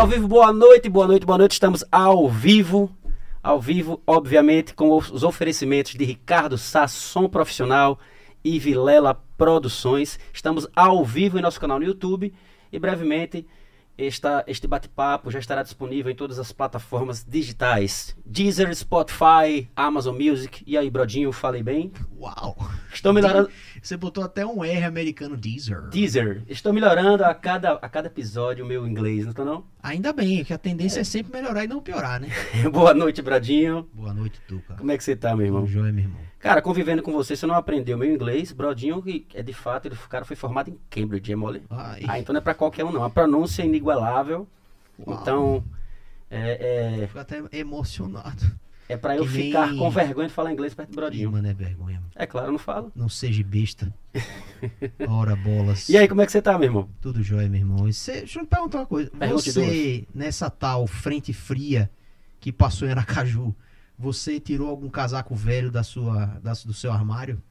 ao vivo, boa noite, boa noite, boa noite. Estamos ao vivo, ao vivo, obviamente, com os oferecimentos de Ricardo Sasson Profissional e Vilela Produções. Estamos ao vivo em nosso canal no YouTube e brevemente esta, este bate-papo já estará disponível em todas as plataformas digitais: Deezer, Spotify, Amazon Music. E aí, Brodinho, falei bem? Uau! Estou melhorando. Você botou até um R americano Deezer. Deezer. Estou melhorando a cada, a cada episódio o meu inglês, não estou não? Ainda bem, que a tendência é. é sempre melhorar e não piorar, né? Boa noite, Bradinho. Boa noite, Tuca. Como é que você tá, meu irmão? Joia, meu irmão. Cara, convivendo com você, você não aprendeu meu inglês. Brodinho, que é de fato, ele, o cara foi formado em Cambridge, é mole? Ai. Ah, então não é pra qualquer um, não. A pronúncia é inigualável. Uau. Então, é, é... Fico até emocionado. É pra eu nem... ficar com vergonha de falar inglês perto do Brodinho. Mano, é vergonha. É claro, eu não falo. Não seja besta. Ora, bolas. E aí, como é que você tá, meu irmão? Tudo jóia, meu irmão. Você, deixa eu te perguntar uma coisa. Pergunte você, nessa tal frente fria que passou em Aracaju, você tirou algum casaco velho da sua, da, do seu armário?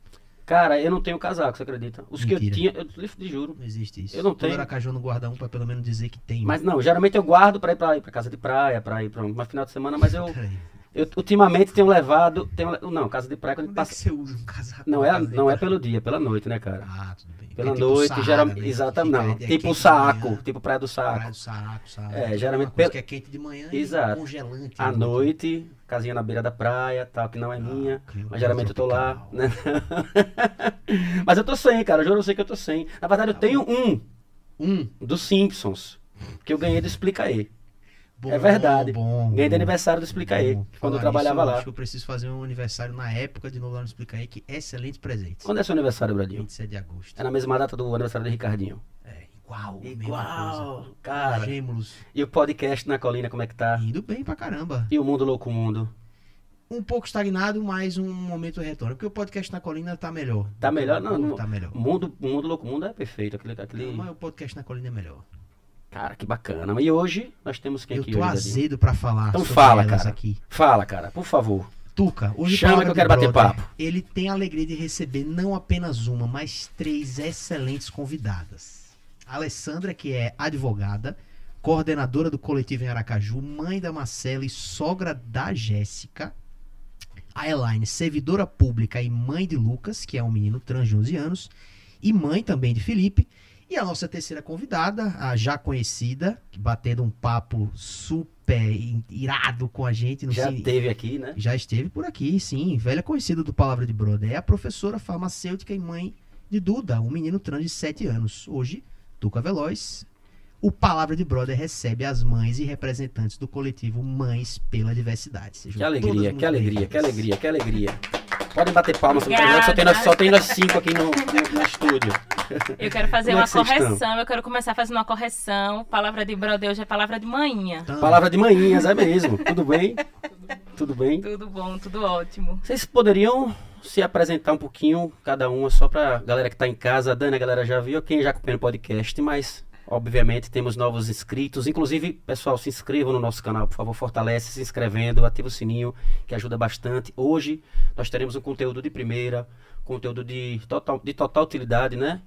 Cara, eu não tenho casaco, você acredita? Os Mentira. que eu tinha, eu lhe juro. Não existe isso. Eu não tenho. Aracaju não guarda um pra pelo menos dizer que tem. Mas não, geralmente eu guardo pra ir pra, ir pra casa de praia, pra ir pra uma final de semana, mas eu. Eu ultimamente tenho levado. Tenho, não, casa de praia quando Como passa. É que você usa um casaco? Não, é, não é pelo dia, é pela noite, né, cara? Ah, tudo bem. Pela tipo noite, Saara, geralmente. Né? Exatamente. Não, tipo saco, tipo praia do saco. Praia do saco, saco. É, geralmente. Pela... que é quente de manhã Exato. congelante. À noite, casinha na beira da praia, tal, que não é ah, minha. Mas geralmente eu tô lá, né? mas eu tô sem, cara. Eu juro você que eu tô sem. Na verdade, eu tá tenho um. Um. Dos Simpsons. Que eu ganhei do Explica aí. Bom, é verdade. Bom, Ganhei de aniversário do Explica aí, quando eu trabalhava lá. Acho que eu preciso fazer um aniversário na época de novo lá no Explica aí, que excelente presente. Quando é seu aniversário, Bradinho? 27 de agosto. É na mesma data do aniversário do Ricardinho. É, igual. Igual, cara. Gêmeos. E o podcast na colina, como é que tá? Indo bem pra caramba. E o Mundo Louco Mundo? um pouco estagnado, mas um momento retorno. Porque o podcast na colina tá melhor. Tá melhor? Não, não. Tá melhor. O mundo, mundo Louco Mundo é perfeito. Aquele, aquele... Não, mas o podcast na colina é melhor. Cara, que bacana. E hoje nós temos quem eu aqui Eu tô azedo para falar Então fala, cara. Aqui. Fala, cara, por favor. Tuca, hoje Chama que eu quero bater papo. Ele tem a alegria de receber não apenas uma, mas três excelentes convidadas. A Alessandra, que é advogada, coordenadora do coletivo em Aracaju, mãe da Marcela e sogra da Jéssica. A Elaine, servidora pública e mãe de Lucas, que é um menino trans de 11 anos, e mãe também de Felipe. E a nossa terceira convidada, a já conhecida, batendo um papo super irado com a gente. já esteve aqui, né? Já esteve por aqui, sim. Velha conhecida do Palavra de Brother. É a professora farmacêutica e mãe de Duda, um menino trans de 7 anos. Hoje, Tuca Veloz. O Palavra de Brother recebe as mães e representantes do coletivo Mães pela Diversidade. Sejam que alegria, que alegria, que alegria, que alegria. Podem bater palmas, só tem, nós, só tem nós cinco aqui no, no, no estúdio. Eu quero fazer Como é uma é correção, estão? eu quero começar fazendo uma correção. Palavra de brother hoje é palavra de manhinha. Tá. Palavra de manhinhas, é mesmo. Tudo bem? Tudo bem? Tudo bom, tudo ótimo. Vocês poderiam se apresentar um pouquinho, cada uma, só pra galera que tá em casa. A Dani, a galera já viu, quem já acompanha o podcast, mas Obviamente temos novos inscritos. Inclusive, pessoal, se inscrevam no nosso canal, por favor, fortalece se inscrevendo, ativa o sininho, que ajuda bastante. Hoje nós teremos um conteúdo de primeira, conteúdo de total, de total utilidade, né?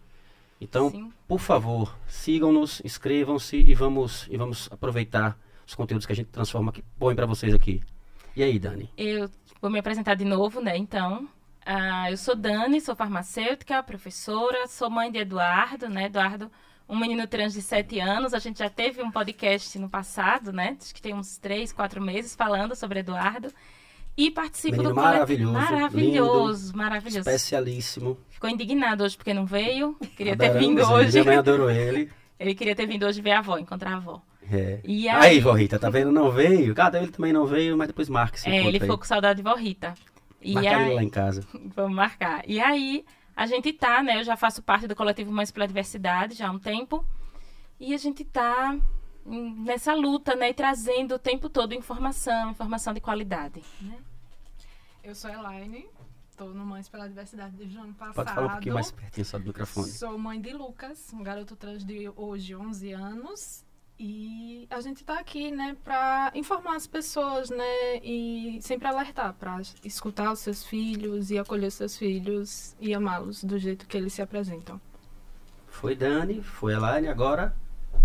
Então, Sim. por favor, sigam-nos, inscrevam-se e vamos, e vamos aproveitar os conteúdos que a gente transforma aqui, põe para vocês aqui. E aí, Dani? Eu vou me apresentar de novo, né? Então, uh, eu sou Dani, sou farmacêutica, professora, sou mãe de Eduardo, né? Eduardo, um menino trans de 7 anos. A gente já teve um podcast no passado, né? Acho que tem uns 3, 4 meses falando sobre Eduardo. E participo Menino do maravilhoso. Maravilhoso, lindo, maravilhoso. Especialíssimo. Ficou indignado hoje porque não veio. Queria Adoramos ter vindo hoje. Minha mãe adorou ele. Ele queria ter vindo hoje ver a avó, encontrar a avó. É. E aí, aí, vó Rita, tá vendo? Não veio. Cada ele também não veio, mas depois marca esse É, ele ficou com saudade de vó Rita. E Marcar aí... ele lá em casa. Vamos marcar. E aí, a gente tá, né? Eu já faço parte do coletivo Mães pela Diversidade já há um tempo. E a gente tá nessa luta, né? E trazendo o tempo todo informação, informação de qualidade, né? Eu sou Elaine, estou no Mães pela Diversidade desde o ano passado. Pode falar um pouquinho mais pertinho só do microfone. Sou mãe de Lucas, um garoto trans de hoje 11 anos. E a gente está aqui, né, para informar as pessoas, né, e sempre alertar para escutar os seus filhos e acolher os seus filhos e amá-los do jeito que eles se apresentam. Foi Dani, foi Elaine, agora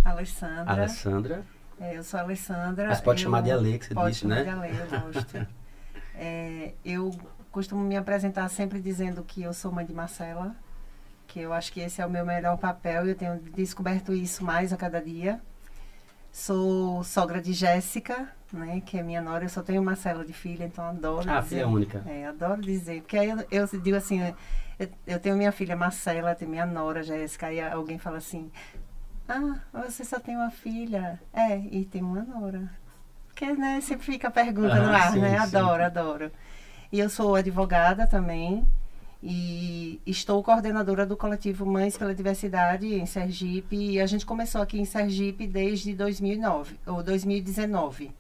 Alessandra. Alessandra. É, eu sou a Alessandra. Mas pode eu- chamar de Ale, que você pode disse, chamar né? de Ale, eu gosto. É, eu costumo me apresentar sempre dizendo que eu sou mãe de Marcela, que eu acho que esse é o meu melhor papel e eu tenho descoberto isso mais a cada dia. Sou sogra de Jéssica, né, que é minha nora. Eu só tenho Marcela de filha, então adoro Ah, dizer. filha única. É, adoro dizer. Porque aí eu, eu digo assim, eu, eu tenho minha filha Marcela, tenho minha nora Jéssica, aí alguém fala assim, ah, você só tem uma filha. É, e tem uma nora. Porque, né, sempre fica a pergunta no Ah, ar, sim, né? sim. Adoro, adoro. E eu sou advogada também. E estou coordenadora do coletivo Mães pela Diversidade em Sergipe. E a gente começou aqui em Sergipe desde 2009, ou 2019.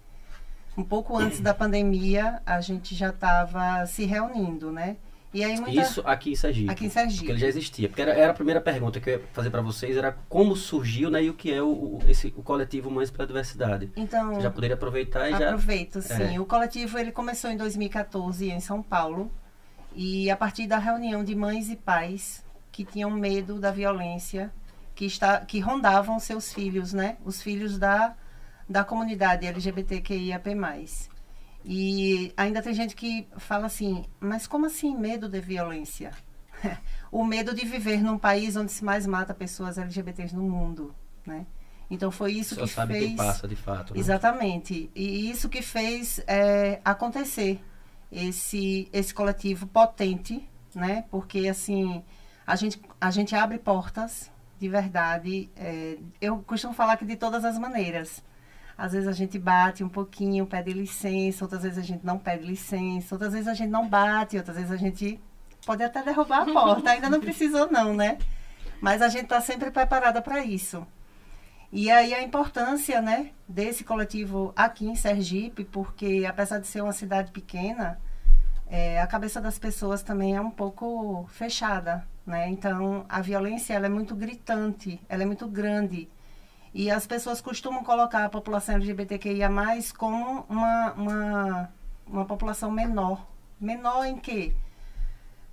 Um pouco antes da pandemia, a gente já estava se reunindo, né? E aí muita... Isso aqui em Sergipe. Aqui em Porque ele Sergipe. já existia. Porque era, era a primeira pergunta que eu ia fazer para vocês, era como surgiu né, e o que é o, esse, o coletivo Mães pela Diversidade. Então, Você já poderia aproveitar e já... Aproveito, sim. É. O coletivo ele começou em 2014 em São Paulo e a partir da reunião de mães e pais que tinham medo da violência que está que rondavam seus filhos, né? Os filhos da da comunidade LGBTQIAP+. E ainda tem gente que fala assim, mas como assim medo de violência? o medo de viver num país onde se mais mata pessoas LGBTs no mundo, né? Então foi isso Só que sabe fez quem passa de fato. né? Exatamente. E isso que fez é, acontecer esse, esse coletivo potente, né? Porque, assim, a gente, a gente abre portas, de verdade. é, eu costumo falar que de todas as maneiras. Às vezes a gente bate um pouquinho, pede licença, outras vezes a gente não pede licença, outras vezes a gente não bate, outras vezes a gente pode até derrubar a porta. Ainda não precisou, não, né? Mas a gente está sempre preparada para isso. E aí a importância, né, desse coletivo aqui em Sergipe, porque apesar de ser uma cidade pequena, é, a cabeça das pessoas também é um pouco fechada, né? Então a violência ela é muito gritante, ela é muito grande. E as pessoas costumam colocar a população LGBTQIA+, como uma, uma, uma população menor. Menor em quê?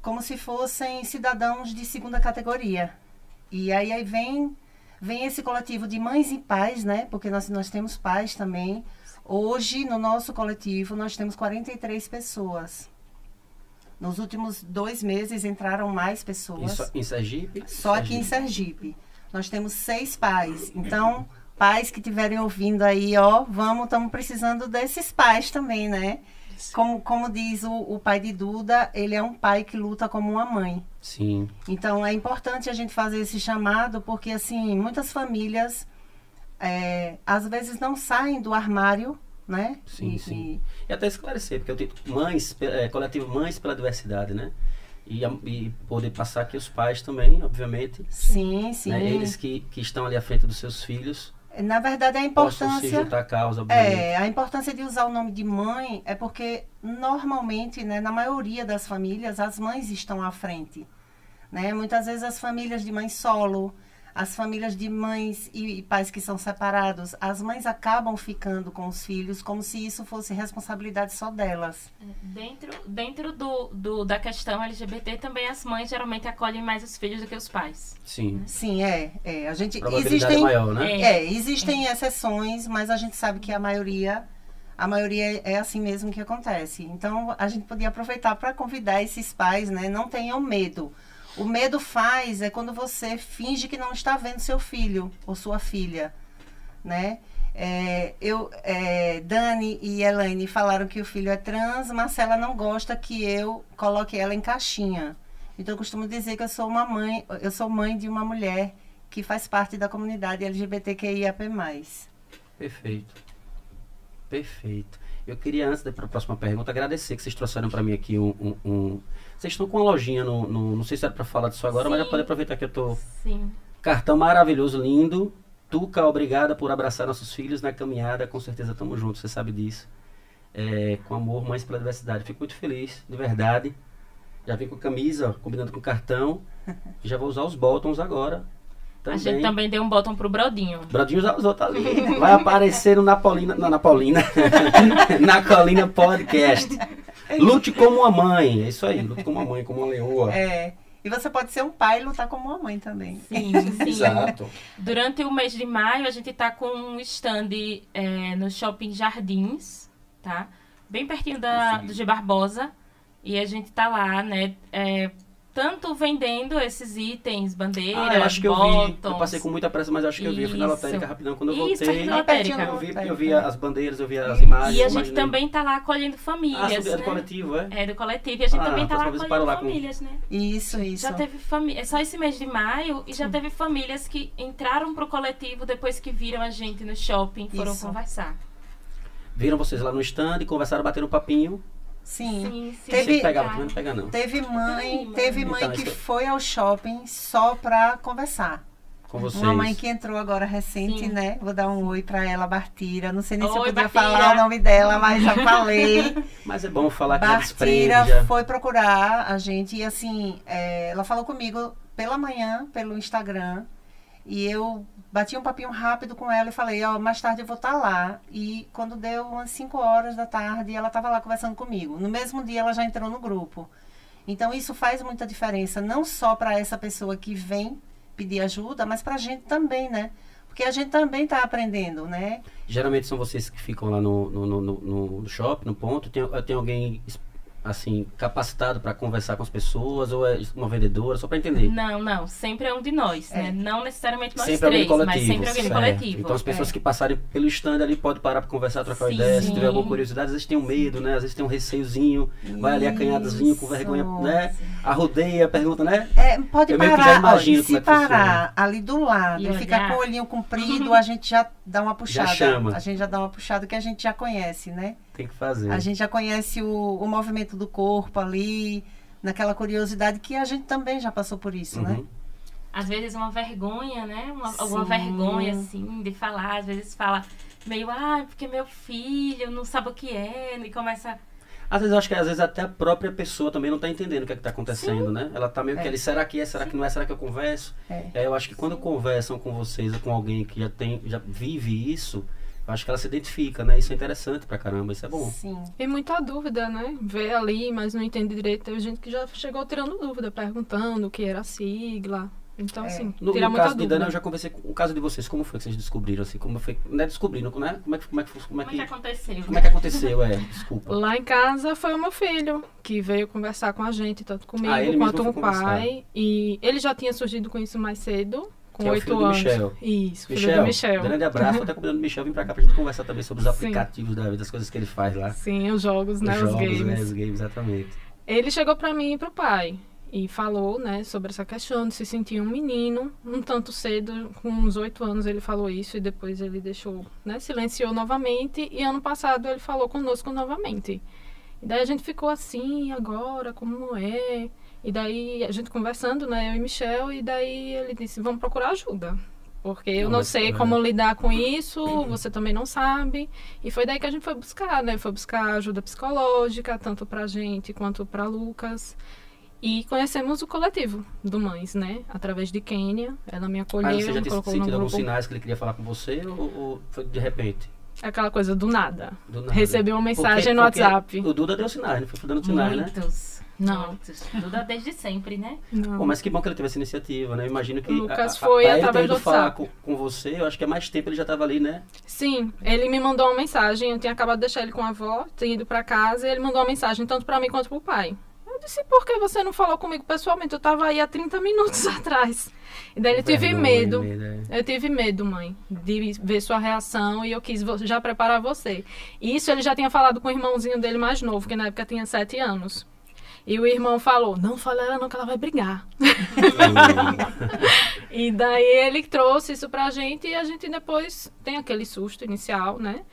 Como se fossem cidadãos de segunda categoria. E aí, aí vem vem esse coletivo de mães e pais, né? Porque nós, nós temos pais também. Hoje, no nosso coletivo, nós temos 43 pessoas. Nos últimos dois meses entraram mais pessoas. Isso em Sergipe? Só aqui em Sergipe. Nós temos seis pais. Então, pais que estiverem ouvindo aí, ó, vamos, estamos precisando desses pais também, né? Como, como diz o, o pai de Duda, ele é um pai que luta como uma mãe. Sim. Então é importante a gente fazer esse chamado, porque assim, muitas famílias é, às vezes não saem do armário, né? Sim, E- sim. E até esclarecer, porque eu tenho mães, é, coletivo Mães pela Diversidade, né? E, a- e poder passar aqui os pais também, obviamente. sim, sim. Né? Eles que, que estão ali à frente dos seus filhos Na verdade, a se importância. juntar à causa, obviamente. É, a importância de usar o nome de mãe é porque normalmente, né, na maioria das famílias, as mães estão à frente. Né? Muitas vezes as famílias de mãe solo, as famílias de mães e, pais que são separados, as mães acabam ficando com os filhos como se isso fosse responsabilidade só delas. Dentro, dentro do, do- da questão LGBT, também as mães geralmente acolhem mais os filhos do que os pais. Sim. Sim, é. é a gente existem é maior, né? É. É, existem exceções, mas a gente sabe que a maioria, a maioria é assim mesmo que acontece. Então, a gente podia aproveitar para convidar esses pais, né? Não tenham medo. O medo faz é quando você finge que não está vendo seu filho ou sua filha, né? É, eu, é, Dani e Elaine falaram que o filho é trans, Marcela não gosta que eu coloque ela em caixinha. Então eu costumo dizer que eu sou uma mãe, eu sou mãe de uma mulher que faz parte da comunidade LGBTQIAP+. Perfeito. Perfeito. Eu queria, antes de ir para a próxima pergunta, agradecer que vocês trouxeram para mim aqui um, um- um- Vocês estão com uma lojinha no. no- não sei se era para falar disso agora, mas já Sim. pode aproveitar que eu tô. Sim. Cartão maravilhoso, lindo. Tuca, obrigada por abraçar nossos filhos na caminhada. Com certeza estamos juntos, você sabe disso. É, com amor, mães pela diversidade. Fico muito feliz, de verdade. Já vim com camisa, combinando com cartão. Já vou usar os bottoms agora. A gente também deu um botão pro Brodinho. Brodinho já usou, tá ali. Vai aparecer no Napolina. Na Napolina. na Colina Podcast. Lute como uma mãe. É isso aí, lute como uma mãe, como uma leoa. É, E você pode ser um pai e lutar como uma mãe também. Sim, sim. Exato. Durante o mês de maio, a gente tá com um stand é, no Shopping Jardins, tá? Bem pertinho da, do G Barbosa. E a gente tá lá, né? é, tanto vendendo esses itens, bandeiras, Ah, eu acho que eu vi. Eu passei com muita pressa, mas acho que eu vi. Eu fui na Isso. lotérica rapidão. Quando eu Isso, voltei, É pertinho lotérica. eu vi, eu vi as bandeiras, eu vi as imagens. E a gente imaginei. também tá lá acolhendo Ah, famílias. sobre- é do né? coletivo, é? É do coletivo. E a gente Ah, também tá lá vez paro acolhendo lá com- famílias, né? Isso, isso. Já teve família. É só esse mês de maio e já teve famílias que entraram pro coletivo depois que viram a gente no shopping, foram Isso. conversar. Viram vocês lá no stand, conversaram, bateram um papinho. Sim. Sim, sim. Teve- não pega não. Teve mãe, teve mãe Então, que foi ao shopping só pra conversar. Com vocês. Uma mãe que entrou agora recente, Sim. né? Vou dar um oi pra ela, Bartira. Não sei nem se eu Oi, podia Bartira. falar o nome dela, mas já falei. Mas é bom falar que Bartira foi procurar a gente e assim, é, ela falou comigo pela manhã, pelo Instagram, e eu bati um papinho rápido com ela e falei, ó, mais tarde eu vou estar lá. E quando deu umas 5 horas da tarde, ela estava lá conversando comigo. No mesmo dia ela já entrou no grupo. Então isso faz muita diferença, não só para essa pessoa que vem pedir ajuda, mas para a gente também, né? Porque a gente também está aprendendo, né? Geralmente são vocês que ficam lá no, no, no, no- no shopping, no ponto. Tem, tem alguém assim capacitado para conversar com as pessoas ou é uma vendedora, só para entender. Não, não. Sempre é um de nós, É. né? Não necessariamente nós sempre alguém três, mas sempre alguém no certo. coletivo. Então as pessoas É. que passarem pelo stand ali podem parar para conversar, trocar uma Sim, ideia. Se tiver alguma curiosidade, às vezes tem um medo, né? Às vezes tem um receiozinho, vai ali acanhadazinho com Isso. vergonha, né? Arrodeia, pergunta, né? É, pode Eu meio que já parar, imagino se é que funciona. parar ali do lado E e, ficar com o olhinho comprido, a gente já dá uma puxada. chama. A gente já dá uma puxada que a gente já conhece, né? Tem que fazer. A gente já conhece o, o movimento do corpo ali, naquela curiosidade que a gente também já passou por isso, né? Uhum. Às vezes uma vergonha, né? Uma, Sim. alguma vergonha, assim, de falar. Às vezes fala meio, ah, porque meu filho não sabe o que é. E começa... Às vezes eu acho que às vezes até a própria pessoa também não está entendendo o que é está acontecendo, né? Ela tá meio que É. ali, será que é, será que não é, será que eu converso? É. É, eu acho que quando conversam com vocês ou com alguém que já tem, já vive isso, eu acho que ela se identifica, né? Isso é interessante pra caramba, isso é bom. Sim. E muita dúvida, né? Vê ali, mas não entende direito. Teve gente que já chegou tirando dúvida, perguntando o que era a sigla. Então, É. assim, No, tira no muita caso de dúvida. Dana, eu já conversei com o caso de vocês. Como foi que vocês descobriram, assim? Como foi? Não é descobriram, né? Como é que, como é que, como é Como é que que, aconteceu? como é que aconteceu? É, desculpa. Lá em casa foi o meu filho que veio conversar com a gente, tanto comigo Ah, quanto com o pai. E ele já tinha surgido com isso mais cedo, com é o oito filho do anos. Michel. Isso, filho Michel, do Michel. grande abraço. Até convidando o Michel vir pra cá pra gente conversar também sobre os Sim. aplicativos da vida, das coisas que ele faz lá. Sim, os jogos, né? os Os, jogos, games. né? Os games, exatamente. Ele chegou pra mim e pro pai e falou, né, sobre essa questão de se sentir um menino, um tanto cedo, com uns oito anos ele falou isso e depois ele deixou, né, silenciou novamente e ano passado ele falou conosco novamente. E daí a gente ficou assim, agora, como é? E daí a gente conversando, né, eu e Michel, e daí ele disse, vamos procurar ajuda. Porque eu Não, não mas, sei é. como lidar com isso, você também não sabe. E foi daí que a gente foi buscar, né? Foi buscar ajuda psicológica, tanto pra gente quanto pra Lucas. E conhecemos o coletivo do Mães, né? Através de Kênia. Ela me acolheu, Mas você já tinha sentido alguns sinais que ele queria falar com você ou, ou foi de repente? Aquela coisa do nada. Do nada? Recebi uma mensagem Porque- no porque WhatsApp. O Duda deu sinais, né? Foi dando sinais, né? Não. Duda desde sempre, né? Não. Pô, mas que bom que ele teve essa iniciativa, né? Eu imagino que. O Lucas a, a, foi pra ele ter através ido do falar com, com você, eu acho que é mais tempo ele já estava ali, né? Sim, ele me mandou uma mensagem. Eu tinha acabado de deixar ele com a avó, tinha ido pra casa, e ele mandou uma mensagem tanto pra mim quanto pro pai. Eu disse, por que você não falou comigo pessoalmente? Eu tava aí há 30 minutos atrás. E daí ele tive Vergonha, medo. é. Eu tive medo, mãe, de ver sua reação e eu quis já preparar você. E isso ele já tinha falado com o irmãozinho dele mais novo, que na época tinha sete anos. E o irmão falou: Não fala ela não, que ela vai brigar. E daí ele trouxe isso pra gente e a gente depois tem aquele susto inicial, né?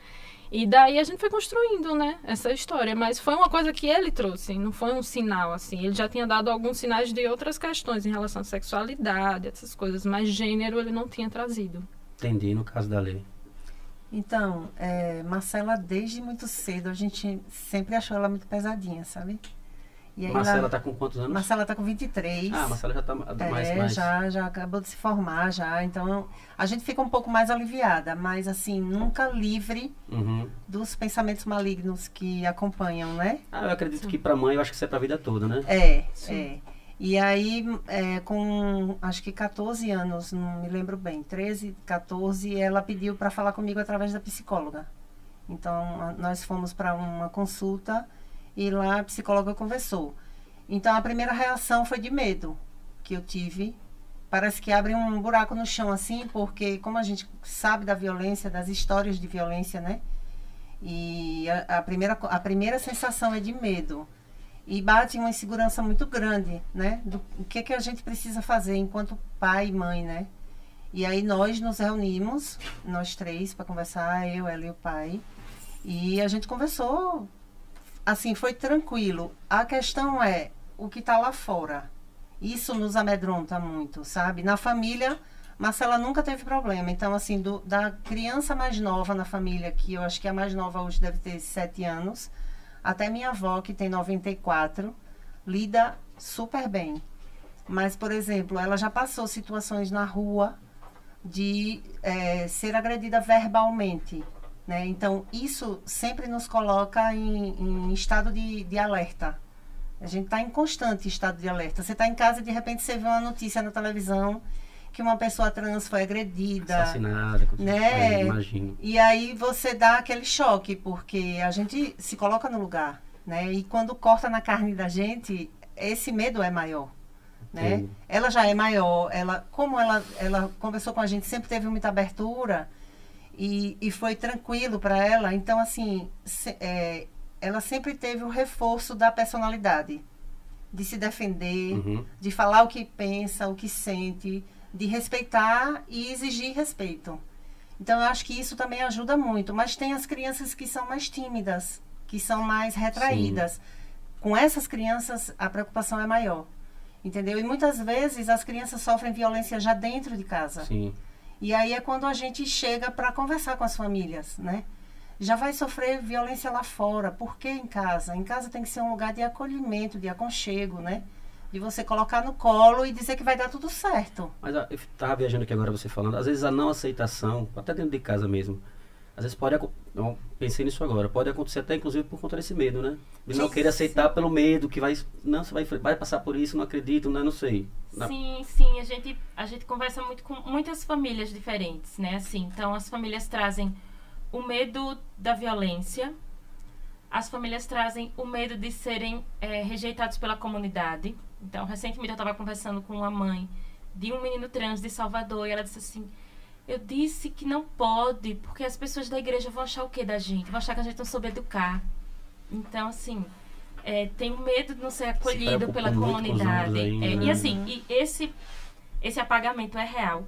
E daí a gente foi construindo, né, essa história. Mas foi uma coisa que ele trouxe, não foi um sinal, assim. Ele já tinha dado alguns sinais de outras questões em relação à sexualidade, essas coisas. Mas gênero ele não tinha trazido. Entendi, no caso da lei. Então, é, Marcela, desde muito cedo, a gente sempre achou ela muito pesadinha, sabe? E aí Marcela ela- tá com quantos anos? Marcela tá com 23. Ah, Marcela já tá mais. É, mais... já, já acabou de se formar já, então a gente fica um pouco mais aliviada, mas assim, nunca livre Uhum. dos pensamentos malignos que acompanham, né? Ah, eu acredito que pra mãe, eu acho que isso é pra vida toda, né? É, Sim. é. E aí, é, com acho que 14 anos, não me lembro bem, 13, 14, ela pediu para falar comigo através da psicóloga. Então, a- nós fomos para uma consulta e lá a psicóloga conversou. Então, a primeira reação foi de medo que eu tive. Parece que abre um buraco no chão assim, porque como a gente sabe da violência, das histórias de violência, né? E a, a primeira, a primeira sensação é de medo. E bate uma insegurança muito grande, né? Do o que, que a gente precisa fazer enquanto pai e mãe, né? E aí nós nos reunimos, nós três, para conversar, eu, ela e o pai. E a gente conversou, assim, foi tranquilo. A questão é o que está lá fora. Isso nos amedronta muito, sabe? Na família, Marcela nunca teve problema. Então, assim, do- da criança mais nova na família, que eu acho que a mais nova hoje deve ter sete anos, até minha avó, que tem 94, lida super bem. Mas, por exemplo, ela já passou situações na rua de eh, ser agredida verbalmente. Né? Então, isso sempre nos coloca em, em estado de, de alerta. A gente está em constante estado de alerta. Você está em casa e de repente você vê uma notícia na televisão que uma pessoa trans foi agredida. Assassinada. Né? É, imagino. E aí você dá aquele choque, porque a gente se coloca no lugar, né? E quando corta na carne da gente, esse medo é maior, né? Ela já é maior, ela, como ela, ela conversou com a gente, sempre teve muita abertura e, e foi tranquilo para ela. Então, assim, se- é, ela sempre teve o reforço da personalidade, de se defender, Uhum. de falar o que pensa, o que sente, de respeitar e exigir respeito. Então eu acho que isso também ajuda muito. Mas tem as crianças que são mais tímidas, que são mais retraídas. Com essas crianças a preocupação é maior. Entendeu? E muitas vezes as crianças sofrem violência já dentro de casa. Sim. E aí é quando a gente chega para conversar com as famílias, né? Já vai sofrer violência lá fora. Por que em casa? Em casa tem que ser um lugar de acolhimento, de aconchego, né? De você colocar no colo e dizer que vai dar tudo certo. Mas eu estava viajando aqui agora você falando, às vezes a não aceitação, até dentro de casa mesmo, às vezes pode eu pensei nisso agora, pode acontecer até inclusive por conta desse medo, né? De não querer aceitar pelo medo, que vai. Não, você vai, vai passar por isso, não acredito, né? Não sei. Na- Sim, sim, a gente, a gente conversa muito com muitas famílias diferentes, né? Assim, então as famílias trazem o medo da violência, as famílias trazem o medo de serem eh, rejeitados pela comunidade. Então, recentemente eu estava conversando com uma mãe de um menino trans de Salvador e ela disse assim: Eu disse que não pode, porque as pessoas da igreja vão achar o que da gente? Vão achar que a gente não soube educar. Então, assim, é, tem o medo de não ser acolhido preocupa pela comunidade. ainda, É, né? e assim, e esse, esse apagamento é real.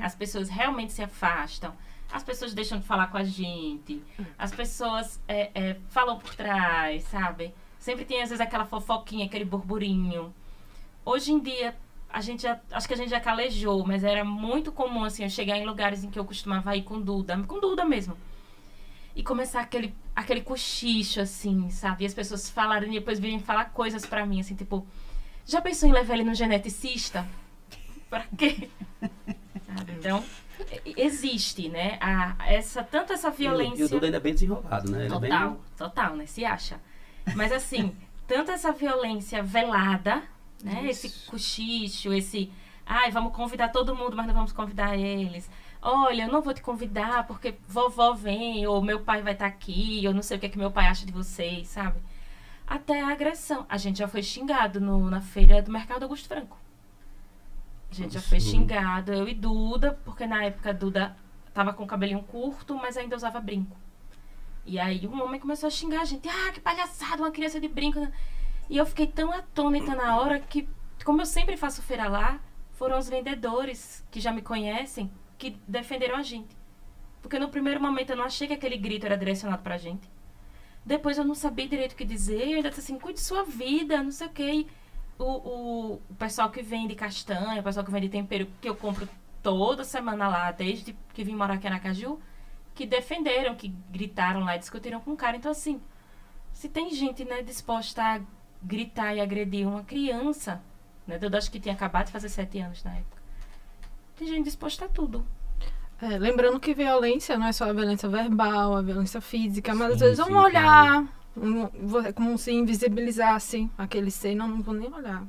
As pessoas realmente se afastam. As pessoas deixam de falar com a gente. As pessoas é, é, falam por trás, sabe? Sempre tem, às vezes, aquela fofoquinha, aquele burburinho. Hoje em dia, a gente já, acho que a gente já calejou, mas era muito comum, assim, eu chegar em lugares em que eu costumava ir com Duda, com Duda mesmo. E começar aquele, aquele cochicho, assim, sabe? E as pessoas falarem e depois virem falar coisas pra mim, assim, tipo... Já pensou em levar ele no geneticista? Pra quê? Sabe? Então, existe, né? A, essa, tanto essa violência... E o Duda ainda é bem desenrolado, né? Ele é bem- Total, total, né? Se acha. Mas assim, tanto essa violência velada, né? Esse cochicho, esse. Ai, vamos convidar todo mundo, mas não vamos convidar eles. Olha, eu não vou te convidar porque vovó vem, ou meu pai vai estar aqui, ou não sei o que, é que meu pai acha de vocês, sabe? Até a agressão. A gente já foi xingado no, na feira do Mercado Augusto Franco. A gente já foi xingado, eu e Duda, porque na época Duda tava com o cabelinho curto, mas ainda usava brinco. E aí um homem começou a xingar a gente. Ah, que palhaçada, uma criança de brinco. Né?" E eu fiquei tão atônita na hora que, como eu sempre faço feira lá, foram os vendedores que já me conhecem que defenderam a gente. Porque no primeiro momento eu não achei que aquele grito era direcionado pra gente. Depois eu não sabia direito o que dizer. Eu ainda disse assim, cuide sua vida, não sei o quê. E o, o, o pessoal que vende castanha, o pessoal que vende tempero, que eu compro toda semana lá, desde que vim morar aqui na Caju, que defenderam, que gritaram lá e discutiram com o cara. Então, assim, se tem gente, né, disposta a gritar e agredir uma criança, né, eu acho que tinha acabado de fazer sete anos na época, tem gente disposta a tudo. É, lembrando que violência não é só a violência verbal, a violência física, mas às Sim, vezes é sim, um olhar, um, é como se invisibilizasse aquele ser, não, não vou nem olhar.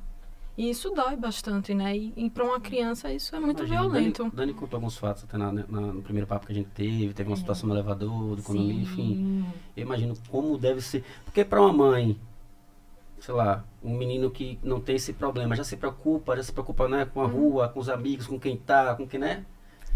E isso dói bastante, né? E, e para uma criança isso é muito Imagina, violento. Dani, Dani contou alguns fatos até na, na- no primeiro papo que a gente teve, teve uma É. situação no elevador, do condomínio, enfim. Eu imagino como deve ser. Porque para uma mãe, sei lá, um menino que não tem esse problema, já se preocupa, já se preocupa né, com a Uhum. rua, com os amigos, com quem tá, com quem, né?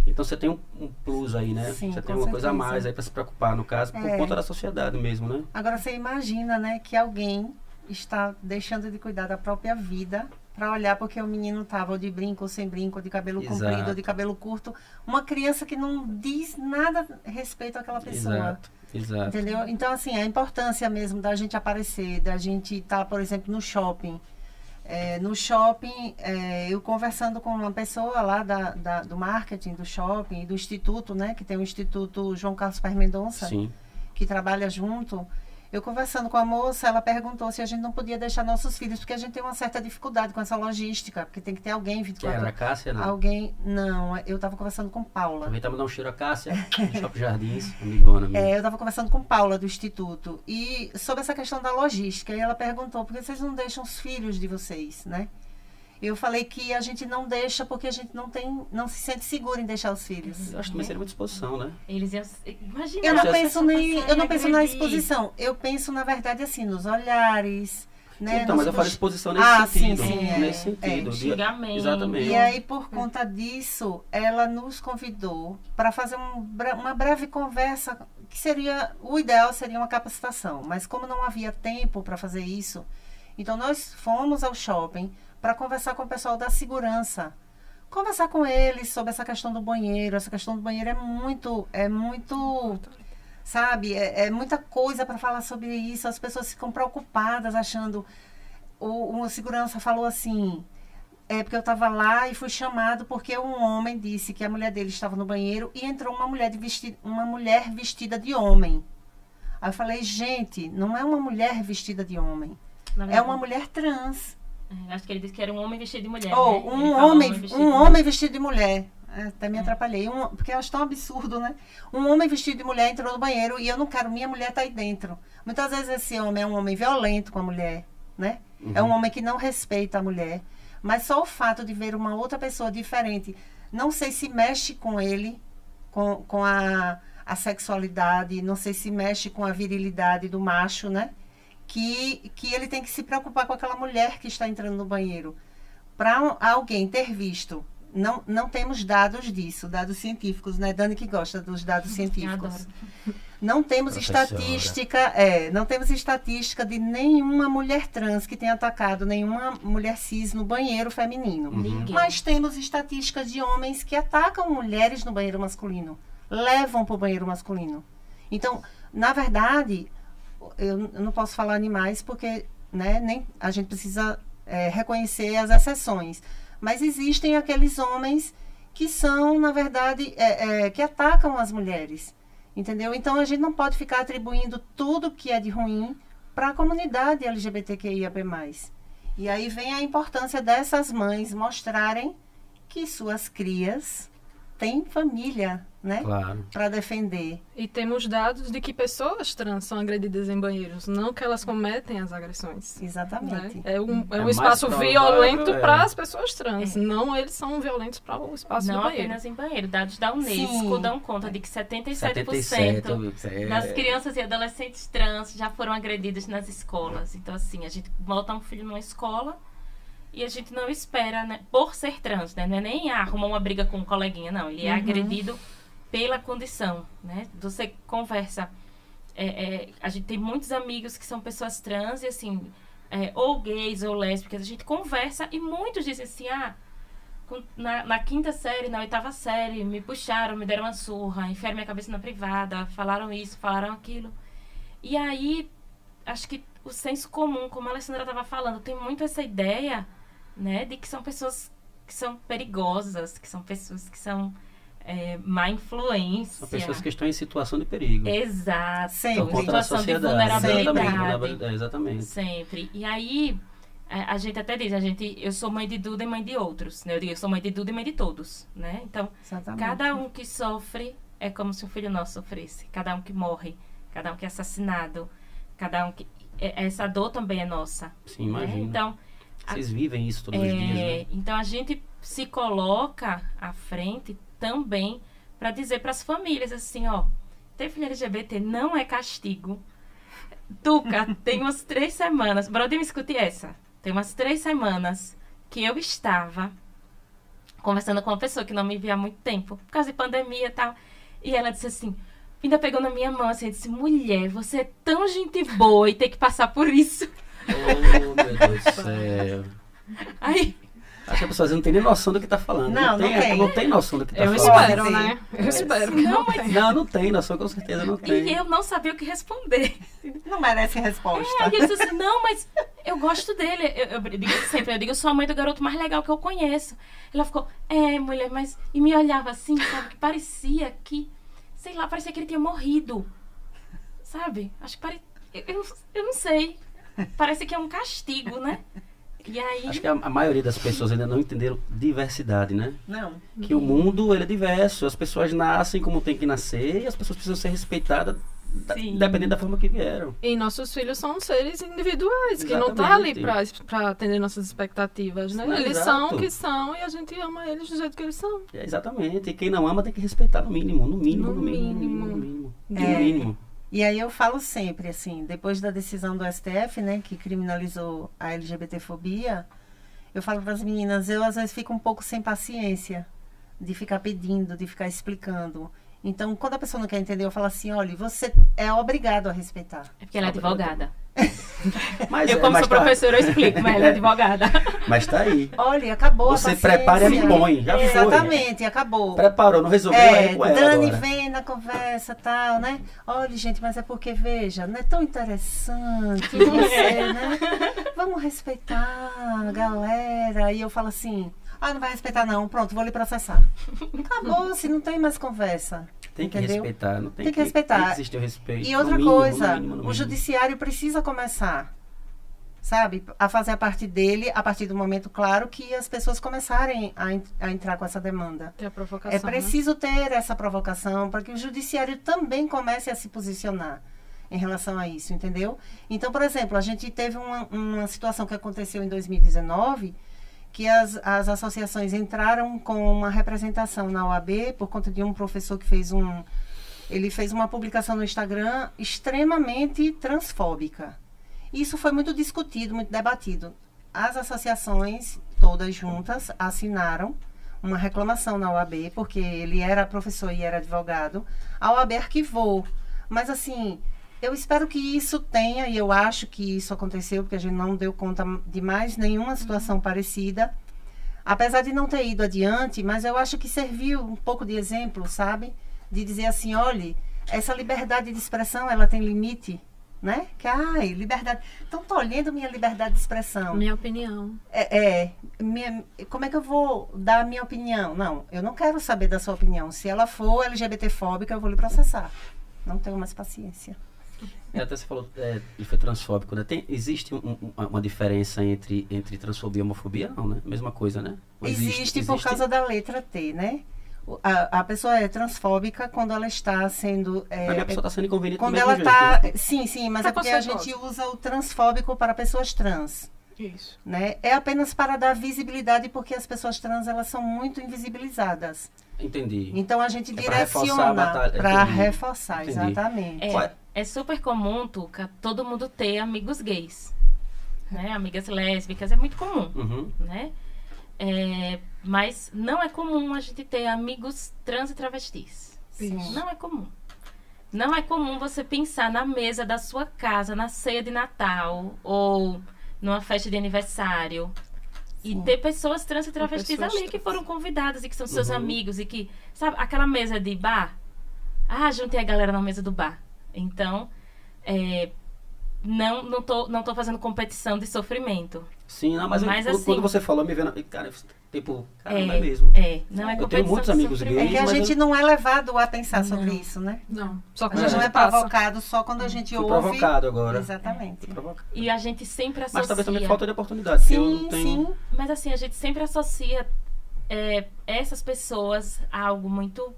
Então você tem um, um plus aí, né? Sim, você tem uma coisa a certeza. mais aí para se preocupar, no caso, por É. conta da sociedade mesmo, né? Agora você imagina, né, que alguém está deixando de cuidar da própria vida para olhar porque o menino estava ou de brinco ou sem brinco, de cabelo Exato. comprido ou de cabelo curto. Uma criança que não diz nada a respeito àquela pessoa. Exato, exato. Entendeu? Então, assim, a importância mesmo da gente aparecer, da gente estar, por exemplo, no shopping. É, no shopping, é, eu conversando com uma pessoa lá da, da- do marketing do shopping do instituto, né? Que tem o Instituto João Carlos Paz Mendonça Sim. que trabalha junto, eu conversando com a moça, ela perguntou se a gente não podia deixar nossos filhos, porque a gente tem uma certa dificuldade com essa logística, porque tem que ter alguém Que 24 era a Cássia, não? Alguém. Não, eu estava conversando com Paula. Aproveitar e mandar um cheiro a Cássia, do Shopping Jardins, amigona minha. É, eu estava conversando com Paula do Instituto e sobre essa questão da logística. E ela perguntou por que vocês não deixam os filhos de vocês, né? Eu falei que a gente não deixa porque a gente não tem, não se sente seguro em deixar os filhos. Eu acho que também seria muita exposição, né? Eles iam. Imagina. Eu não penso nem, eu não penso na exposição. Eu penso na verdade assim nos olhares, né? então, mas eu falo exposição nesse Ah, sim, sentido. sim, é, nesse é. sentido. de- Xingamento. Exatamente. E aí, por conta disso, ela nos convidou para fazer um uma breve conversa, que seria, o ideal seria uma capacitação, mas como não havia tempo para fazer isso, então nós fomos ao shopping para conversar com o pessoal da segurança. Conversar com eles sobre essa questão do banheiro. Essa questão do banheiro é muito, é muito, sabe, é, é muita coisa para falar sobre isso. As pessoas ficam preocupadas, achando. O, o segurança falou assim: é porque eu estava lá e fui chamado porque um homem disse que a mulher dele estava no banheiro e entrou uma mulher, de vesti uma mulher vestida de homem. Aí eu falei, gente, não é uma mulher vestida de homem, é verdade, uma mulher trans. É, Acho que ele disse que era um homem vestido de mulher. Ou né? Ele um homem, vestido um de homem vestido de mulher. É, até me É. atrapalhei. Um, porque eu acho tão absurdo, né? Um homem vestido de mulher entrou no banheiro e eu não quero, minha mulher tá aí dentro. Muitas vezes esse homem é um homem violento com a mulher, né? É um homem que não respeita a mulher. Mas só o fato de ver uma outra pessoa diferente, não sei se mexe com ele, com, com a, a sexualidade, não sei se mexe com a virilidade do macho, né? Que, que ele tem que se preocupar com aquela mulher que está entrando no banheiro. Para alguém ter visto, não, não temos dados disso, dados científicos, né? Dani que gosta dos dados científicos. adoro. Não temos Professora. estatística, é, não temos estatística de nenhuma mulher trans que tenha atacado nenhuma mulher cis no banheiro feminino. Ninguém. Mas temos estatísticas de homens que atacam mulheres no banheiro masculino, levam para o banheiro masculino. Então, na verdade, eu, não posso falar animais porque né, nem, a gente precisa é, reconhecer as exceções. Mas existem aqueles homens que são, na verdade, é, é, que atacam as mulheres. Entendeu? Então a gente não pode ficar atribuindo tudo que é de ruim para a comunidade LGBTQIAP+. E aí vem a importância dessas mães mostrarem que suas crias têm família, né? Claro. Para defender. E temos dados de que pessoas trans são agredidas em banheiros, não que elas cometem as agressões. né? Exatamente. É um, é É um mais espaço violento é. para as pessoas trans, É. não eles são violentos para o espaço Não do banheiro. apenas em banheiro. Dados da Unesco Sim. dão conta de que 77%, 77. é, das crianças e adolescentes trans já foram agredidas nas escolas. Então, assim, a gente bota um filho numa escola e a gente não espera, né, por ser trans, né? Não é nem ah, arrumar uma briga com um coleguinha, não. Ele é Uhum. agredido pela condição, né? Você conversa. é, é, a gente tem muitos amigos que são pessoas trans e, assim, é, ou gays ou lésbicas. A gente conversa e muitos dizem assim, ah, na, na quinta série, na oitava série, me puxaram, me deram uma surra, enfiaram minha cabeça na privada, falaram isso, falaram aquilo. E aí, acho que o senso comum, como a Alessandra estava falando, tem muito essa ideia, né, de que são pessoas que são perigosas, que são pessoas que são é, má influência. São pessoas que estão em situação de perigo. Exato. Sempre. Situação de vulnerabilidade. É, Exatamente. Sempre. E aí, a, a gente até diz, a gente, eu sou mãe de Duda e mãe de outros, né? Eu digo, eu sou mãe de Duda e mãe de todos, né? Então, Exatamente. cada um que sofre é como se um filho nosso sofresse. Cada um que morre, cada um que é assassinado, cada um que... é- Essa dor também é nossa. Sim, né? imagina. Então, Vocês vivem isso todos os É, dias, né? Então a gente se coloca à frente também para dizer para as famílias assim, ó, ter filho LGBT não é castigo. Tuca, tem umas três semanas, Brody, me escute essa. Tem umas três semanas que eu estava conversando com uma pessoa que não me via há muito tempo, por causa de pandemia e tal. E ela disse assim, ainda pegou na minha mão assim, disse, mulher, você é tão gente boa e tem que passar por isso. Oh, meu Deus do céu. Aí, Acho que a pessoa não tem nem noção do que tá falando. Não, não tem. Não tem noção do que tá Eu falando. espero, Pode né? Eu espero que não, não. Não, não tem noção, com certeza não tem. E eu não sabia o que responder. Não merece resposta. É, aí ele disse assim, não, mas eu gosto dele. Eu, eu digo sempre, eu digo, eu sou a mãe do garoto mais legal que eu conheço. Ela ficou, é, mulher, mas... E me olhava assim, sabe, que parecia que... Sei lá, parecia que ele tinha morrido. Sabe? Acho que pare... eu, eu, não- eu não sei. Parece que é um castigo, né? E aí... Acho que a, a maioria das pessoas ainda não entenderam diversidade, né? Não. Que o mundo ele é diverso, as pessoas nascem como tem que nascer e as pessoas precisam ser respeitadas da- dependendo da forma que vieram. E nossos filhos são seres individuais, que não tá ali Exatamente. pra atender nossas expectativas, né? Não, eles exato. são o que são e a gente ama eles do jeito que eles são. É, exatamente. E quem não ama tem que respeitar no mínimo, no mínimo, no, No mínimo, no mínimo. mínimo, no mínimo. No É. mínimo. E aí eu falo sempre, assim, depois da decisão do STF, né, que criminalizou a LGBTfobia, eu falo para as meninas, eu às vezes fico um pouco sem paciência de ficar pedindo, de ficar explicando. Então, quando a pessoa não quer entender, eu falo assim, olha, você é obrigado a respeitar. É porque ela é advogada. Mas, eu, é, como mas sou tá, professora, eu explico, mas ela é advogada. mas tá aí. Olha, acabou Você prepara e impõe, já foi. Exatamente, acabou. Preparou, não resolveu, É, é com ela Dani agora. vem na conversa tal, né? Olha, gente, mas é porque, veja, não é tão interessante você, né? Vamos respeitar a galera. E eu falo assim, ah, não vai respeitar não, pronto, vou lhe processar. Acabou, se não tem mais conversa. Tem que entendeu? respeitar, não tem, Tem que respeitar. Tem que existir o respeito. E no outra mínimo, no coisa, mínimo, no o mínimo. judiciário precisa começar, sabe, a fazer a parte dele a partir do momento, claro, que as pessoas começarem a, a entrar com essa demanda. Tem a provocação. É né? preciso ter essa provocação para que o judiciário também comece a se posicionar em relação a isso, entendeu? Então, por exemplo, a gente teve uma, uma situação que aconteceu em 2019 que as, as associações entraram com uma representação na OAB por conta de um professor que fez um ele fez uma publicação no Instagram extremamente transfóbica. Isso foi muito discutido, muito debatido. As associações, todas juntas, assinaram uma reclamação na OAB, porque ele era professor e era advogado. A OAB arquivou. Mas, assim, eu espero que isso tenha, e eu acho que isso aconteceu, porque a gente não deu conta de mais nenhuma situação parecida. Apesar de não ter ido adiante, mas eu acho que serviu um pouco de exemplo, sabe? De dizer assim, olhe, essa liberdade de expressão, ela tem limite, né? Que, ai, liberdade... Estão tolhendo minha liberdade de expressão. Minha opinião. É, é, minha- como é que eu vou dar a minha opinião? Não, eu não quero saber da sua opinião. Se ela for LGBTfóbica, eu vou lhe processar. Não tenho mais paciência. É, até você falou é, que foi transfóbico, né? Tem, existe um- um- uma diferença entre, entre transfobia e homofobia? Não, né? Mesma coisa, né? Ou Existe, por causa da letra T, né? A, a pessoa é transfóbica quando ela está sendo. é, a pessoa está sendo inconveniente quando ela está. né? Sim, sim, mas é porque a gente usa o transfóbico para pessoas trans. Isso. Né? É apenas para dar visibilidade, porque as pessoas trans elas são muito invisibilizadas. Entendi. Então a gente É reforçar direciona para reforçar, Entendi. exatamente. É, é? é super comum, Tuca, todo mundo ter amigos gays. Né? Amigas lésbicas, é muito comum, Uhum. né? É, mas não é comum a gente ter amigos trans e travestis. Sim. Não é comum. Não é comum você pensar na mesa da sua casa, na ceia de Natal ou numa festa de aniversário. E Sim. ter pessoas trans e travestis ali que trans. foram convidadas e que são seus Uhum. amigos e que, sabe, aquela mesa de bar. Ah, juntei a galera na mesa do bar. Então, é, não, não, tô, não tô fazendo competição de sofrimento. Sim, não, mas, eu- Mas quando- assim- quando você falou, me vendo. Cara, eu- tipo, cara, É, não é mesmo. É, não é Eu competição tenho muitos de amigos sofrimento. É gays, que a gente eu- não é levado a pensar sobre Não. isso, né? Não. Só A quando a gente gente não é passa. provocado só quando a gente Fui ouve. provocado agora. Exatamente. E a gente sempre associa... Mas talvez também falta de oportunidade. eu Sim, não tenho... sim. Mas assim, a gente sempre associa é, essas pessoas a algo muito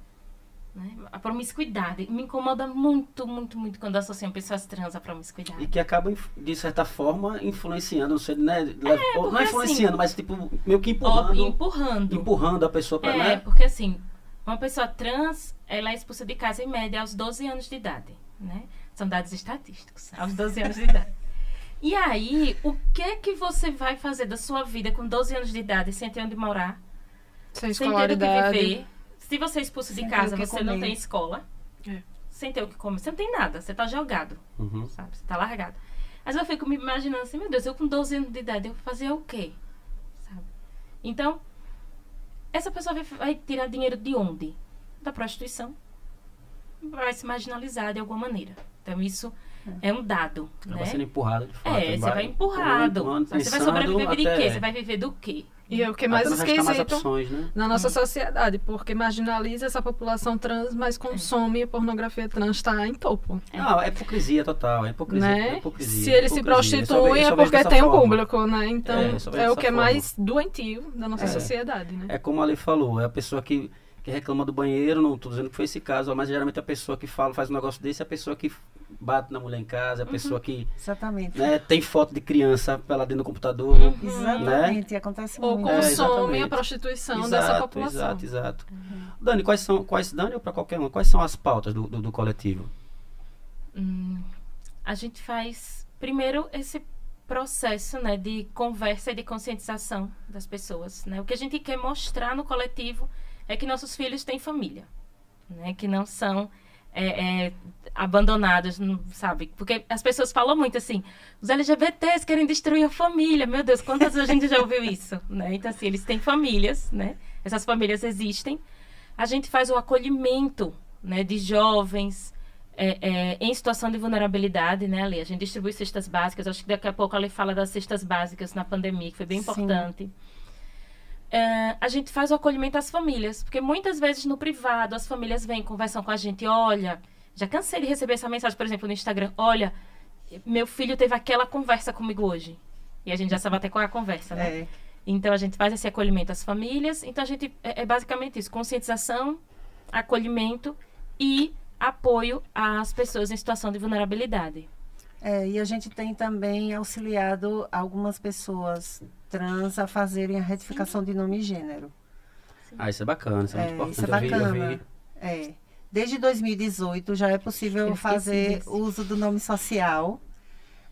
Né? A promiscuidade. Me incomoda muito, muito, muito quando associam pessoas trans à promiscuidade. E que acaba, inf- de certa forma, influenciando, não sei, né? ou não É, é influenciando, assim- mas tipo, meio que Ó, empurrando, empurrando. empurrando a pessoa para, É, né? porque assim, uma pessoa trans, ela é expulsa de casa em média aos 12 anos de idade, né? São dados estatísticos, aos 12 anos de idade. E aí, o que que você vai fazer da sua vida com 12 anos de idade sem ter onde morar, Sem sem ter o que escolaridade. viver? Se você é expulso de Sem casa, você não comer. tem escola. É. Sem ter o que comer, você não tem nada, você tá jogado, Uhum. sabe? Você tá largado. Mas eu fico me imaginando assim, meu Deus, eu com 12 anos de idade, eu vou fazer o quê? Sabe? Então, essa pessoa vai, vai tirar dinheiro de onde? Da prostituição. Vai se marginalizar de alguma maneira. Então, isso é um dado, Acaba né? sendo empurrado de fato. É, você vai empurrado. Você vai sobreviver de até- quê? Você vai viver do quê? E é o que é mais restar mais esquisito opções, né? na nossa sociedade, porque marginaliza essa população trans, mas consome pornografia trans, está em topo. Não, é hipocrisia total, é hipocrisia. é Né? hipocrisia, Se eles se hipocrisia. Vejo- eu é porque tem um forma. público, né? Então É, é, o que é forma. mais doentio da nossa É. sociedade, né? É como a Lei falou, é a pessoa que, que reclama do banheiro, não estou dizendo que foi esse caso, mas geralmente a pessoa que fala, faz um negócio desse é a pessoa que bate na mulher em casa, é a pessoa que Exatamente. né, tem foto de criança lá dentro do computador. Uhum. Exatamente, acontece Ou muito. É, consome exatamente. a prostituição dessa população. Exato, exato. Dani, quais são, quais, Dani ou para qualquer um, quais são as pautas do, do, do coletivo? Hum, a gente faz primeiro esse processo né, de conversa e de conscientização das pessoas. Né? O que a gente quer mostrar no coletivo é que nossos filhos têm família, né? que não são é, é, abandonados, não- sabe? Porque as pessoas falam muito assim, os LGBTs querem destruir a família. Meu Deus, quantas a gente já ouviu isso? Né? Então, assim, eles têm famílias, né? essas famílias existem. A gente faz o acolhimento né, de jovens, é, é, em situação de vulnerabilidade, né, Ali? A gente distribui cestas básicas. Acho que daqui a pouco a Ali fala das cestas básicas na pandemia, que foi bem Sim. importante. É, a gente faz o acolhimento às famílias, porque muitas vezes no privado as famílias vêm, conversam com a gente, olha, já cansei de receber essa mensagem, por exemplo, no Instagram, olha, meu filho teve aquela conversa comigo hoje. E a gente já sabe até qual é a conversa, né? É. Então a gente faz esse acolhimento às famílias. Então a gente é, é basicamente isso: conscientização, acolhimento e apoio às pessoas em situação de vulnerabilidade. É, e a gente tem também auxiliado algumas pessoas trans a fazerem a retificação de nome e gênero. Ah, isso é bacana, isso é, É, muito importante. isso é Eu vi- eu bacana. vi- É. Desde 2018 já é possível fazer disso. uso do nome social,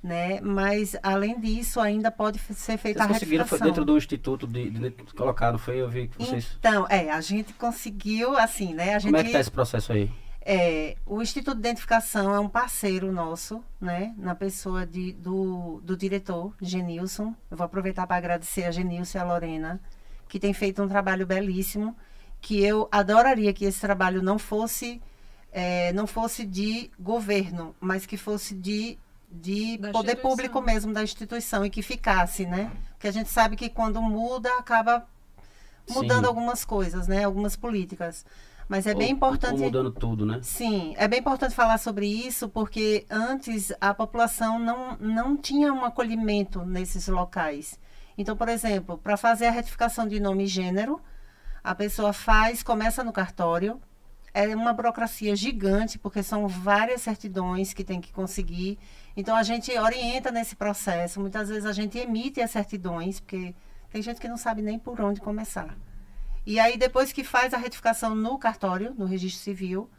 né? Mas além disso ainda pode ser feita Vocês a conseguiram foi dentro do instituto de, de, colocar, não foi? Eu vi que vocês. Então, é, a gente conseguiu, assim, né? A gente Como é que tá esse processo aí? É, o Instituto de Identificação é um parceiro nosso, né? Na pessoa de, do, do diretor, Genilson. Eu vou aproveitar para agradecer a Genilson e a Lorena, que tem feito um trabalho belíssimo, que eu adoraria que esse trabalho não fosse, é, não fosse de governo, mas que fosse de, de Da poder público mesmo da instituição e que ficasse, né? Porque a gente sabe que quando muda, acaba mudando Sim. algumas coisas, né? Algumas políticas. Mas é Ou- bem ou importante. mudando tudo, né? Sim, é bem importante falar sobre isso, porque antes a população não, não tinha um acolhimento nesses locais. Então, por exemplo, para fazer a retificação de nome e gênero, a pessoa faz, começa no cartório, é uma burocracia gigante, porque são várias certidões que tem que conseguir. Então, a gente orienta nesse processo. Muitas vezes a gente emite as certidões, porque tem gente que não sabe nem por onde começar. E aí, depois que faz a retificação no cartório, no registro civil,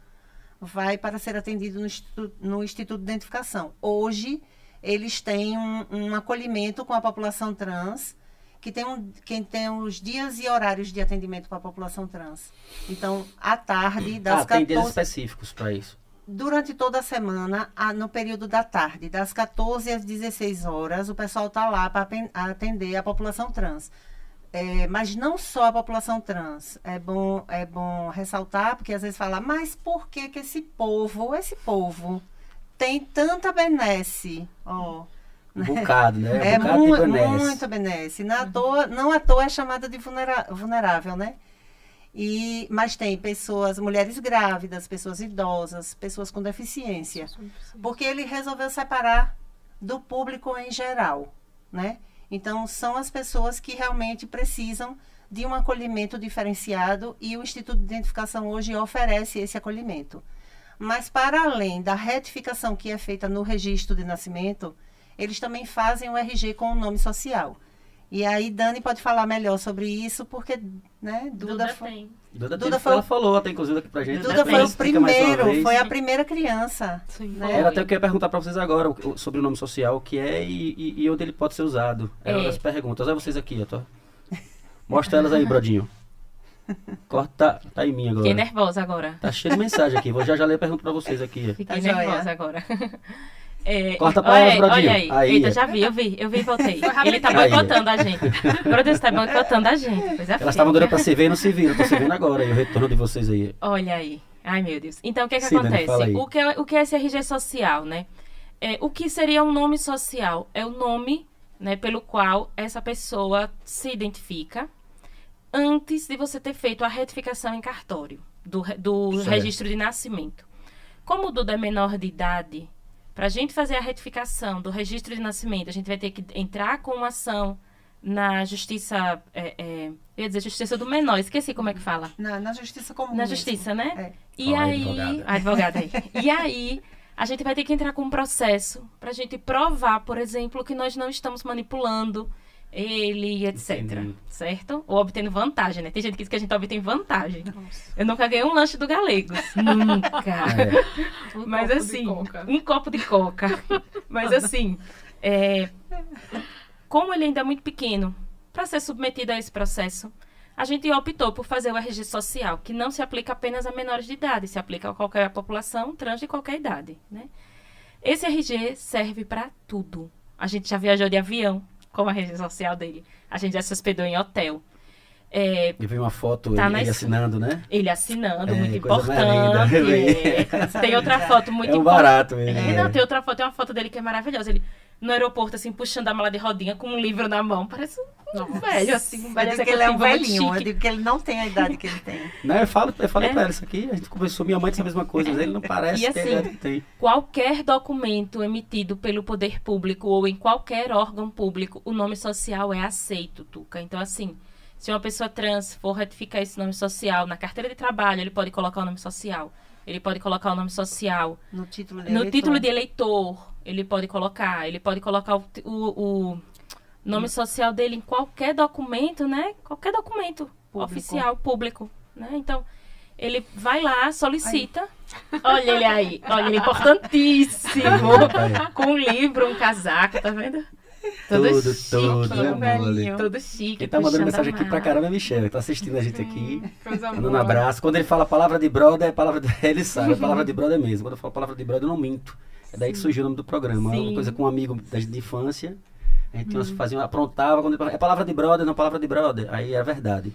vai para ser atendido no Instituto, no Instituto de Identificação. Hoje, eles têm um, um acolhimento com a população trans, que tem, um, quem tem os dias e horários de atendimento para a população trans. Então, à tarde, das ah, tem dias 14 específicos para isso. durante toda a semana, a- no período da tarde, das 14 às 16 horas, o pessoal está lá para atender a população trans. É, mas não só a população trans. É bom, é bom ressaltar, porque às vezes fala, mas por que, que esse povo, esse povo, tem tanta benesse? Ó, Um bocado, né? é um bocado mu benesse. muito benesse. Não à, toa, não à toa é chamada de vulnera- vulnerável, né? E, mas tem pessoas, mulheres grávidas, pessoas idosas, pessoas com deficiência. Porque ele resolveu separar do público em geral, né? Então, são as pessoas que realmente precisam de um acolhimento diferenciado e o Instituto de Identificação hoje oferece esse acolhimento. Mas, para além da retificação que é feita no registro de nascimento, eles também fazem o RG com o nome social. E aí, Dani pode falar melhor sobre isso, porque, né, Duda, Duda foi, tem. Duda, Duda foi o- ela falou até, inclusive, aqui pra gente. Duda né? foi o primeiro, foi a primeira criança. Sim. né? Era até o que eu ia perguntar pra vocês agora, o- sobre o nome social, o que é e, e- e onde ele pode ser usado. É uma É. das perguntas. Olha vocês aqui, eu tô... Mostra elas aí, Brodinho. Corta, tá, tá em mim agora. Fiquei nervosa agora. Tá cheio de mensagem aqui. Vou já já ler a pergunta pra vocês aqui. Fiquei Tá joia. nervosa agora. É, Corta pra olha, elas, aí, olha aí. Aí, Eita, já vi, eu vi, eu vi e voltei. Ele tá rapidinho. boicotando a gente. O Brothers tá boicotando a gente. Coisa Elas feia. estavam doidas pra se ver e não se viram. Tô se vendo agora. E o retorno de vocês aí. Olha aí. Ai, meu Deus. Então, o que é que Sim, Dani, acontece? aí. o, que é, o que é esse RG social, né? É, o que seria um nome social? É o nome né, pelo qual essa pessoa se identifica antes de você ter feito a retificação em cartório do, do Certo. registro de nascimento. Como o Duda é menor de idade, para a gente fazer a retificação do registro de nascimento, a gente vai ter que entrar com uma ação na justiça. É, é, eu ia dizer justiça do menor, esqueci como é que fala. Na, na justiça comum. Na mesmo. justiça, né? É. E a aí, advogada. a advogada aí. E aí, a gente vai ter que entrar com um processo pra gente provar, por exemplo, que nós não estamos manipulando ele, etc. Entendi. Certo? Ou obtendo vantagem, né? Tem gente que diz que a gente obtém vantagem. Eu nunca ganhei um lanche do Galegos. nunca. É. Um Mas copo de assim, coca. um copo de coca. Mas assim, é, como ele ainda é muito pequeno, para ser submetido a esse processo, a gente optou por fazer o RG social, que não se aplica apenas a menores de idade, se aplica a qualquer população trans de qualquer idade, né? Esse RG serve para tudo. A gente já viajou de avião com o RG social dele. A gente já se hospedou em hotel. É, Eu vi uma foto Tá ele, ele assinando, né? ele assinando, É, muito importante. é. Tem outra foto muito é um importante. barato ele. É, não, tem outra foto, tem uma foto dele que é maravilhosa. Ele no aeroporto, assim, puxando a mala de rodinha com um livro na mão. Parece um Nossa. velho, assim, um Eu velho digo que ele é um executivo, muito velhinho, eu digo que ele não tem a idade que ele tem. Não, eu falo, eu falei É. pra ela isso aqui, a gente conversou, minha mãe disse a mesma coisa, mas ele não parece E ter a assim, idade que tem. Qualquer documento emitido pelo poder público ou em qualquer órgão público, o nome social é aceito, Tuca. Então, assim, se uma pessoa trans for retificar esse nome social na carteira de trabalho, ele pode colocar o nome social. Ele pode colocar o nome social No título de No eleitor. título de eleitor, ele pode colocar. Ele pode colocar o, o- o nome social dele em qualquer documento, né? Qualquer documento Público. oficial, público. Né? Então, ele vai lá, solicita. Olha ele aí. Olha ele importantíssimo. Aí. Com um livro, um casaco, tá vendo? Todo Tudo, chique, tudo, né, velhinho. Todo chique. Quem tá mandando mensagem aqui pra caramba é Michel, tá assistindo a gente aqui. Coisa Mandando um abraço. Quando ele fala a palavra de brother, é palavra de... ele sabe, a palavra de brother mesmo. Quando eu falo palavra de brother, eu não minto. É daí que surgiu o nome do programa. Sim. Uma coisa com um amigo da- de infância. A gente tinha- fazia, aprontava, quando ele falava, é palavra de brother, não palavra de brother. Aí é verdade.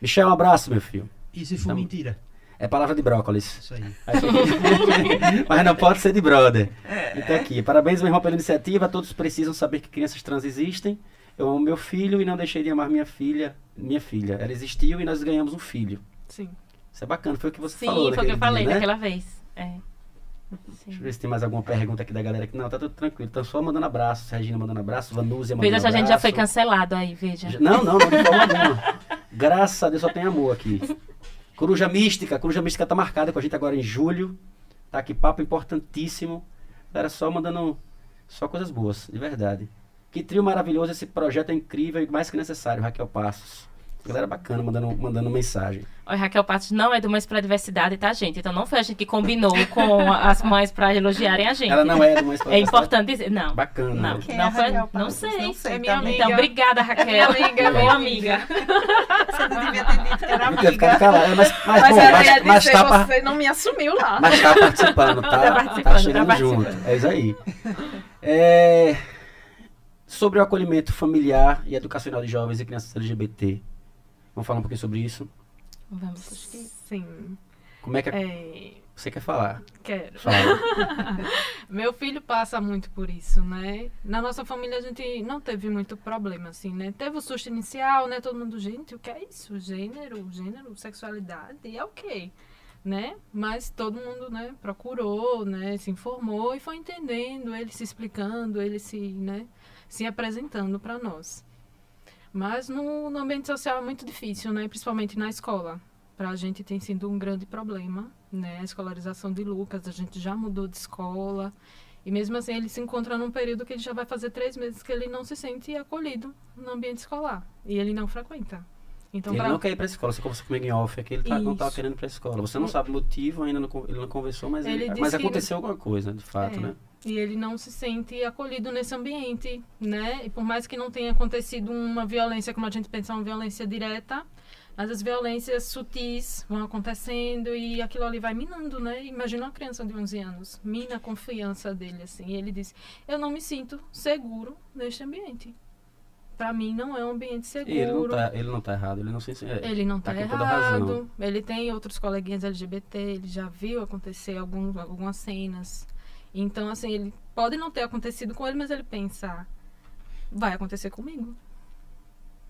Michel, um abraço, meu filho. E se for Então- mentira? É palavra de brócolis. Isso aí. Mas não pode ser de brother. Então aqui, parabéns, meu irmão, pela iniciativa. Todos precisam saber que crianças trans existem. Eu amo meu filho e não deixei de amar minha filha. Minha filha. Ela existiu e nós ganhamos um filho. Sim. Isso é bacana, foi o que você Sim, falou. foi o que eu falei dia, né? naquela vez. É. Deixa eu Sim. ver se tem mais alguma pergunta aqui da galera aqui. Não, tá tudo tranquilo. Estão só mandando abraços. Regina mandando abraço, Vanúzia mandando Veja se a gente já abraço. foi cancelado aí, veja. Não, não, não, de forma alguma. Graças a Deus só tem amor aqui. Coruja Mística, Coruja Mística tá marcada com a gente agora em julho. Tá aqui, papo importantíssimo. Era só mandando só coisas boas, de verdade. Que trio maravilhoso, esse projeto é incrível e mais que necessário, Raquel Passos. Galera bacana mandando, mandando mensagem. Olha, Raquel Passos não é do Mães para a Diversidade, tá, gente? Então não foi a gente que combinou com as mães para elogiarem a gente. Ela não é do mais É importante dizer. Não. Bacana. Não, né? É não, foi, Raquel não sei. Não sei É minha também. Então, amiga. obrigada, Raquel. minha amiga, Meu minha amiga. Você não devia ter dito que era amiga. calado, mas, mas, Mas bom, eu mas, ia mas dizer, tá, você não me assumiu lá. mas tá participando, tá? Tá participando, tá tá chegando participando. junto. É isso aí. É, sobre o acolhimento familiar e educacional de jovens e crianças LGBT. Vamos falar um pouquinho sobre isso. Vamos, acho que... Sim. Como é que É, você quer falar? quero. Fala. Meu filho passa muito por isso, né? Na nossa família a gente não teve muito problema, assim, né? Teve o susto inicial, né? Todo mundo, gente, o que é isso? Gênero, gênero, sexualidade, é o quê? Né? Mas todo mundo, né, procurou, né, se informou e foi entendendo, ele se explicando, ele se, né, se apresentando para nós. Mas no, no ambiente social é muito difícil, né? Principalmente na escola. Para a gente tem sido um grande problema, né? A escolarização de Lucas, a gente já mudou de escola. E mesmo assim, ele se encontra num período que ele já vai fazer três meses que ele não se sente acolhido no ambiente escolar. E ele não frequenta. Então, ele pra- não quer ir pra escola, você conversou comigo em off aqui, ele tá, não tava Isso. querendo ir pra escola. Você não sabe o motivo, ainda não, ele não conversou, mas, Ele ele- mas que- aconteceu alguma coisa, de fato, É. né? E ele não se sente acolhido nesse ambiente, né? E por mais que não tenha acontecido uma violência, como a gente pensa, uma violência direta, mas as violências sutis vão acontecendo e aquilo ali vai minando, né? Imagina uma criança de 11 anos, mina a confiança dele, assim. E ele disse, eu não me sinto seguro neste ambiente. Para mim não é um ambiente seguro. E ele não tá, ele não tá errado, ele não se é, Ele não tá tá, errado. Ele tem outros coleguinhas LGBT, ele já viu acontecer algum, algumas cenas. Então, assim, ele pode não ter acontecido com ele, mas ele pensa, vai acontecer comigo.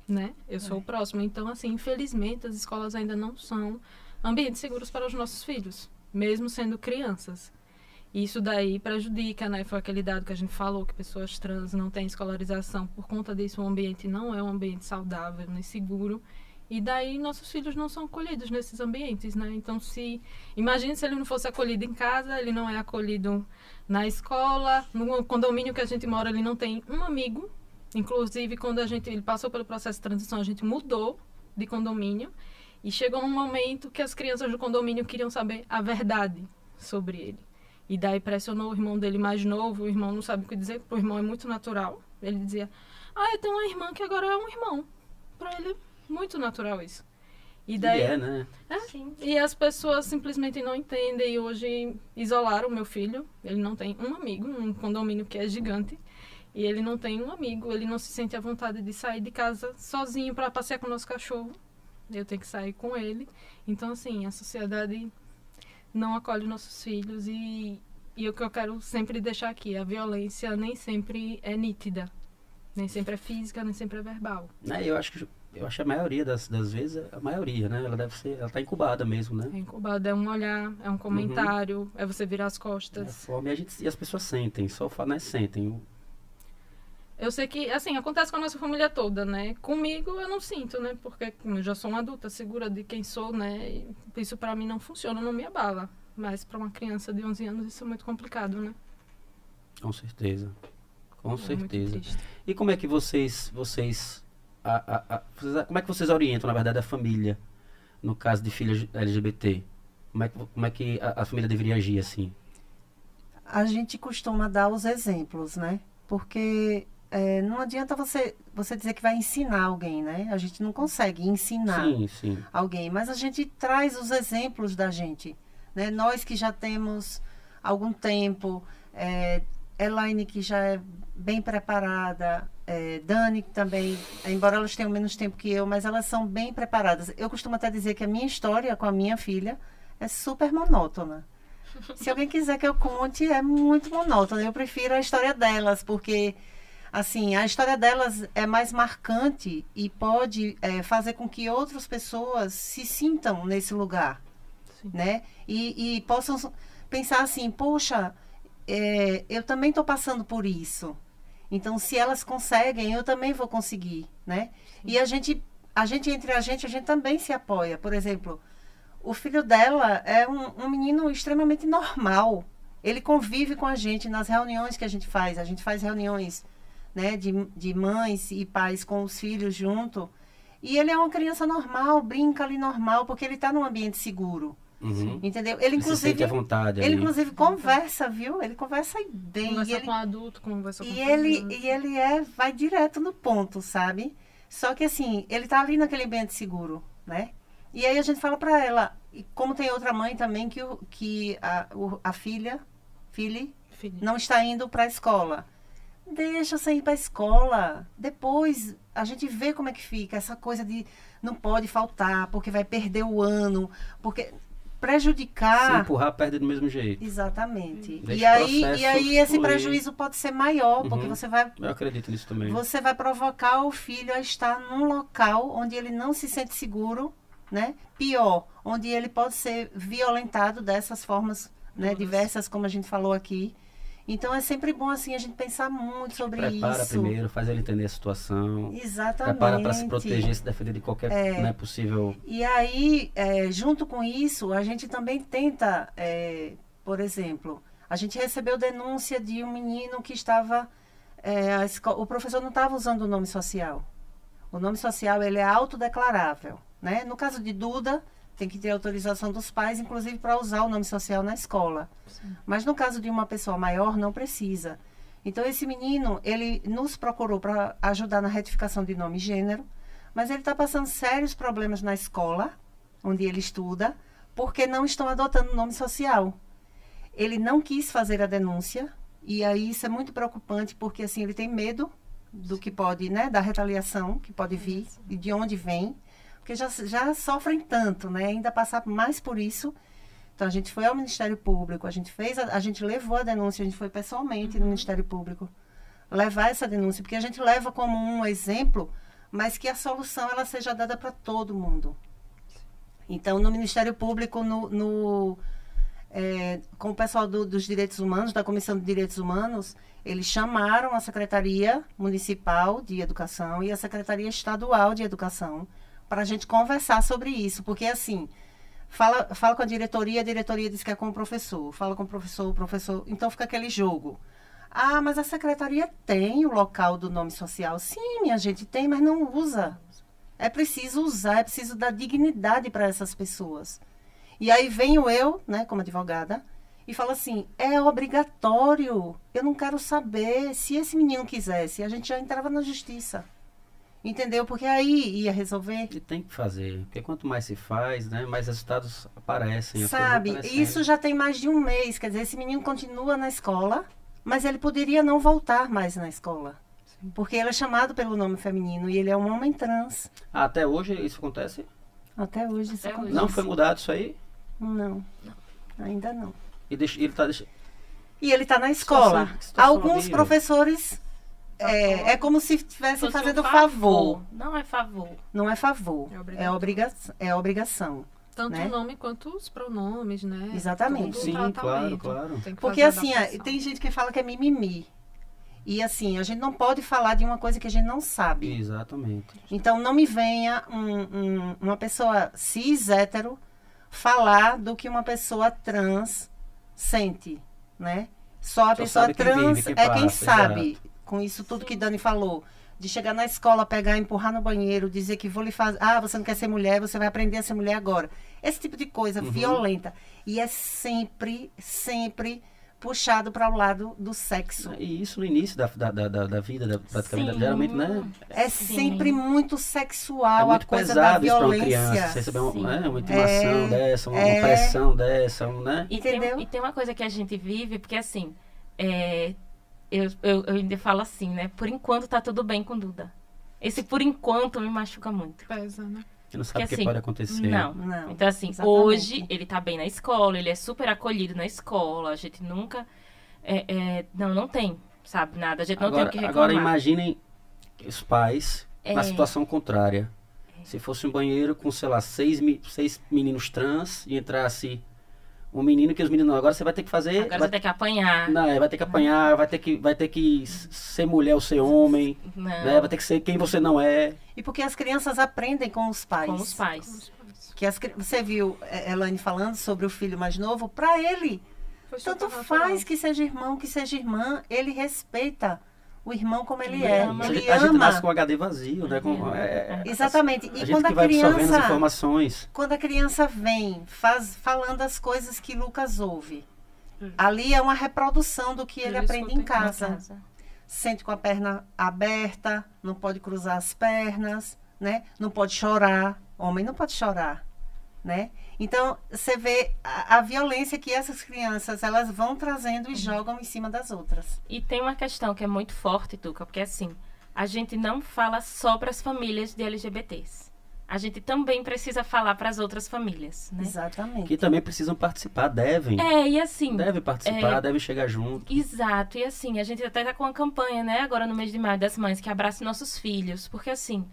Né? Eu sou o próximo. Então, assim, infelizmente, as escolas ainda não são ambientes seguros para os nossos filhos, mesmo sendo crianças. Isso daí prejudica, né? Foi aquele dado que a gente falou, que pessoas trans não têm escolarização. Por conta disso, o ambiente não é um ambiente saudável nem seguro. E daí nossos filhos não são acolhidos nesses ambientes, né? Então, se imagine se ele não fosse acolhido em casa, ele não é acolhido na escola, no condomínio que a gente mora, ele não tem um amigo. Inclusive, quando a gente ele passou pelo processo de transição, a gente mudou de condomínio e chegou um momento que as crianças do condomínio queriam saber a verdade sobre ele. E daí pressionou o irmão dele mais novo, o irmão não sabe o que dizer, porque o irmão é muito natural. Ele dizia: "Ah, eu tenho uma irmã que agora é um irmão". Para ele muito natural isso. E daí é, né? Sim. e as pessoas simplesmente não entendem e hoje isolaram o meu filho. Ele não tem um amigo, um condomínio que é gigante. E ele não tem um amigo, ele não se sente à vontade de sair de casa sozinho para passear com o nosso cachorro. Eu tenho que sair com ele. Então, assim, a sociedade não acolhe nossos filhos e, e o que eu quero sempre deixar aqui, a violência nem sempre é nítida. Nem sempre é física, nem sempre é verbal. É, eu acho que eu acho que a maioria das, das vezes, a maioria, né? Ela deve ser, ela tá incubada mesmo, né? É incubado, é um olhar, é um comentário, é você virar as É a costas. forma, e, a gente, e as pessoas sentem, só né? Sentem. Eu sei que, assim, acontece com a nossa família toda, né? Comigo eu não sinto, né? Porque eu já sou uma adulta, segura de quem sou, né? E isso pra mim não funciona, não me abala. Mas pra uma criança de 11 anos isso é muito complicado, né? Com certeza. Com É certeza. E como é que vocês, vocês, a, a- vocês- como é que vocês orientam, na verdade, a família, no caso de filhos LGBT? Como é que, como é que a, a família deveria agir, assim? a gente costuma dar os exemplos, né? Porque é, não adianta você, você dizer que vai ensinar alguém, né? A gente não consegue ensinar Sim, sim. alguém, mas a gente traz os exemplos da gente, né? Nós que já temos algum tempo, é, Elaine que já é bem preparada, é, Dani também, embora elas tenham menos tempo que eu, mas elas são bem preparadas. Eu costumo até dizer que a minha história com a minha filha é super monótona. Se alguém quiser que eu conte, é muito monótona. Eu prefiro a história delas, porque assim, a história delas é mais marcante e pode é, fazer com que outras pessoas se sintam nesse lugar, Sim. né? E, e possam pensar assim, poxa, é, eu também estou passando por isso. Então, se elas conseguem, eu também vou conseguir, né? E a gente, a gente entre a gente, a gente também se apoia. Por exemplo, o filho dela é um, um menino extremamente normal. Ele convive com a gente nas reuniões que a gente faz. A gente faz reuniões né, de, de mães e pais com os filhos junto. E ele é uma criança normal, brinca ali normal, porque ele está num ambiente seguro. Uhum. Entendeu? Ele, se inclusive, à vontade ele ali. inclusive conversa, viu? Ele conversa bem. Conversar e ele, com adulto, conversar com e ele, e ele é, vai direto no ponto, sabe? Só que assim, ele tá ali naquele ambiente seguro, né? E aí a gente fala pra ela, e como tem outra mãe também que, o, que a, o- a filha, filha, Filho. não está indo para a escola. Deixa você ir para a escola. Depois a gente vê como é que fica essa coisa de não pode faltar porque vai perder o ano, porque Se prejudicar empurrar, perde do mesmo jeito. Exatamente. Deixa E aí, e aí esse fluir. prejuízo pode ser maior, porque Uhum. você vai Eu acredito nisso também. você vai provocar o filho a estar num local onde ele não se sente seguro, né? Pior, onde ele pode ser violentado dessas formas, né, diversas como a gente falou aqui. Então é sempre bom assim a gente pensar muito sobre Prepara isso. primeiro, faz ele entender a situação. Exatamente. Prepara para se proteger, se defender de qualquer É. né, possível. E aí, é, junto com isso, a gente também tenta, é, por exemplo, a gente recebeu denúncia de um menino que estava, é, o professor não estava usando o nome social. O nome social ele é autodeclarável, né? No caso de Duda, tem que ter autorização dos pais, inclusive para usar o nome social na escola. Mas no caso de uma pessoa maior, não precisa. Então esse menino, ele nos procurou para ajudar na retificação de nome e gênero, mas ele está passando sérios problemas na escola, onde ele estuda, porque não estão adotando o nome social. Ele não quis fazer a denúncia, e aí isso é muito preocupante, porque assim, ele tem medo do que pode, né, da retaliação que pode vir e de onde vem, porque já, já sofrem tanto, né, ainda passar mais por isso. Então a gente foi ao Ministério Público, a gente fez, a, a gente levou a denúncia, a gente foi pessoalmente no Ministério Público levar essa denúncia, porque a gente leva como um exemplo, mas que a solução ela seja dada para todo mundo. Então, no Ministério Público, no, no, é, com o pessoal do- dos direitos humanos, da Comissão de Direitos Humanos, eles chamaram a Secretaria Municipal de Educação e a Secretaria Estadual de Educação para a gente conversar sobre isso, porque assim, fala, fala com a diretoria, a diretoria diz que é com o professor, fala com o professor, o professor, então fica aquele jogo. Ah, mas a secretaria tem o local do nome social. Sim, minha gente, tem, mas não usa. É preciso usar, é preciso dar dignidade para essas pessoas. E aí venho eu, né, como advogada, e falo assim: é obrigatório. Eu não quero saber. Se esse menino quisesse, a gente já entrava na justiça. Entendeu? Porque aí ia resolver. E tem que fazer, porque quanto mais se faz, né, mais resultados aparecem. Sabe? Isso já tem mais de um mês. Quer dizer, esse menino continua na escola, mas ele poderia não voltar mais na escola. Porque ele é chamado pelo nome feminino e ele é um homem trans. Ah, até hoje isso acontece? Até hoje isso Até acontece. Não foi mudado isso aí? Não. Ainda não. E deixa, ele tá deixa... E ele está na escola. situação- situação Alguns horrível. professores é, é como se estivessem Fosse um fazendo favor. Não é favor. Não é favor. É É, obrigatório. obriga é obrigação. Tanto né? o nome quanto os pronomes, né? Exatamente. Todo o Sim, claro, tratamento. claro. Porque assim, ah, tem gente que fala que é mimimi. E assim, a gente não pode falar de uma coisa que a gente não sabe. Exatamente. Então não me venha um- um- uma pessoa cis hétero falar do que uma pessoa trans sente, né? Só a Só pessoa sabe quem trans vive, quem é quem passa, sabe. Com isso tudo que Dani falou. De chegar na escola, pegar, empurrar no banheiro, dizer que vou lhe fazer. Ah, você não quer ser mulher, você vai aprender a ser mulher agora. Esse tipo de coisa Uhum. violenta. E é sempre, sempre puxado para o lado do sexo. E isso no início da, da, da, da- da vida, da, praticamente, Sim. geralmente, né? É Sim. sempre muito É sexual muito a coisa pesado da isso para uma violência. criança. Você receber né, uma intimação É, dessa, uma, é. pressão dessa, um, né? E Entendeu? tem, e tem uma coisa que a gente vive, porque assim, é, eu, eu, eu ainda falo assim, né? Por enquanto tá tudo bem com Duda. Esse por enquanto me machuca muito. Pesa, né? Você não sabe o que assim, pode acontecer. Não. Não. Então, assim, Exatamente. hoje ele tá bem na escola, ele é super acolhido na escola, a gente nunca. é, é, não, não tem, sabe, nada. A gente não Agora, tem o que reclamar. agora imaginem os pais na É. situação contrária. Se fosse um banheiro com, sei lá, seis, seis meninos trans e entrasse um menino que os meninos. Agora você vai ter que fazer. Agora vai, você tem que apanhar. não, é, vai ter que apanhar, vai ter que, vai ter que ser mulher ou ser homem, Não, né? Vai ter que ser quem você não é. E porque as crianças aprendem com os pais. com os pais. Que as você viu eh, Elaine falando sobre o filho mais novo, para ele, Foi tanto faz que seja irmão, que seja irmã, ele respeita o irmão como ele Ele é. ama. a, Ele gente, a gente nasce ama. com o HD vazio, né? Com, é, é, Exatamente. a E gente quando que a vai absorvendo as criança, informações. quando a criança vem faz, falando as coisas que Lucas ouve, Hum. ali é uma reprodução do que ele, Ele aprende em em casa. casa. Sente com a perna aberta, não pode cruzar as pernas, né? Não pode chorar. Homem não pode chorar, né? Então, você vê a, a violência que essas crianças, elas vão trazendo e jogam em cima das outras. E tem uma questão que é muito forte, Tuca, porque assim, a gente não fala só para as famílias de LGBTs. A gente também precisa falar para as outras famílias, né? Exatamente. Que também precisam participar, devem. É, e assim. Devem participar, é, devem chegar junto. Exato, e assim, a gente até tá com uma campanha, né, agora no mês de maio das mães, que abrace nossos filhos, porque assim,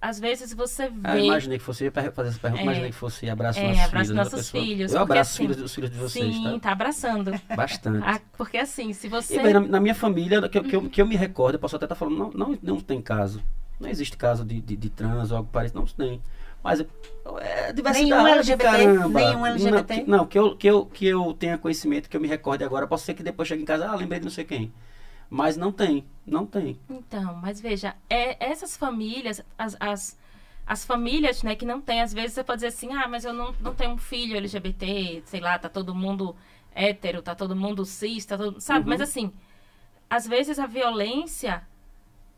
às vezes você vê. Ah, imaginei que fosse, fazer essa pergunta, É. imaginei que fosse abraço É, nossos abraço né, nossos pessoa. filhos, Eu abraço assim- os filhos, os filhos de vocês, Sim, tá? tá abraçando. Bastante. Ah, porque assim, se você. E bem, na, na minha família, que, eu- que, eu, que eu me recordo, eu posso até estar falando, não, não, não tem caso. Não existe caso de, de, de trans ou algo parecido, não tem. Mas é diversidade, Nenhum LGBT? caramba. Nenhum LGBT? Não, que, não, que, eu, que, eu, que eu tenha conhecimento, que eu me recorde agora. Posso ser que depois chegue em casa, ah, lembrei de não sei quem. Mas não tem, não tem. Então, mas veja, é, essas famílias, as, as, as famílias, né, que não tem, às vezes você pode dizer assim, ah, mas eu não, não tenho um filho LGBT, sei lá, tá todo mundo hétero, tá todo mundo cis, tá todo, sabe? Uhum. Mas assim, às vezes a violência,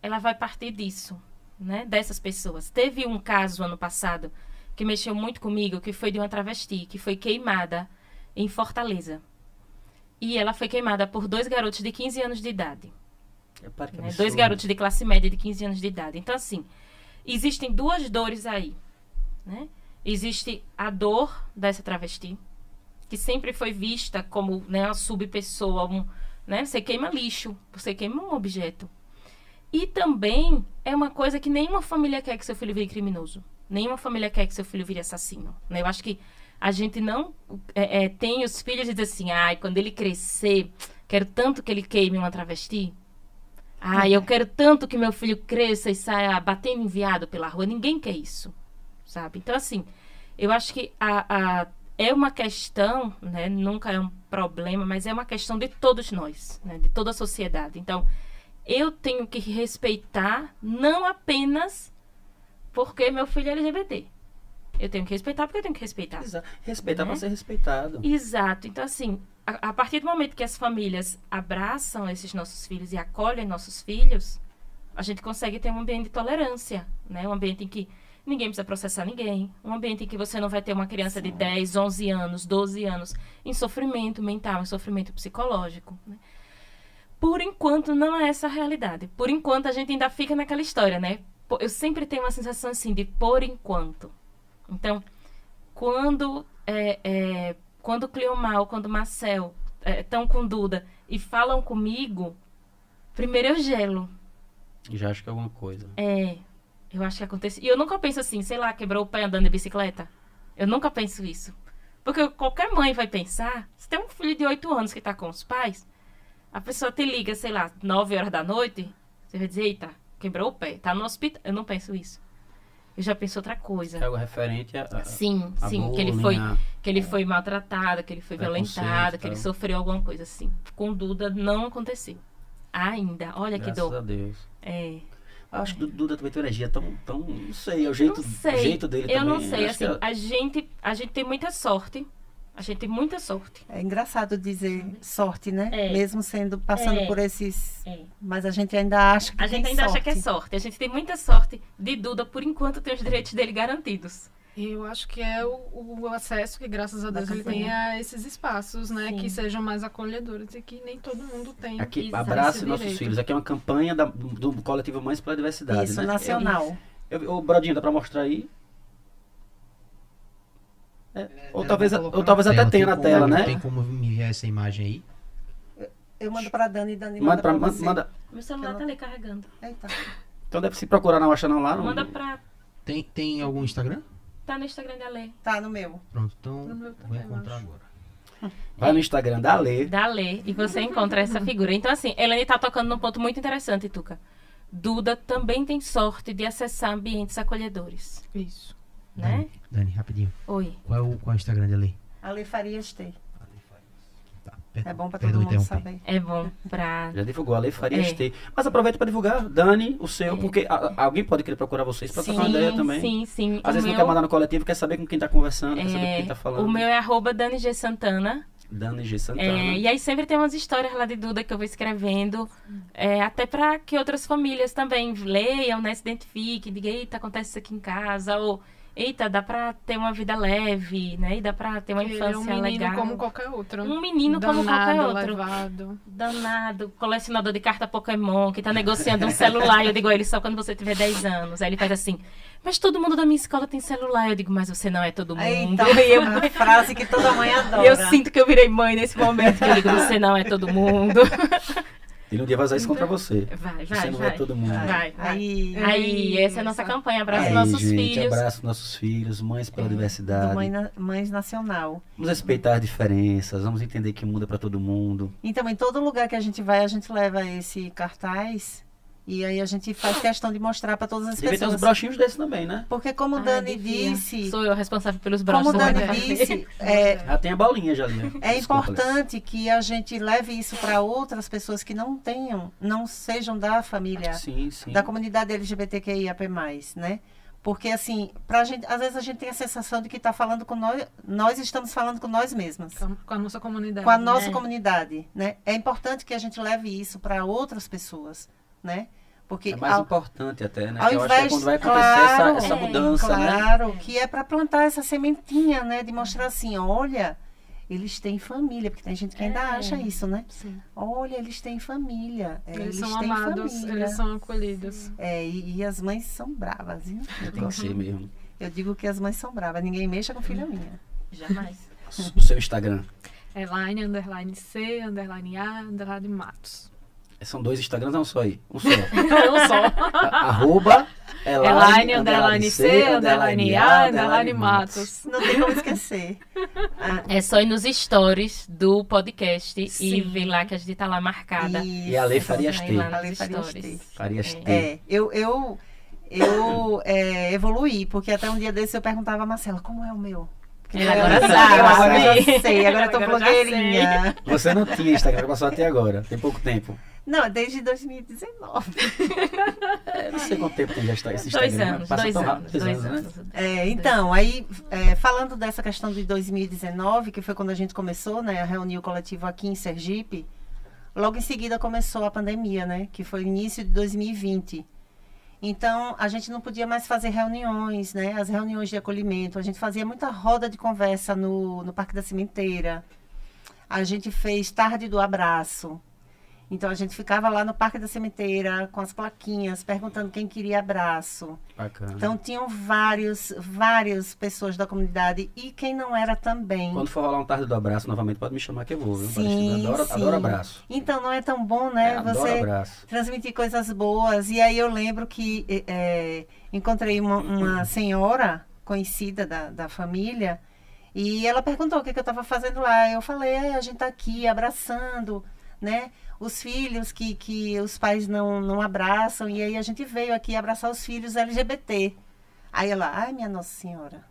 ela vai partir disso, né, dessas pessoas. Teve um caso ano passado que mexeu muito comigo, que foi de uma travesti, que foi queimada em Fortaleza. E ela foi queimada por dois garotos de 15 anos de idade né? absurdo. Dois garotos de classe média de 15 anos de idade. Então, assim, existem duas dores aí. Né? Existe a dor dessa travesti, que sempre foi vista como né, uma subpessoa. Um, né? Você queima lixo, você queima um objeto. E também é uma coisa que nenhuma família quer que seu filho vire criminoso. Nenhuma família quer que seu filho vire assassino. Né? Eu acho que a gente não é, é, tem os filhos e diz assim, ai, quando ele crescer, quero tanto que ele queime uma travesti. Ai, eu quero tanto que meu filho cresça e saia batendo enviado pela rua. Ninguém quer isso, sabe? Então, assim, eu acho que a, a- é uma questão, né? Nunca é um problema, mas é uma questão de todos nós, né? De toda a sociedade. Então, eu tenho que respeitar não apenas porque meu filho é LGBT. Eu tenho que respeitar porque eu tenho que respeitar. Exato. Respeitar Né? pra ser respeitado. Exato. Então, assim, a, a partir do momento que as famílias abraçam esses nossos filhos e acolhem nossos filhos, a gente consegue ter um ambiente de tolerância, né? Um ambiente em que ninguém precisa processar ninguém. Um ambiente em que você não vai ter uma criança de 10, 11 anos, 12 anos em sofrimento mental, em sofrimento psicológico, né? Por enquanto, não é essa a realidade. Por enquanto, a gente ainda fica naquela história, né? Eu sempre tenho uma sensação assim de por enquanto. Então, quando é, é, quando Cleomar, quando Marcel estão com Duda e falam comigo, primeiro eu gelo. Já acho que é alguma coisa. É, eu acho que acontece. E eu nunca penso assim, sei lá, quebrou o pé andando de bicicleta. Eu nunca penso isso. Porque qualquer mãe vai pensar, se tem um filho de 8 anos que tá com os pais, a pessoa te liga, sei lá, 9 horas da noite, você vai dizer, eita, quebrou o pé, tá no hospital. Eu não penso isso. Eu já penso outra coisa. É algo referente a. Sim, a sim, que ele bullying, foi a- que ele foi maltratado, que ele foi violentado, que ele tal. sofreu alguma coisa assim. Com Duda não aconteceu. Ainda, olha que Graças dor. a Deus. É. Acho que o Duda também tem uma energia tão, tão. Não sei, é o jeito, não sei. o jeito dele eu também. não sei, acho que assim, a gente a gente tem muita sorte. A gente tem muita sorte. É engraçado dizer sorte, né? É. Mesmo sendo passando É. por esses. É. Mas a gente ainda acha que A gente tem ainda sorte. acha que é sorte. A gente tem muita sorte de Duda, por enquanto, tem os direitos dele garantidos. E eu acho que é o, o acesso que, graças a Deus, ele tem a esses espaços, né? Sim. Que sejam mais acolhedores e que nem todo mundo tem. Aqui, abrace Esse nossos direito. filhos. Aqui é uma campanha da- do coletivo Mães pela Diversidade. Isso, né? nacional. Eu, eu, ô, Brodinho, dá pra mostrar aí? É, Ou talvez, ou talvez até tenha na como- tela, né? Tem como me enviar essa imagem aí? Eu mando pra Dani e Dani Manda manda, pra, pra manda, você. manda- Meu celular tá ali carregando. Eita. Então deve se procurar, não acha não lá. Não, Manda pra. Tem, tem algum Instagram? Tá no Instagram da Lê. Tá no meu. Pronto, então No meu vou encontrar acho. agora. Vai no Instagram da Lê. Da Lê. E você encontra essa figura. Então, assim, Helene tá tocando num ponto muito interessante, Tuca. Duda também tem sorte de acessar ambientes acolhedores. Isso. Né? Dani, Dani, rapidinho. Oi. Qual é o, qual é o Instagram dele? Ali Farias T. Tá, É bom pra todo mundo interromper. saber. É bom pra. Já divulgou a Lei Farias É. T. Mas aproveita para divulgar, Dani, o seu, porque a- alguém pode querer procurar vocês para trocar uma ideia também. Sim, sim. Às O vezes não meu- quer mandar no coletivo, quer saber com quem tá conversando, quer saber com é, quem tá falando. O meu é arroba Dani G. Santana. Dani G. Santana. É, e aí sempre tem umas histórias lá de Duda que eu vou escrevendo, é, até para que outras famílias também leiam, né, se identifiquem, digam, eita, acontece isso aqui em casa, ou eita, dá pra ter uma vida leve, né, e dá pra ter uma infância é um menino legal. como qualquer outro. Um menino como Danado, qualquer outro. levado. Danado, colecionador de carta Pokémon, que tá negociando um celular. Eu digo a ele só quando você tiver 10 anos. Aí ele faz assim, mas todo mundo da minha escola tem celular. Eu digo, mas você não é todo mundo. Eita, E eu, uma frase que toda mãe adora. e eu sinto que eu virei mãe nesse momento, que eu digo, você não é todo mundo. Ele um dia vai usar isso contra você. Vai, Você vai, não vai. vai todo mundo. Vai, vai. Aí, Aí, essa é a nossa campanha. Abraça Aí, nossos gente, filhos. abraço nossos filhos, mães pela do diversidade. Mãe na- Mães Nacional. Vamos respeitar as diferenças, vamos entender que muda para todo mundo. Então, em todo lugar que a gente vai, a gente leva esse cartaz e aí a gente faz questão de mostrar para todas as Devia ter uns pessoas. brochinhos desses também, né? Porque como o Ai, Dani devia. disse, Sou eu responsável pelos broches. como Dani Guarda. disse, é, Ah, tem a bolinha já ali. né? É Desculpa, Alex. importante que a gente leve isso para outras pessoas que não tenham, não sejam da família, Sim, sim. da comunidade LGBTQIAP+, né? Porque assim, pra gente, às vezes a gente tem a sensação de que está falando com nós, nós estamos falando com nós mesmas, Com, com a nossa comunidade. com a nossa né? comunidade, né? É importante que a gente leve isso para outras pessoas, né? Porque É mais ao, importante até, né? ao Que eu acho que é invés, quando vai acontecer claro, essa, essa é, mudança, né? claro, que é para plantar essa sementinha, né? De mostrar assim, olha, eles têm família, porque tem gente que ainda É. acha isso, né? Sim. Olha, eles têm família. é, Eles, Eles, são têm amados, família. eles são acolhidos. É, e, e as mães são bravas, viu? Eu, Tem que ser mesmo. eu digo que as mães são bravas. Ninguém mexa com filha minha. Jamais. O seu Instagram. É line, underline C, underline A, underline Matos. São dois Instagrams, não só aí. Um só. Não só. A- Arroba É line, underline C, underline A, underline Matos. Não tem como esquecer. Ah, É só ir nos stories do podcast e Sim. ver lá que a gente tá lá marcada. E a Lei isso. Farias T. nos Ale Farias stories. T. Farias É. T. É, eu, eu, eu é, evoluí, porque até um dia desse eu perguntava a Marcela, como é o meu? Porque É, eu agora sabe, agora eu já sei, agora eu tô Agora blogueirinha. Você não tinha Instagram, passou até agora. Tem pouco tempo. Não, desde 2019. É, não sei quanto tempo tem já está esse Dois Instagram. anos, Passa dois tão anos, rápido, dois né? anos. É, então, aí, é, falando dessa questão de 2019, que foi quando a gente começou, né, a reunir o coletivo aqui em Sergipe, logo em seguida começou a pandemia, né, que foi o início de 2020. Então, a gente não podia mais fazer reuniões, né, as reuniões de acolhimento. A gente fazia muita roda de conversa no, no Parque da Cimenteira. A gente fez tarde do abraço. Então, a gente ficava lá no Parque da Cimenteira com as plaquinhas, perguntando quem queria abraço. Bacana. Então tinham vários, várias pessoas da comunidade e quem não era também. Quando for rolar um tarde do abraço novamente, pode me chamar que eu vou, viu? Sim, adoro, sim. adoro abraço. Então não é tão bom, né? É, adoro você abraço. transmitir coisas boas. E aí eu lembro que eh, encontrei uma, uma senhora conhecida da, da família e ela perguntou o que, que eu estava fazendo lá. Eu falei, é, a gente está aqui abraçando, né? Os filhos que, que os pais não, não abraçam. E aí a gente veio aqui abraçar os filhos LGBT. Aí ela, ai, minha Nossa Senhora.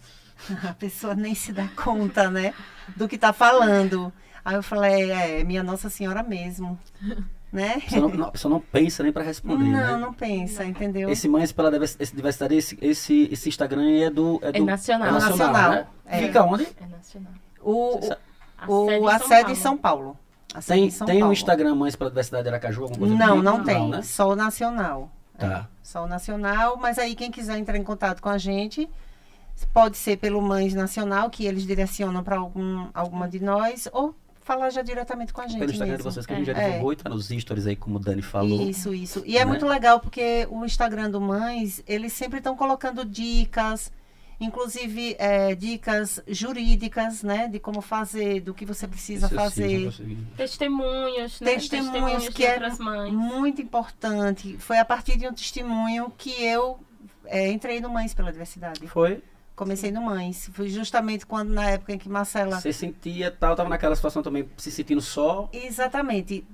A pessoa nem se dá conta, né? Do que tá falando. Aí eu falei, é, minha Nossa Senhora mesmo. Né? A pessoa não, não- a pessoa não pensa nem para responder, Não, né? não pensa, entendeu? Esse Mães pela Diversidade, esse, esse, esse Instagram é do... É, do, nacional. É nacional, Nacional, né? é. Fica onde? É nacional. O, Você sabe? o, a sede em São Paulo. Tem, tem um. Instagram Mães pela Diversidade de Aracaju, alguma coisa Não, tipo? não tem. né? Só o nacional. Tá. É, só o nacional, mas aí quem quiser entrar em contato com a gente, pode ser pelo Mães Nacional, que eles direcionam para algum, alguma de nós, ou falar já diretamente com a gente. Pelo Instagram de mesmo. vocês que a gente já É. divulgou e tá nos stories aí, como o Dani falou. Isso, isso. E é Né? muito legal porque o Instagram do Mães, eles sempre estão colocando dicas, inclusive é, dicas jurídicas, né? De como fazer, do que você precisa Isso fazer. Testemunhos, né? Testemunhos que é. Muito importante. Foi a partir de um testemunho que eu é, entrei no Mães pela Diversidade. Foi? Comecei no Mães. Foi justamente quando, na época em que Marcela. Você sentia tal, tava naquela situação também, se sentindo só. Exatamente.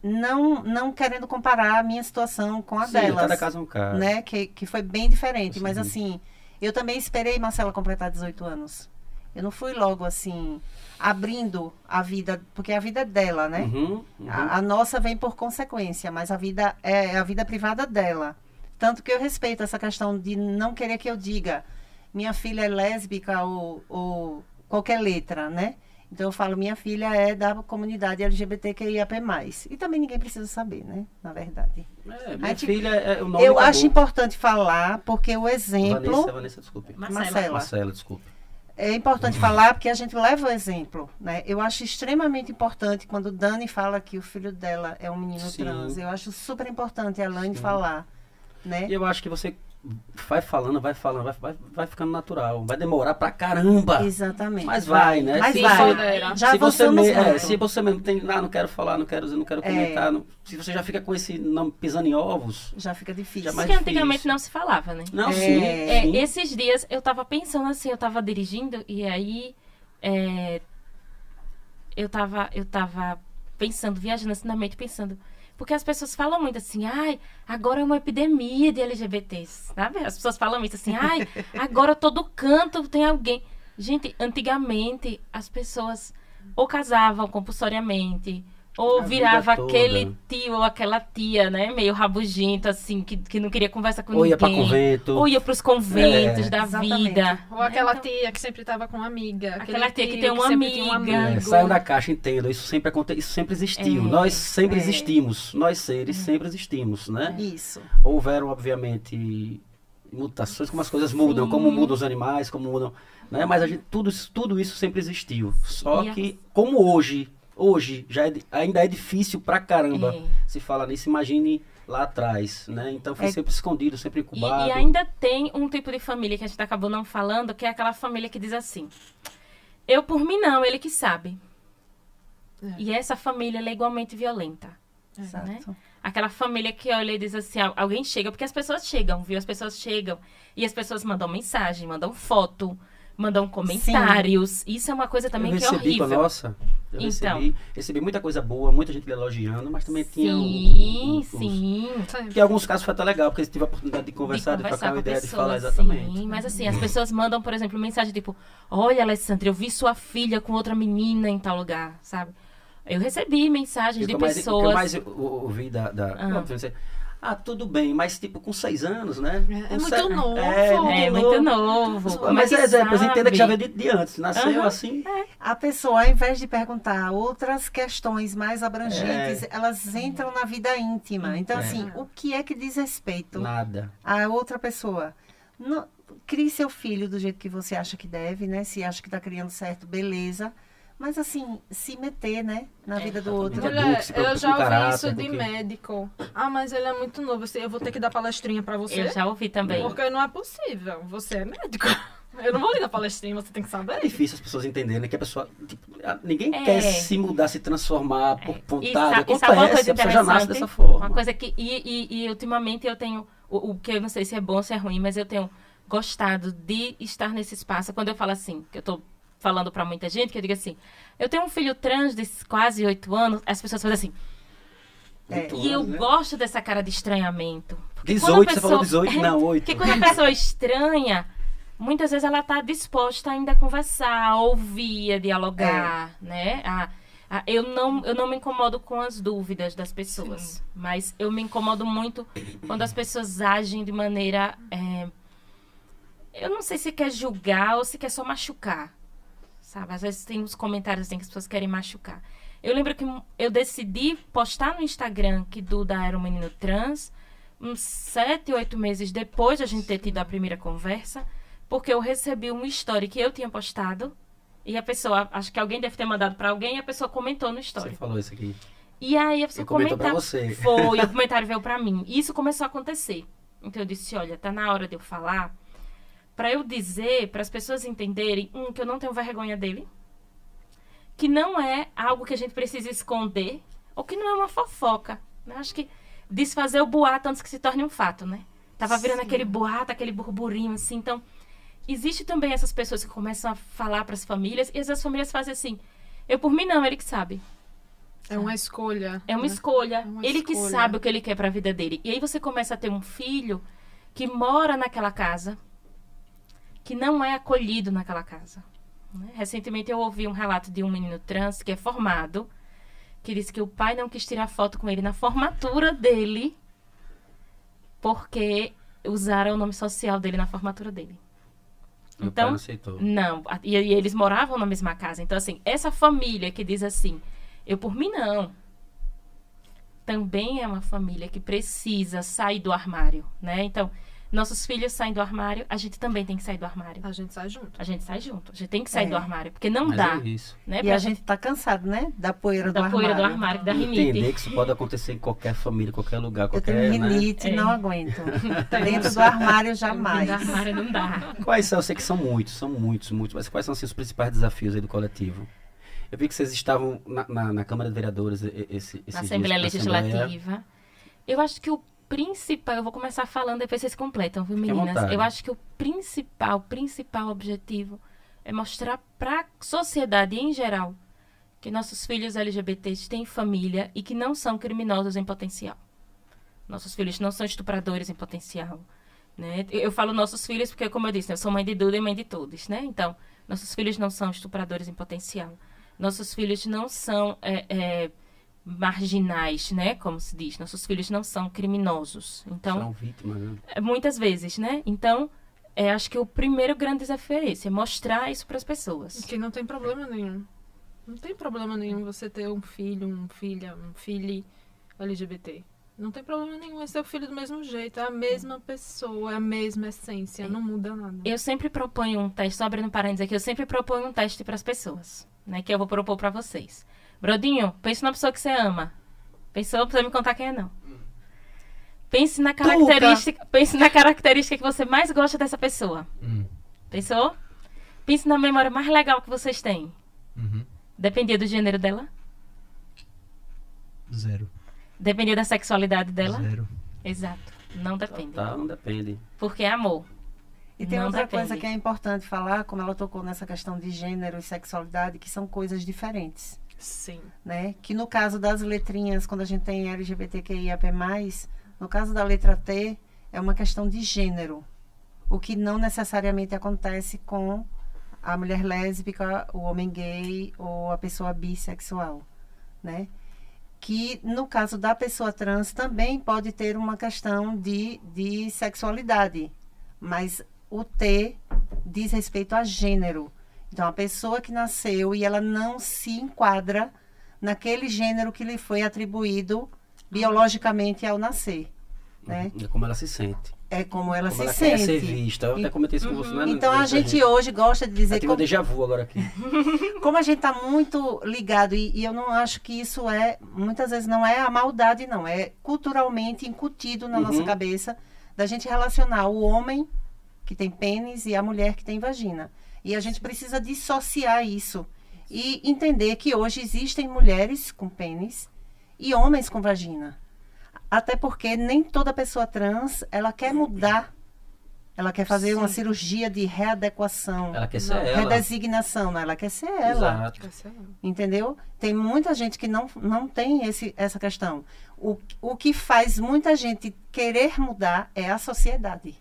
Não, não querendo comparar a minha situação com a Sim, delas. cada caso é um caso. né? Que, que foi bem diferente. Eu Mas assim, eu também esperei Marcela completar 18 anos. Eu não fui logo assim, abrindo a vida, porque a vida é dela, né? Uhum, uhum. A, a nossa vem por consequência, mas a vida é a vida privada dela. Tanto que eu respeito essa questão de não querer que eu diga minha filha é lésbica ou, ou qualquer letra, né? Então eu falo, minha filha é da comunidade LGBTQIAP+. E também ninguém precisa saber, né? Na verdade. É, minha gente- filha é o nome Eu acabou. acho importante falar, porque o exemplo. Vanessa, Vanessa, desculpe. Marcela. Marcela. Marcela, desculpe. É importante falar porque a gente leva o exemplo, né? Eu acho extremamente importante quando Dani fala que o filho dela é um menino Sim. trans. Eu acho super importante a Lane Sim. falar, né? E eu acho que você vai falando, vai falando, vai, vai, vai ficando natural. Vai demorar pra caramba. Exatamente. Mas vai, né? Mas Se vai. você- Já se você, me- é, se você mesmo tem, ah, não quero falar, não quero dizer, não quero É. comentar, não- se você já fica com esse não pisando em ovos, Já fica difícil. Já mais Porque antigamente difícil. não se falava, né? não, É. sim, É, sim. esses dias eu tava pensando assim, eu tava dirigindo e aí é, eu tava eu tava pensando, viajando assim na mente, pensando, porque as pessoas falam muito assim, ai, agora é uma epidemia de LGBTs, sabe? As pessoas falam isso assim, ai, agora todo canto tem alguém. Gente, antigamente as pessoas ou casavam compulsoriamente, ou A virava aquele tio ou aquela tia, né, meio rabugento assim, que, que não queria conversar com Ou ia ninguém. pra convento. Ou ia pros conventos É. da Exatamente. vida. Ou aquela Então, tia que sempre tava com uma amiga. Aquela tia que tem uma sempre tinha um amiga. É, amigo. saiam da caixa, entenda. Isso sempre aconte... isso sempre existiu. É. Nós sempre É. existimos. Nós seres sempre existimos, né? Isso. Houveram, obviamente, mutações, como as coisas mudam, Sim. como mudam os animais, como mudam. Né? Mas a gente, tudo, isso- tudo isso sempre existiu. Só E a- que, como hoje, hoje já é ainda é difícil pra caramba É. se falar nisso, imagine lá atrás, né? Então foi É. sempre escondido, sempre E, incubado. e ainda tem um tipo de família que a gente acabou não falando, que é aquela família que diz assim: Eu por mim não, ele que sabe. É. E essa família ela é igualmente violenta. Exato. Né? Aquela família que olha e diz assim, al- alguém chega, porque as pessoas chegam, viu? As pessoas chegam e as pessoas mandam mensagem, mandam foto, mandam comentários. Isso é uma coisa também eu que é recebi com a horrível. nossa. Eu Então. recebi, recebi muita coisa boa, muita gente elogiando, mas também tinha Sim, sim. Que em alguns casos foi até legal, porque tive a oportunidade de conversar, de, trocar com uma a ideia, de pessoa, falar exatamente. Sim, mas assim, as pessoas mandam, por exemplo, mensagem tipo: Olha, Alessandra, eu vi sua filha com outra menina em tal lugar, sabe? Eu recebi mensagens de mais- O que eu mais ouvi da. da Ah. Ah, tudo bem, mas tipo, com seis anos, né? É, Com é muito se- novo. É, muito novo. Mas, como mas que é exemplo, sabe? entenda que já veio de, de antes. Nasceu Aham. assim. A pessoa, ao invés de perguntar outras questões mais abrangentes, É. elas entram na vida íntima. Então, É. assim, o que é que diz respeito Nada. a outra pessoa? Não- crie seu filho do jeito que você acha que deve, né? Se acha que está criando certo, beleza. Mas, assim, se meter, né? Na vida do outro. Mulher, Eduque-se, preocupe eu já ouvi caráter, isso de porque- médico. Ah, mas ele é muito novo. Eu vou ter que dar palestrinha pra você? Eu já ouvi também. Porque não é possível. Você é médico. Eu não vou lhe dar palestrinha, você tem que É saber. difícil as pessoas entenderem que a pessoa. tipo, ninguém É. quer se mudar, se transformar por E, vontade. e Acontece, sabe uma coisa a pessoa já nasce dessa forma. Uma coisa que. E, e, e ultimamente eu tenho. O, o que eu não sei se é bom ou se é ruim, mas eu tenho gostado de estar nesse espaço. Quando eu falo assim, que eu tô falando pra muita gente, que eu digo assim, eu tenho um filho trans de quase oito anos, as pessoas fazem assim. É. E eu né? gosto dessa cara de estranhamento. Porque 18, quando a você falou pessoa- 18, não, 8. Porque quando a pessoa é estranha, muitas vezes ela está disposta ainda a conversar, a ouvir, a dialogar, né? A, a- eu, não, eu não me incomodo com as dúvidas das pessoas, mas eu me incomodo muito quando as pessoas agem de maneira. é, eu não sei se quer julgar ou se quer só machucar. Sabe? Às vezes tem uns comentários assim que as pessoas querem machucar. Eu lembro que eu decidi postar no Instagram que Duda era um menino trans uns sete, oito meses depois de a gente ter tido a primeira conversa, porque eu recebi uma história que eu tinha postado e a pessoa, acho que alguém deve ter mandado pra alguém e a pessoa comentou no Você story. falou isso aqui. E aí a pessoa comentou pra comenta- você. Foi, o comentário veio pra mim. E isso começou a acontecer. Então eu disse, olha, tá na hora de eu falar pra eu dizer, para as pessoas entenderem, um, que eu não tenho vergonha dele, que não é algo que a gente precisa esconder, ou que não é uma fofoca. Eu acho que desfazer o boato antes que se torne um fato, né? Tava virando Sim. aquele boato, aquele burburinho, assim. Então, existe também essas pessoas que começam a falar pras famílias, e as famílias fazem assim, eu por mim não, ele que sabe. É uma escolha. É uma né? escolha. É uma ele que escolha. sabe o que ele quer pra vida dele. E aí você começa a ter um filho que mora naquela casa, que não é acolhido naquela casa. né? Recentemente eu ouvi um relato de um menino trans que é formado, que disse que o pai não quis tirar foto com ele na formatura dele, porque usaram o nome social dele na formatura dele. Meu Então, pai não aceitou. Não, e, e eles moravam na mesma casa. Então, assim, essa família que diz assim, eu por mim não, também é uma família que precisa sair do armário, né? Então, Nossos filhos saem do armário, a gente também tem que sair do armário. A gente sai junto. A gente sai junto. A gente tem que sair É. do armário, porque não Mas dá, é isso. né? E a gente tá cansado, né? Da poeira da do poeira do armário. armário, da Entender rinite. que isso pode acontecer em qualquer família, qualquer lugar, Eu qualquer. tenho né? rinite, É. não aguento. Dentro do armário, jamais. Dentro do armário não dá. Quais são? Eu sei que são muitos, são muitos, muitos, mas quais são assim, os principais desafios aí do coletivo? Eu vi que vocês estavam na, na, na Câmara de Vereadores esse, esses na dias, Assembleia na Assembleia. Legislativa. Eu acho que o principal, eu vou começar falando, depois vocês completam, viu, meninas? Eu acho que o principal, principal objetivo é mostrar para a sociedade em geral que nossos filhos LGBTs têm família e que não são criminosos em potencial. Nossos filhos não são estupradores em potencial. Né? Eu eu falo nossos filhos porque, como eu disse, eu sou mãe de Duda e mãe de todos. Né? Então, nossos filhos não são estupradores em potencial. Nossos filhos não são é, é, marginais, né? Como se diz. Nossos filhos não são criminosos. Então, São vítimas, né? é, muitas vezes, né? Então, é, acho que o primeiro grande desafio é esse, é mostrar isso para as pessoas. Que não tem problema nenhum. Não tem problema nenhum você ter um filho, um filha, um filho LGBT. Não tem problema nenhum, é seu filho do mesmo jeito, é a mesma pessoa, é a mesma essência, não muda nada. Eu sempre proponho um teste, só abrindo parênteses aqui, eu sempre proponho um teste para as pessoas, né? Que eu vou propor para vocês. Brodinho, pense numa pessoa que você ama. Pensou? Não precisa me contar quem é, não. Pense na característica, pense na característica que você mais gosta dessa pessoa. Hum, Pensou? Pense na memória mais legal que vocês têm. uhum. Dependia do gênero dela? Zero. Dependia da sexualidade dela? Zero. Exato. Não depende. Tá, não depende. Porque é amor. E tem Não outra depende. coisa que é importante falar, como ela tocou nessa questão de gênero e sexualidade, que são coisas diferentes. Sim. né? Que no caso das letrinhas, quando a gente tem LGBTQIAP+, no caso da letra T, é uma questão de gênero. O que não necessariamente acontece com a mulher lésbica, o homem gay ou a pessoa bissexual, né? Que no caso da pessoa trans também pode ter uma questão de, de sexualidade, mas o T diz respeito a gênero. Então, a pessoa que nasceu e ela não se enquadra naquele gênero que lhe foi atribuído biologicamente ao nascer. Né? É como ela se sente. É como ela como se ela quer ser sente. vista. Eu até comentei isso com você, né? Então, a Durante gente hoje gosta de dizer tive um como, déjà vu agora aqui. como a gente está muito ligado, e, e eu não acho que isso é, muitas vezes não é a maldade, não, é culturalmente incutido na nossa Uhum. cabeça da gente relacionar o homem que tem pênis e a mulher que tem vagina. E a gente precisa dissociar isso e entender que hoje existem mulheres com pênis e homens com vagina. Até porque nem toda pessoa trans, ela quer mudar. Ela quer fazer uma Sim. cirurgia de readequação, Ela quer ser Não, ela. redesignação, não, ela quer ser ela. Exato. Entendeu? Tem muita gente que não, não tem esse, essa questão. O, o que faz muita gente querer mudar é a sociedade.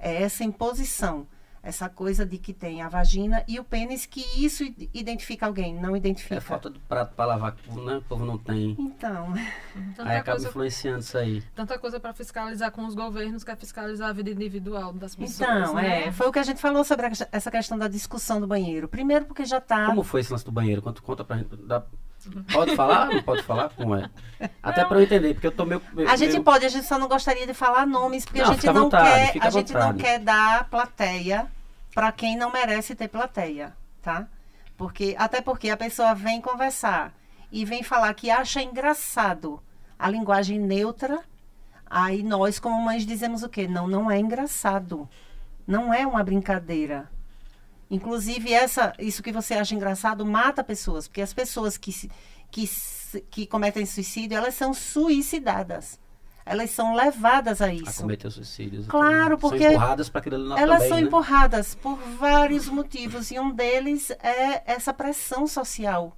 É essa imposição. Essa coisa de que tem a vagina e o pênis, que isso id- identifica alguém, não identifica. É falta do prato pra lavar, né? O povo não tem. Então, Tanta Aí acaba coisa, influenciando isso aí. tanta coisa para fiscalizar com os governos, quer fiscalizar a vida individual das pessoas. então né? é, foi o que a gente falou sobre a essa questão da discussão do banheiro. Primeiro porque já está... Como foi esse lance do banheiro? Conta, conta pra gente. Dá- Pode falar? Não pode falar? Como é? Até pra eu entender, porque eu tô meio. meio- A gente pode, a gente só não gostaria de falar nomes, porque Não, a gente não vontade, quer, a à gente não quer dar plateia para quem não merece ter plateia, tá? Porque até porque a pessoa vem conversar e vem falar que acha engraçado a linguagem neutra, aí nós como mães dizemos o quê? Não, não é engraçado. Não é uma brincadeira. Inclusive, essa, isso que você acha engraçado mata pessoas, porque as pessoas que, que, que cometem suicídio, elas são suicidadas. Elas são levadas a A isso. cometer suicídios. Claro, São porque empurradas pra aquilo Elas também, são né? empurradas por vários motivos, e um deles é essa pressão social,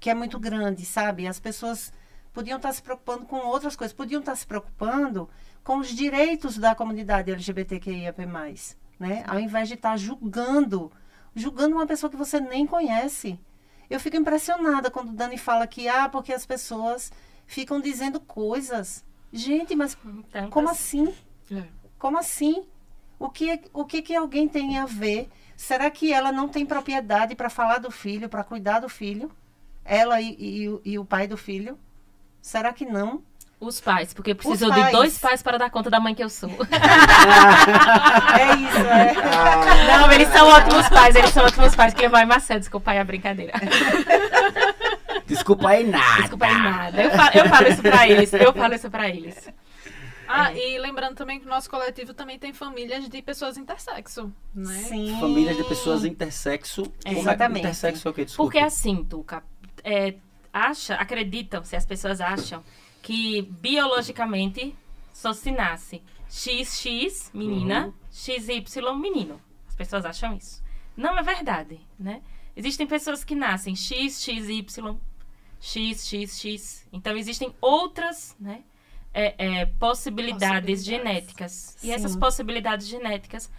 que é muito grande, sabe? As pessoas podiam estar se preocupando com outras coisas, podiam estar se preocupando com os direitos da comunidade LGBTQIAP+, né? Ao invés de estar julgando, julgando uma pessoa que você nem conhece. Eu fico impressionada quando o Dani fala que, ah, porque as pessoas ficam dizendo coisas. Gente, mas Então, como tá- assim? É. Como assim? O que, o que, que alguém tem a ver? Será que ela não tem propriedade para falar do filho, para cuidar do filho? Ela e, e e o pai do filho? Será que não? Os pais, porque precisou pais. de dois pais para dar conta da mãe que eu sou. É isso, é. Não, eles são ótimos pais, eles são ótimos pais. Que vai Marcelo, desculpa aí a brincadeira. Desculpa aí nada. Desculpa aí nada. Eu falo, eu falo isso pra eles, eu falo isso pra eles. Ah, É. e lembrando também que o nosso coletivo também tem famílias de pessoas intersexo, né? Sim. Famílias de pessoas intersexo. É. Exatamente. Intersexo é o quê? Desculpa. Porque assim, Tuca, é, acha, acreditam, se as pessoas acham, que biologicamente só se nasce XX, menina, Uhum. XY, menino. As pessoas acham isso. Não é verdade, né? Existem pessoas que nascem X, XY, X, X, X. Então, existem outras, né? é, é, possibilidades Possibilidades. genéticas. E Sim. essas possibilidades genéticas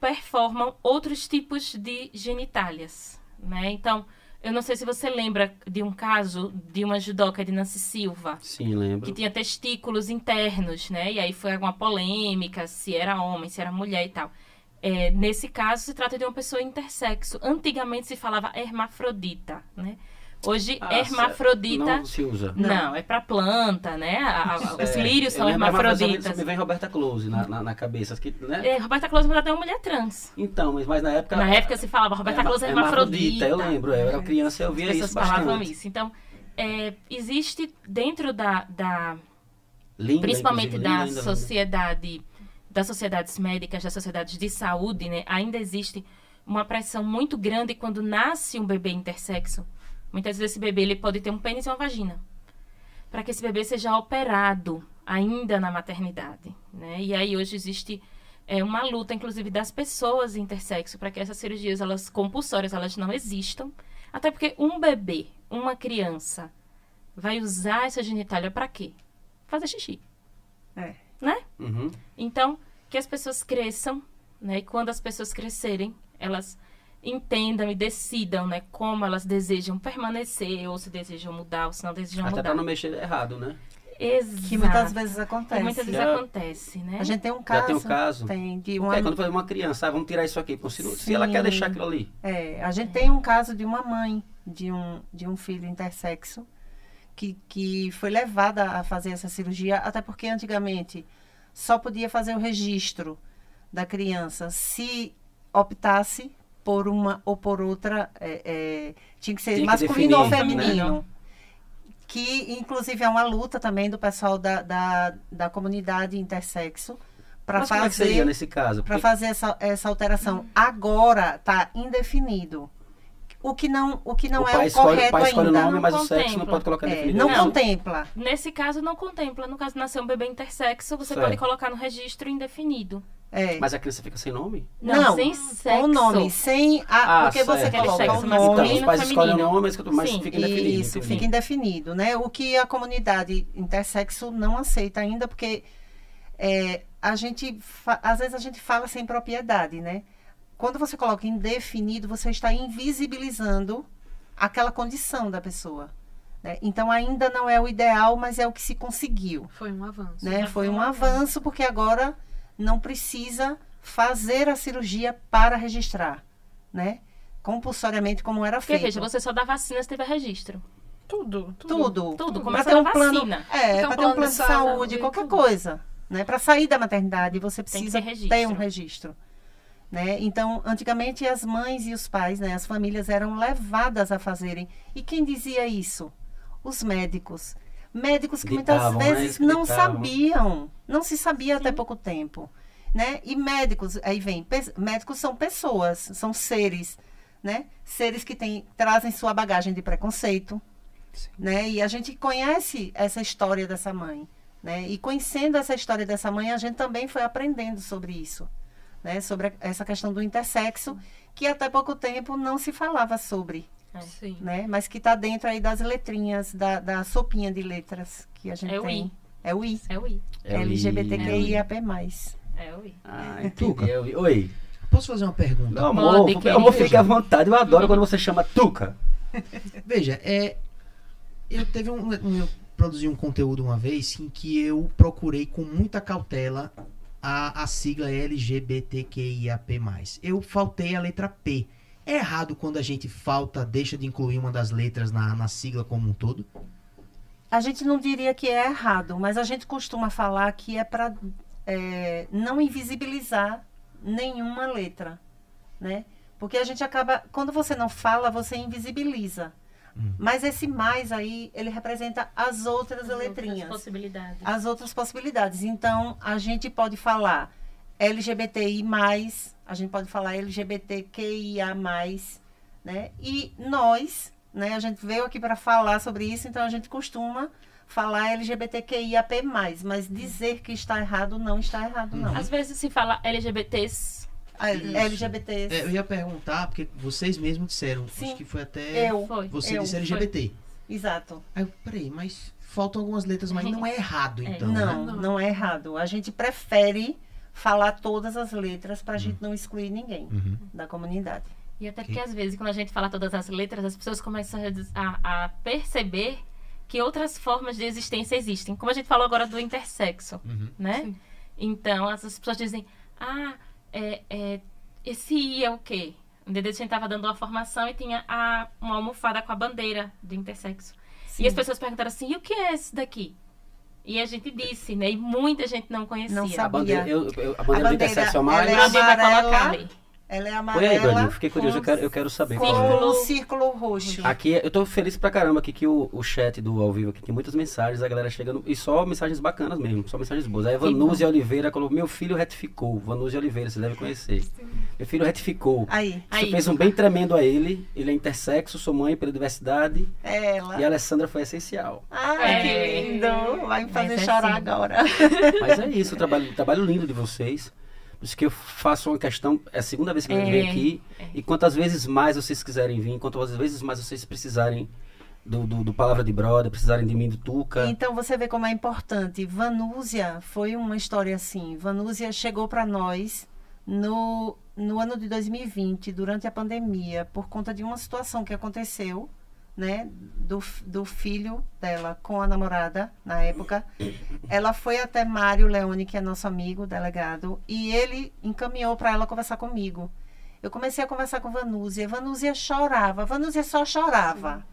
performam outros tipos de genitálias, né? Então, eu não sei se você lembra de um caso de uma judoca de Nancy Silva, Sim, lembro. que tinha testículos internos, né? E aí foi alguma polêmica se era homem, se era mulher e tal. É, nesse caso, se trata de uma pessoa intersexo. Antigamente se falava hermafrodita, né? Hoje, Ah, hermafrodita... Não se usa. Não, é pra planta, né? A- a- os É, lírios são me- hermafroditas. Me vem Roberta Close na, na, na cabeça. Que, né? É, Roberta Close mas até uma mulher trans. Então, mas, mas na época. Na época se falava Roberta Close é hermafrodita. hermafrodita. Eu lembro, eu era criança e eu As via pessoas isso falavam isso. Então, é, existe dentro da, da Linda, principalmente da linda, linda. sociedade, das sociedades médicas, das sociedades de saúde, né, ainda existe uma pressão muito grande quando nasce um bebê intersexo. Muitas vezes esse bebê ele pode ter um pênis e uma vagina. Para que esse bebê seja operado ainda na maternidade, né? E aí hoje existe é, uma luta, inclusive, das pessoas intersexo para que essas cirurgias elas compulsórias elas não existam. Até porque um bebê, uma criança, vai usar essa genitália para quê? Fazer xixi. É. Né? Uhum. Então, que as pessoas cresçam, né? E quando as pessoas crescerem, elas entendam e decidam, né? Como elas desejam permanecer, ou se desejam mudar, ou se não desejam Até mudar. pra não mexer errado, né? Exato. Que muitas vezes Que acontece. muitas vezes Já- acontece, né? A gente tem um Já caso. tem um caso. Tem de uma, aí quando vai uma criança, ah, vamos tirar isso aqui. pô, Se, se ela quer deixar aquilo ali. é, a gente tem um caso de uma mãe de um, de um filho intersexo que, que foi levada a fazer essa cirurgia, até porque antigamente só podia fazer o registro da criança se optasse por uma ou por outra. é, é, tinha que ser Tinha que masculino ou definir, né? feminino. Que, inclusive, é uma luta também do pessoal da, da, da comunidade intersexo para como é que fazer seria nesse caso? para Porque- fazer essa, essa alteração. Agora está indefinido. O que não, o que não o é o escolhe, correto o pai escolhe o ainda. nome, Não mas o sexo não contempla. pode colocar É, definido. não É contempla. Nesse caso, não contempla. No caso, nascer um bebê intersexo, você Certo. pode colocar no registro indefinido. É. Mas a criança fica sem nome? Não, Não, sem sexo. o nome, sem a, Ah, porque você certo. coloca Aquele o sexo nome. Então, os pais escolhem o nome, mas, mas Sim. fica indefinido. Isso, entendi. fica indefinido, né? O que a comunidade intersexo não aceita ainda, porque é, a gente, às vezes a gente fala sem propriedade, né? Quando você coloca indefinido, você está invisibilizando aquela condição da pessoa. né? Então ainda não é o ideal, mas é o que se conseguiu. Foi um avanço. né? Foi foi um um avanço, porque agora não precisa fazer a cirurgia para registrar, né? Compulsoriamente, como era Porque, feito. veja, você só dá vacina se tiver registro. Tudo, tudo. Tudo. Tudo, Pra começa ter um plano, vacina. é, para ter um plano de saúde, saúde, qualquer tudo. coisa, né? Para sair da maternidade, você precisa ter um registro, né? Então, antigamente as mães e os pais, né, as famílias eram levadas a fazerem. E quem dizia isso? Os médicos. Médicos que Ditavam, muitas né? vezes que não sabiam, não se sabia até Sim. pouco tempo, né? E médicos, aí vem, médicos são pessoas, são seres, né? Seres que têm, trazem sua bagagem de preconceito, né? E a gente conhece essa história dessa mãe, né? E conhecendo essa história dessa mãe, a gente também foi aprendendo sobre isso, né? Sobre a- essa questão do intersexo, que até pouco tempo não se falava sobre, Sim. né? Mas que está dentro aí das letrinhas, da, da sopinha de letras que a gente É o tem. I. É o I. É o I. É o I. LGBTQIAP+. É o I. Ah, Tuca. entendi. Eu vi. Oi. Posso fazer uma pergunta? Meu amor, Pode, amor, querido. fique à vontade. Eu adoro quando você chama Tuca. Veja, é, eu teve um, um- eu produzi um conteúdo uma vez em que eu procurei com muita cautela a, a sigla LGBTQIAP+. Eu faltei a letra P. É errado quando a gente falta, deixa de incluir uma das letras na, na sigla como um todo? a gente não diria que é errado, mas a gente costuma falar que é para não invisibilizar nenhuma letra, né? Porque a gente acaba, quando você não fala, você invisibiliza. Mas esse mais aí, ele representa as outras As letrinhas. outras possibilidades. as outras possibilidades. Então, a gente pode falar LGBTI+, a gente pode falar LGBTQIA+, né? E nós, né, a gente veio aqui para falar sobre isso, então a gente costuma falar LGBTQIAP+, mas dizer que está errado não está errado, não. Às vezes se fala LGBTs. A Isso. LGBTs. É, eu ia perguntar, porque vocês mesmos disseram. Sim. Acho que foi até. Eu, Foi. Você eu, disse LGBT. exato. Aí eu, peraí, mas faltam algumas letras, mas não é errado, É. então. não, né? não, é errado. A gente prefere falar todas as letras para a gente não excluir ninguém Uhum. da comunidade. E até porque às vezes, quando a gente fala todas as letras, as pessoas começam a a, perceber que outras formas de existência existem. Como a gente falou agora do intersexo, Uhum. né? Sim. Então, as as pessoas dizem, ah, é, é, esse I é o quê? Um dia desse a gente tava dando uma formação e tinha a, uma almofada com a bandeira do intersexo. Sim. E as pessoas perguntaram assim, e o que é esse daqui? E a gente disse, né? E muita gente não conhecia. Não A sabia. bandeira, eu, eu- a bandeira do bandeira, a mais. ela é Alguém vai amarela. colocar ali. Ela é Põe aí, amarela Dani, fiquei curioso, eu quero, eu quero saber. como é. um círculo roxo. Aqui, eu tô feliz pra caramba aqui que o, o chat do ao vivo aqui tem muitas mensagens, a galera chegando, e só mensagens bacanas mesmo, só mensagens boas. Aí a Vanúzia Oliveira colocou, meu filho retificou, Vanúzia Oliveira, você deve conhecer. Meu filho retificou. Aí, Você Aí. fez um bem tremendo a ele, ele é intersexo, sou mãe pela diversidade, ela. e a Alessandra foi essencial. Ai, É. que lindo. Vai me fazer é chorar assim. agora. Mas é isso, o trabalho, trabalho lindo de vocês. Por isso que eu faço uma questão, é a segunda vez que eu É, venho aqui, é. e quantas vezes mais vocês quiserem vir, quantas vezes mais vocês precisarem do, do, do Palavra de Brother, precisarem de mim, do Tuca. Então você vê como é importante. Vanúzia foi uma história assim. Vanúzia chegou para nós no, no ano de 2020, durante a pandemia, por conta de uma situação que aconteceu, né, do, do filho dela com a namorada na época. Ela foi até Mário Leone, que é nosso amigo, delegado, e ele encaminhou para ela conversar comigo. Eu comecei a conversar com Vanúzia. Vanúzia chorava. Vanúzia só chorava.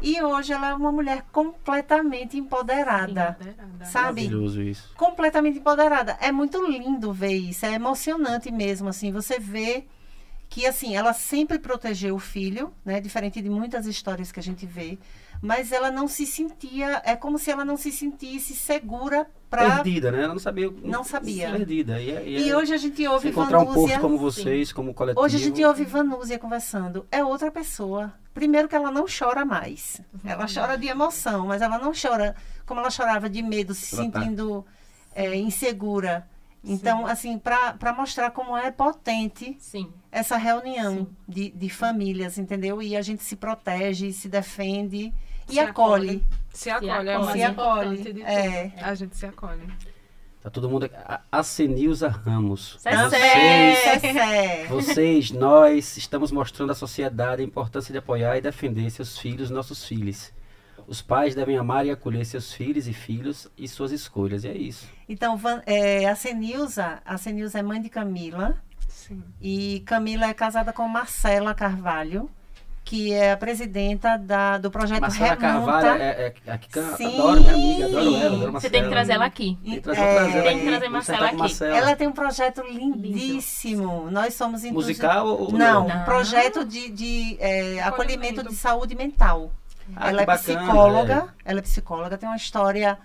E hoje ela é uma mulher completamente empoderada. Empoderada. Sabe? Maravilhoso isso. Completamente empoderada. É muito lindo ver isso. É emocionante mesmo, assim. Você vê que, assim, ela sempre protegeu o filho, né? Diferente de muitas histórias que a gente vê. Mas ela não se sentia... É como se ela não se sentisse segura para... Perdida, né? Ela não sabia. Não sabia. Perdida. E, é- e E é- hoje a gente se ouve encontrar um Vanúzia... posto como vocês, como coletivo. Hoje a gente ouve Vanúzia conversando. É outra pessoa. Primeiro que ela não chora mais. Ela chora de emoção, mas ela não chora como ela chorava de medo, se Ela tá- sentindo é, insegura. Então, assim, para mostrar como é potente Sim. essa reunião Sim. de, de famílias, entendeu? E a gente se protege, se defende e Se acolhe. Se acolhe, é o mais Se acolhe. importante de É. A gente se acolhe. Tá todo mundo aqui. A, a Senilza Ramos. Cessé. Vocês, Cessé. vocês, nós, estamos mostrando à sociedade a importância de apoiar e defender seus filhos, nossos filhos. Os pais devem amar e acolher seus filhos e filhos e suas escolhas. E é isso. Então, Van- é, a Senilza, a Senilza é mãe de Camila. Sim. E Camila é casada com Marcela Carvalho, que é a presidenta da, do projeto Marcela Remonta. Carvalho é, é, aqui can- Sim. adoro minha amiga, adoro ela, adoro Você Marcela. tem que trazer ela aqui. Tem que trazer, É, ela tem que trazer Marcela aqui. Marcela. Ela tem um projeto lindíssimo. Nós somos Musical ou Não, Não. um projeto de, de é, acolhimento de saúde mental. Ah, ela que é bacana, psicóloga, ela é psicóloga, tem uma história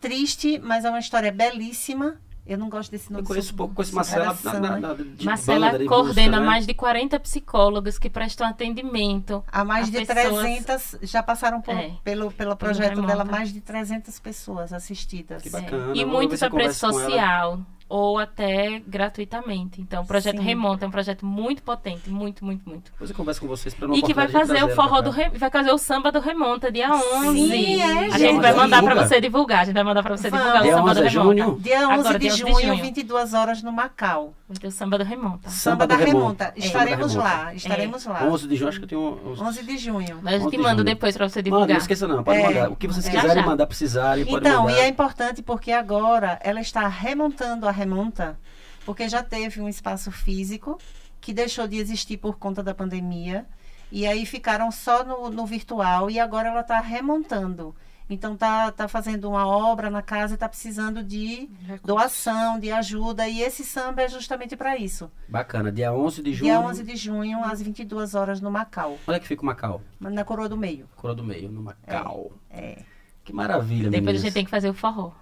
triste, mas é uma história belíssima. Eu não gosto desse nome. Eu conheço pouco, conheço Marcela na, na, na, de Marcela banda, de coordena música, né? mais de 40 psicólogos que prestam atendimento. Há mais de pessoas- 300, já passaram por- É. pelo, pelo projeto dela, mais de 300 pessoas assistidas. Que É. bacana, E vamos muitos ver se a com ela. Ou até gratuitamente. Então, o projeto Sim. Remonta é um projeto muito potente, muito, muito, muito. Depois eu converso com vocês para E que vai fazer o forró do Re... vai fazer o samba do Remonta dia 11. Sim, é, a gente. gente vai mandar pra Divulga. você divulgar, a gente vai mandar pra você divulgar Dia o samba 11 do é Remonta. junho? Dia 11 Agora, de dia 11 de junho, junho. 22 horas no Macau. Vai ter o samba do Remonta. Samba, da do Remonta. Remonta. É. Estaremos Samba da lá, estaremos lá. 11 de junho, acho que eu tenho uns... 11 de junho. Mas a 11 gente de manda junho. depois pra você Manda, divulgar. não esqueça não, pode É. mandar. O que vocês É. quiserem Já, já. mandar, precisarem, pode Então, mandar. e é importante porque agora ela está remontando a remonta, porque já teve um espaço físico que deixou de existir por conta da pandemia. E aí ficaram só no, no virtual e agora ela está remontando. Então tá, tá fazendo uma obra na casa e tá precisando de Recursos. doação, de ajuda. E esse samba é justamente para isso. Bacana, dia 11 de junho. Dia 11 de junho, às 22 horas, no Macau. Onde é que fica o Macau? Na Coroa do Meio. Coroa do Meio, no Macau. É. Que maravilha, Depois a meninas. gente tem que fazer o forró.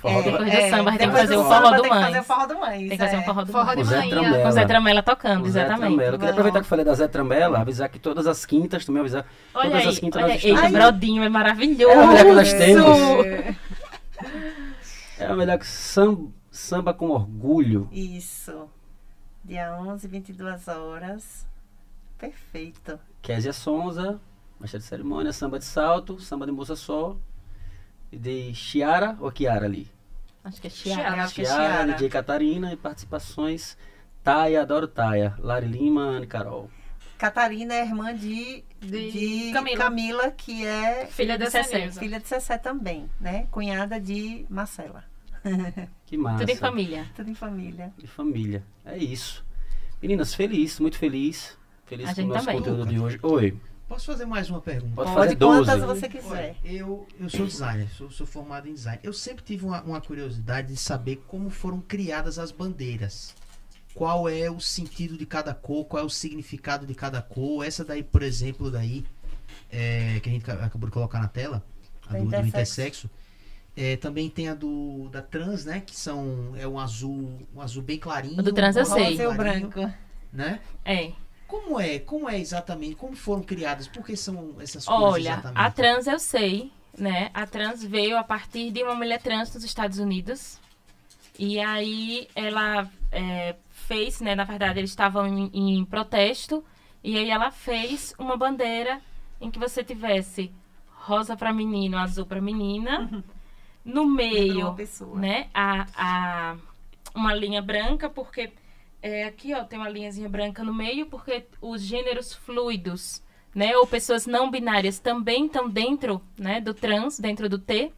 Forró do- depois do samba, a tem que fazer o forró do Tem que fazer o forró do Mães. Tem que fazer é. um forró do Forró O Zé manhã. Trambela. Com o Zé Tramela tocando, O Zé exatamente. Trambela. Eu queria aproveitar que eu falei da Zé Trambela, avisar que todas as quintas, também avisar. Olha todas aí, as quintas olha nós estamos. Brodinho é maravilhoso. É a melhor que nós temos. É. É o melhor que samba, samba com orgulho. Isso. Dia 11, 22 horas. Perfeito. Késia Sonza, mestre de cerimônia, samba de salto, samba de moça só. E de Chiara ou Chiara ali? Acho que é Chiara. Chiara. Acho que é Chiara, Chiara. DJ Catarina e participações Taia, adoro Taia, Lari Lima, Anne Carol. Catarina é irmã de, De de Camila. Camila. que é Filha de Cessé. Filha de Cessé também, né? Cunhada de Marcela. Que massa. Tudo em família. Tudo em família. De família. É isso. Meninas, feliz, muito feliz. Feliz A com o gente nosso também. conteúdo de hoje. Oi, Posso fazer mais uma pergunta? pode, Pode fazer 12. quantas você quiser. eu, eu sou designer, sou, sou formado em design. Eu sempre tive uma, uma curiosidade de saber como foram criadas as bandeiras. Qual é o sentido de cada cor, qual é o significado de cada cor. Essa daí, por exemplo, daí, é, que a gente ca- acabou de colocar na tela, a do, do intersexo. É, também tem a do da trans, né? Que são é um azul, um azul bem clarinho. O do trans eu sei. E o branco. né? É. Como é? Como é exatamente? Como foram criadas? Por que são essas cores Olha, exatamente? a trans eu sei, né? A trans veio a partir de uma mulher trans dos Estados Unidos. E aí ela é, fez, né? Na verdade, eles estavam em, em protesto. E aí ela fez uma bandeira em que você tivesse rosa para menino, azul para menina. No Uma meio, pessoa. né? A, a, uma linha branca, porque é, aqui ó, tem uma linhazinha branca no meio, porque os gêneros fluidos, né? Ou pessoas não binárias também estão dentro, né? Do trans, dentro do T.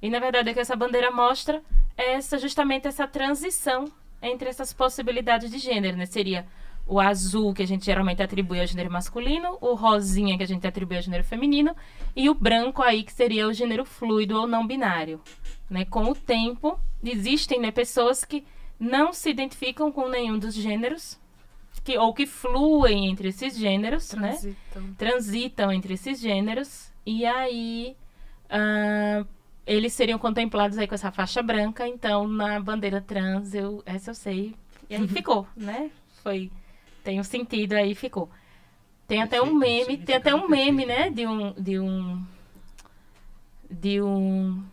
E na verdade o que essa bandeira mostra é essa, justamente essa transição entre essas possibilidades de gênero, né? Seria o azul, que a gente geralmente atribui ao gênero masculino, o rosinha, que a gente atribui ao gênero feminino, e o branco aí, que seria o gênero fluido ou não binário. Né? Com o tempo, existem né, pessoas que não se identificam com nenhum dos gêneros, que, ou que fluem entre esses gêneros, né? Transitam. transitam entre esses gêneros. E aí ah, eles seriam contemplados aí com essa faixa branca. Então na bandeira trans eu essa eu sei. E aí ficou né? Foi tem um sentido aí ficou. Tem até um meme tem até um meme né? De um de um de um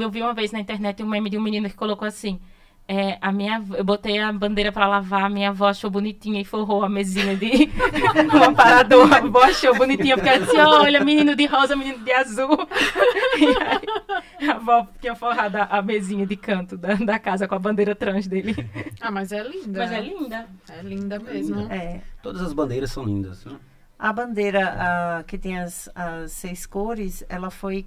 eu vi uma vez na internet um meme de um menino que colocou assim é, a minha, eu botei a bandeira pra lavar, a minha avó achou bonitinha e forrou a mesinha de um aparador. A avó achou bonitinha, porque ela disse, olha, menino de rosa, menino de azul. E aí, a avó tinha forrado a, a mesinha de canto da, da casa com a bandeira trans dele. Ah, mas é linda. Mas é linda. É linda mesmo. É. Todas as bandeiras são lindas. Né? A bandeira ah, que tem as, as seis cores, ela foi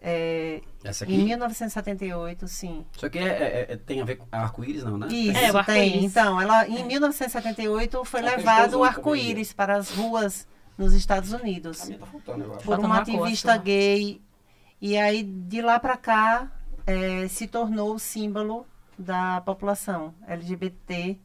é, Essa em aqui. 1978, sim. Isso aqui é, é- é- tem a ver com arco-íris, não, né? Isso, É, o tem. arco-íris. Então, ela, em 1978 foi Só que eles levado o arco-íris para as ruas nos Estados A Unidos. minha tá faltando, eu acho. por Falta uma ativista acho. gay. E aí, de lá para cá, eh, se tornou o símbolo da população LGBT.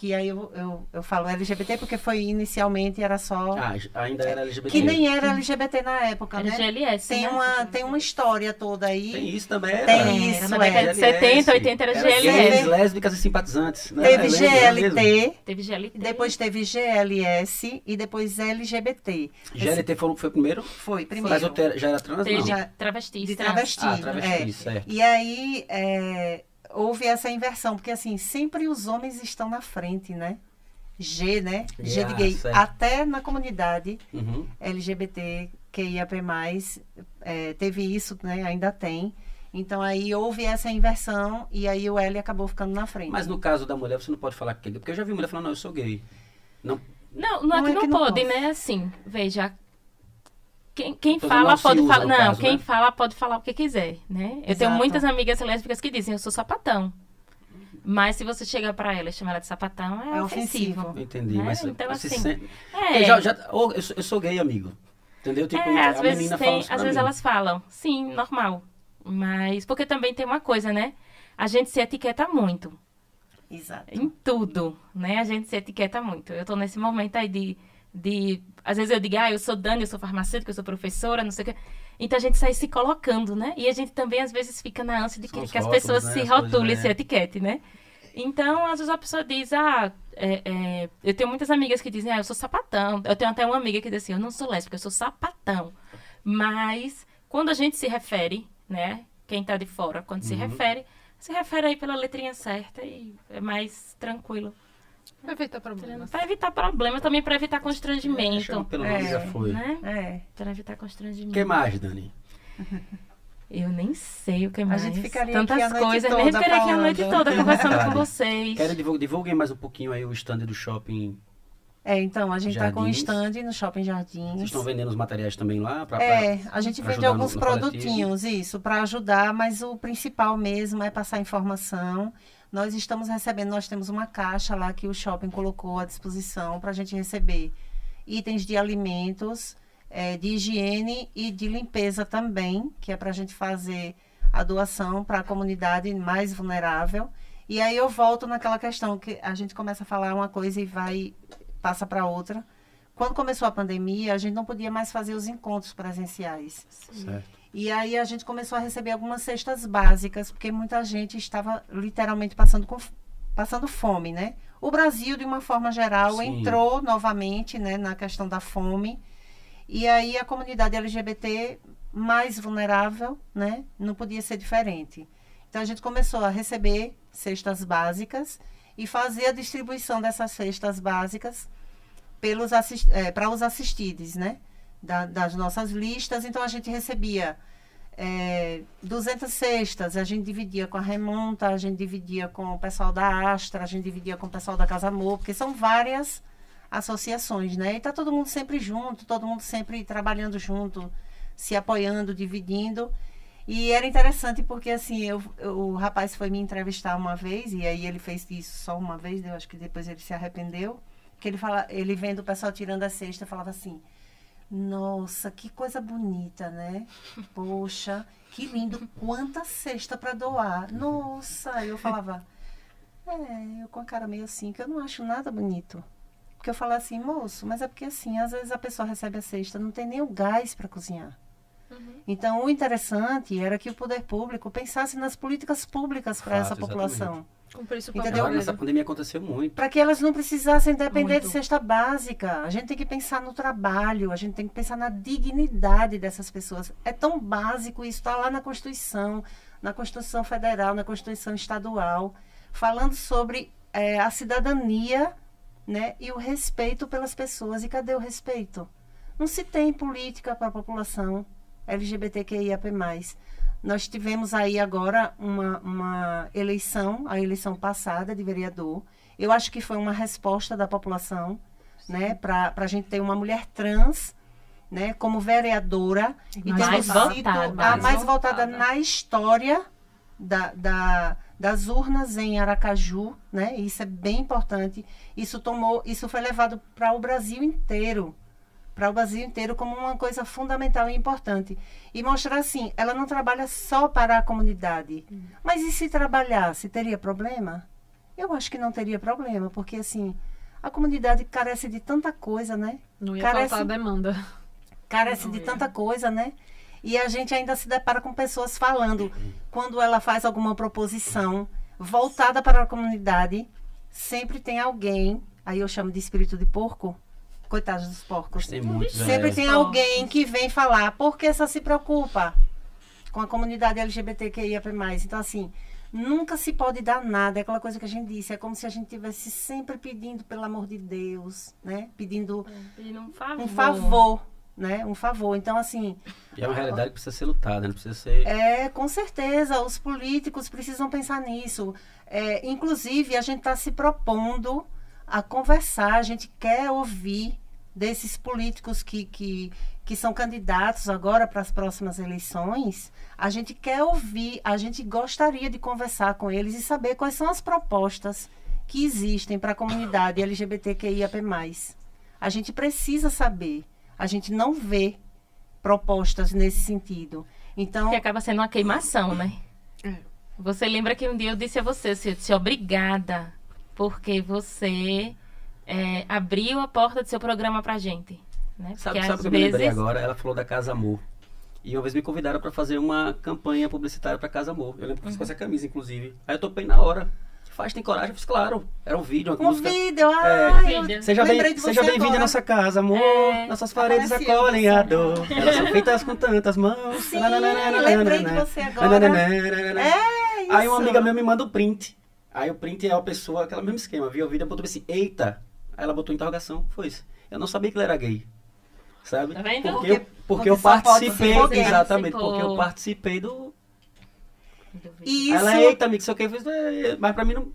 Que aí eu, eu, eu falo LGBT porque foi inicialmente era só. Ah, ainda era LGBT. que nem era LGBT na época, Era né? GLS, Tem né? uma, tem uma história toda aí. Tem isso também. Era. Tem Era, isso, na década é. de 70, 80 era gays, GLS. lésbicas e simpatizantes. Né? Teve é? GLT, Teve GLT. depois teve GLS e depois LGBT. GLT foi, foi o primeiro? Foi, primeiro. Mas te- já era trans, Teve não? Já- travestis, de travesti. Ah, travesti, é. certo. E aí é, houve essa inversão, porque assim, sempre os homens estão na frente, né? G, né? G de Ah, gay. certo. Até na comunidade Uhum. LGBT, QIAP+, é, teve isso, né? Ainda tem. Então aí houve essa inversão e aí o L acabou ficando na frente. Mas no caso da mulher, você não pode falar que é gay. Porque eu já vi mulher falando, não, eu sou gay. Não, Não, não é Não que é não que não pode, pode. né? Assim, veja. Quem, quem fala se pode falar. Não, caso, quem né? fala pode falar o que quiser, né? Eu tenho Exato. muitas amigas lésbicas que dizem, eu sou sapatão. Mas se você chegar pra ela e chamar ela de sapatão, é, É ofensivo. ofensivo. entendi. É, mas então, assim, sente- É, Eu, já, já- eu, sou, eu sou gay, amigo. Entendeu? Tipo, é, às a vezes menina tem, às vezes elas falam, sim, normal. Mas porque também tem uma coisa, né? A gente se etiqueta muito Exato. em tudo, né? A gente se etiqueta muito. Eu tô nesse momento aí de, de às vezes eu digo, ah, eu sou Dani, eu sou farmacêutica, eu sou professora, não sei o quê. Então a gente sai se colocando, né? E a gente também às vezes fica na ânsia de que, as rótulos, pessoas né? se As rotulem, se etiquetem, né? Então, às vezes a pessoa diz, ah, é, é, eu tenho muitas amigas que dizem, ah, eu sou sapatão. Eu tenho até uma amiga que diz assim, eu não sou lésbica, eu sou sapatão. Mas, quando a gente se refere, né, quem tá de fora, quando se Uhum. refere, se refere aí pela letrinha certa e é mais tranquilo. Evita problemas. Para evitar problemas, também para evitar Chama constrangimento. pelo nome É. já foi. Né? É. Para evitar constrangimento. O que mais, Dani? Eu nem sei o que mais. gente ficaria Tantas aqui a noite coisas. toda Nem ficaria aqui a noite toda conversando com vocês. Quero divulgar, divulguem mais um pouquinho aí o stand do shopping. É, então, a gente está com um stand no Shopping Vocês Jardins. estão vendendo os materiais também lá? Pra, É, pra- a gente pra vende no- alguns no coletivo? produtinhos, isso, para ajudar, mas o principal mesmo é passar informação. Nós estamos recebendo, nós temos uma caixa lá que o shopping colocou à disposição para a gente receber itens de alimentos, eh, de higiene e de limpeza também, que é para a gente fazer a doação para a comunidade mais vulnerável. E aí eu volto naquela questão que a gente começa a falar uma coisa e vai passa para outra. Quando começou a pandemia, a gente não podia mais fazer os encontros presenciais. Certo. E aí a gente começou a receber algumas cestas básicas, porque muita gente estava literalmente passando, com, passando fome, né? O Brasil, de uma forma geral, Sim. entrou novamente né, na questão da fome. E aí a comunidade LGBT mais vulnerável, né? Não podia ser diferente. Então a gente começou a receber cestas básicas e fazer a distribuição dessas cestas básicas pelos para os assistidos, né? Da- das nossas listas. Então a gente recebia é, 200 cestas, a gente dividia com a Remonta, a gente dividia com o pessoal da Astra, a gente dividia com o pessoal da Casa Amor, porque são várias associações, né? E tá todo mundo sempre junto, todo mundo sempre trabalhando junto, se apoiando, dividindo. E era interessante porque, assim, eu, eu- o rapaz foi me entrevistar uma vez, e aí ele fez isso só uma vez, eu acho que depois ele se arrependeu, que ele, fala, ele vendo o pessoal tirando a cesta, falava assim, nossa, que coisa bonita, né? Poxa, que lindo, quanta cesta para doar. Nossa, eu falava, é, eu com a cara meio assim, que eu não acho nada bonito. Porque eu falo assim, moço, mas é porque assim, às vezes a pessoa recebe a cesta, não tem nem o gás para cozinhar. Então, o interessante era que o poder público pensasse nas políticas públicas para essa população. O Entendeu? Agora, nessa pandemia aconteceu muito. Para que elas não precisassem depender Muito. de cesta básica. A gente tem que pensar no trabalho, a gente tem que pensar na dignidade dessas pessoas. É tão básico isso, está lá na Constituição, na Constituição Federal, na Constituição Estadual, falando sobre eh, a cidadania né, e o respeito pelas pessoas. E cadê o respeito? Não se tem política para a população LGBTQIAP+. Nós tivemos aí agora uma, uma eleição, a eleição passada de vereador. Eu acho que foi uma resposta da população, né, para a gente ter uma mulher trans, né, como vereadora e Mais tendo sido votada. a Mais mais votada. na história da, da- das urnas em Aracaju, né? Isso é bem importante. Isso tomou, isso foi levado para o Brasil inteiro, para o Brasil inteiro como uma coisa fundamental e importante e mostrar assim, ela não trabalha só para a comunidade, mas e se trabalhasse, teria problema? Eu acho que não teria problema, porque assim a comunidade carece de tanta coisa, né? Não ia Carece- faltar demanda. carece Não de ia. tanta coisa, né? E a gente ainda se depara com pessoas falando quando ela faz alguma proposição voltada para a comunidade, sempre tem alguém, aí eu chamo de espírito de porco, coitados dos porcos. Tem muitos. Sempre é. tem alguém que vem falar, porque só se preocupa com a comunidade LGBTQIA+. Então, assim, nunca se pode dar nada. É aquela coisa que a gente disse. É como se a gente tivesse sempre pedindo, pelo amor de Deus, né? Pedindo Pedindo um favor. um favor, né? Um favor. Então, assim, E é uma realidade que precisa ser lutada, não precisa ser. é, com certeza, os políticos precisam pensar nisso. É, inclusive, a gente está se propondo a conversar, a gente quer ouvir desses políticos que, que, que são candidatos agora para as próximas eleições. A gente quer ouvir, a gente gostaria de conversar com eles e saber quais são as propostas que existem para a comunidade LGBTQIAP+. A gente precisa saber. A gente não vê propostas nesse sentido. Então, Que acaba sendo uma queimação, né? É. Você lembra que um dia eu disse a você, eu disse obrigada, porque você é, abriu a porta do seu programa pra gente. Né? Sabe, sabe o que eu me lembrei agora? Ela falou da Casa Amor. E uma vez me convidaram para fazer uma campanha publicitária para Casa Amor. Eu lembro que eu fiz com essa camisa, inclusive. Aí eu topei na hora. Faz, tem coragem? Eu fiz, claro. Era um vídeo, uma um música. vídeo, ah, eu Vídeo. Seja bem- você bem-vindo à nossa casa, amor. É. Nossas paredes acolhem a dor. Elas são feitas com tantas mãos. Sim, lembrei de você agora. É isso. Aí uma amiga minha me manda o print. Aí o print é a pessoa, aquele mesmo esquema, viu o vídeo, botou assim, eita. Aí ela botou interrogação, foi isso. Eu não sabia que ele era gay. Sabe? Tá vendo? Porque, Porque- eu, porque, porque eu participei, exatamente, Participou. porque eu participei do... E Aí Ela, isso, eita, amigo, sei o que, eu fiz, "É, mas pra mim não,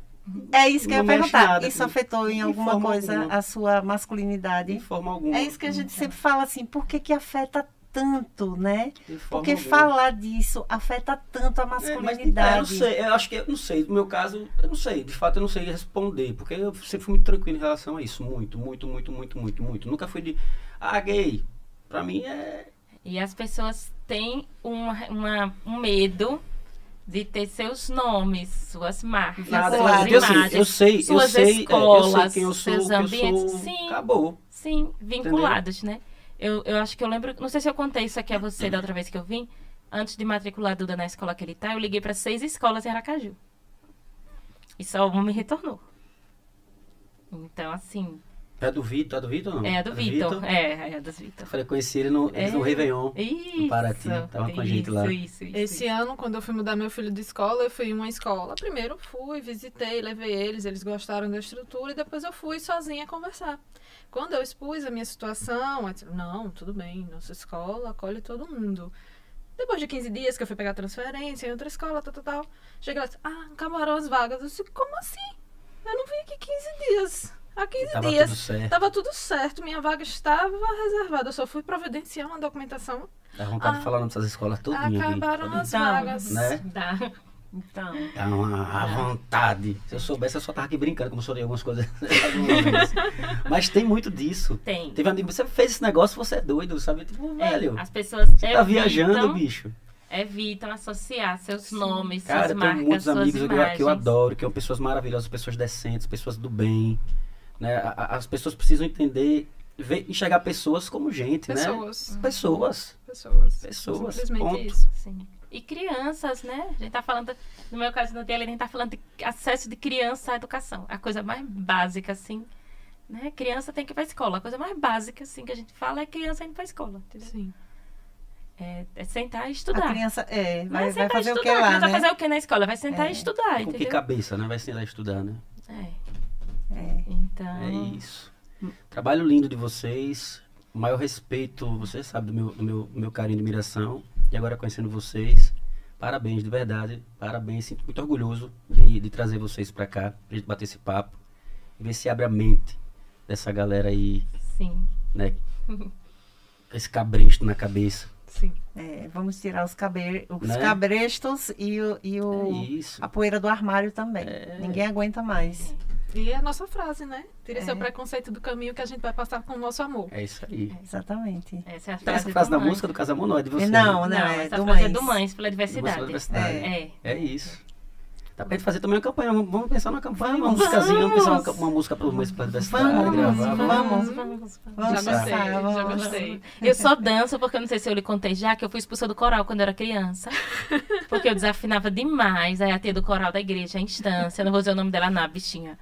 é isso que eu ia perguntar. nada isso afetou em De alguma coisa alguma. a sua de masculinidade? forma alguma. É isso que a gente sempre fala assim, por que que afeta tanto, né? Porque alguma. falar disso afeta tanto a É, mas, é, eu não masculinidade. sei, eu acho que eu não sei. No meu caso, eu não sei. De fato, eu não sei responder. Porque eu sempre fui muito tranquilo em relação a isso. Muito, muito, muito, muito, muito, muito. Nunca fui de. Ah, gay. Pra mim é. E as pessoas têm uma, uma- um medo de ter seus nomes, suas marcas, Nada, suas assim, imagens, eu sei, eu suas sei, é, eu sei escolas, quem eu sou, seus quem eu ambientes. sou. Sim, Acabou. sim, vinculados, né? Eu, eu acho que eu lembro, não sei se eu contei isso aqui a você da outra vez que eu vim. Antes de matricular a Duda na escola que ele tá, eu liguei para seis escolas em Aracaju. E só uma me retornou. Então, assim, É do Vitor, é do Vitor ou não? é a do Vitor. É, é a dos Vitor. Eu falei, conheci ele no, É. no Réveillon. Isso. Paraty, tava com a gente isso, lá. Isso, isso, Esse isso. ano, quando eu fui mudar meu filho de escola, eu fui em uma escola. Primeiro fui, visitei, levei eles, eles gostaram da estrutura e depois eu fui sozinha conversar. Quando eu expus a minha situação, eu disse, não, tudo bem, nossa escola acolhe todo mundo. Depois de 15 dias que eu fui pegar transferência em outra escola, tal, tal, tal, cheguei lá e disse, ah, acabaram as vagas. Eu disse, como assim? Eu não vim aqui 15 dias. Há 15 Tava dias. tudo certo. Tava tudo certo, minha vaga estava reservada. Eu só fui providenciar uma documentação. Dá vontade Ah. de falar o nome dessas escolas aqui. Acabaram Pode- as Então, vagas. Né? Dá. Então. Dá uma à vontade. Se eu soubesse, eu só tava aqui brincando, como eu sou de algumas coisas. Mas tem muito disso. Tem. Teve um amigo, você fez esse negócio, você é doido, sabe? Tipo, É, velho, as pessoas você tá evitam- viajando, bicho. Evitam associar seus nomes, Cara, suas eu tenho marcas, muitos amigos que eu- imagens. que eu adoro, que são pessoas maravilhosas, pessoas decentes, pessoas do bem. Né? A- a- As pessoas precisam entender, ver, enxergar pessoas como gente, né? Pessoas. Pessoas. Pessoas. Pessoas, Simplesmente ponto. isso. Sim. E crianças, né? A gente tá falando, no meu caso no dele, a gente tá falando de acesso de criança à educação. A coisa mais básica, assim. Né? Criança tem que ir pra escola. A coisa mais básica, assim, que a gente fala é criança indo pra escola. Entendeu? Sim. É, é sentar e A estudar. criança é, vai, vai sentar e fazer o que estudar. A lá, criança vai né? fazer o que na escola? Vai sentar É. e estudar, Com que entendeu? cabeça, né? Vai ser lá estudar, né? É. É. Então. É isso. Trabalho lindo de vocês. O maior respeito, você sabe do meu, do meu, meu carinho e admiração. E agora conhecendo vocês. Parabéns, de verdade. Parabéns. Sinto muito orgulhoso de, de trazer vocês pra cá, pra gente bater esse papo. E ver se abre a mente dessa galera aí, Sim. né? Esse cabresto na cabeça. Sim. É, vamos tirar os, cabe... os Né? cabrestos e, o, e o- É a poeira do armário também. É. Ninguém aguenta mais. E é a nossa frase, né? Tire É. seu preconceito do caminho que a gente vai passar com o nosso amor. É isso aí. Exatamente. Essa é a Tá frase, essa frase da Mães. música do Casamento não é de você. Não, Não, não, é essa do frase é Mães. do Mães pela Diversidade. universidade. É. É isso. Dá pra gente fazer também uma campanha. Vamos vamos pensar numa campanha, uma musicazinha, vamos pensar uma, uma música para o mês para diversidade. Vamos, gravar, vamos. vamos. Vamos já gostei, já vamos. gostei. Eu só danço porque eu não sei se eu lhe contei já que eu fui expulsa do coral quando eu era criança. Porque eu desafinava demais. Aí a tia do coral da igreja, a instância, não vou dizer o nome dela, não, bichinha.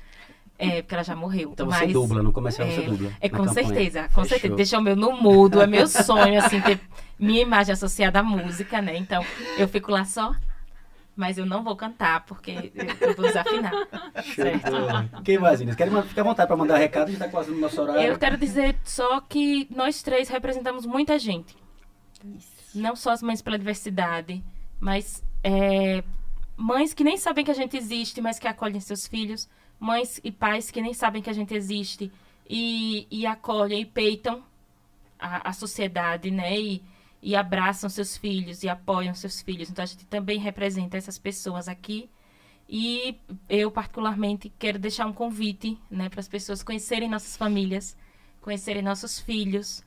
É, porque ela já morreu. Então você mas... dubla, no comercial você É, dubla. É, com campanha. certeza, com Fechou. certeza. Deixa o meu no mudo, é meu sonho, assim, ter minha imagem associada à música, né? Então, eu fico lá só, mas eu não vou cantar, porque eu, vou desafinar. Bola. Quem mais, Inês? Querem ficar à vontade para mandar recado, a gente tá quase no nosso horário. Eu quero dizer só que nós três representamos muita gente. Não só as mães pela diversidade, mas é, mães que nem sabem que a gente existe, mas que acolhem seus filhos. Mães e pais que nem sabem que a gente existe e, e acolhem e peitam a, a sociedade, né? E, e abraçam seus filhos e apoiam seus filhos. Então a gente também representa essas pessoas aqui. E eu, particularmente, quero deixar um convite né, para as pessoas conhecerem nossas famílias, conhecerem nossos filhos,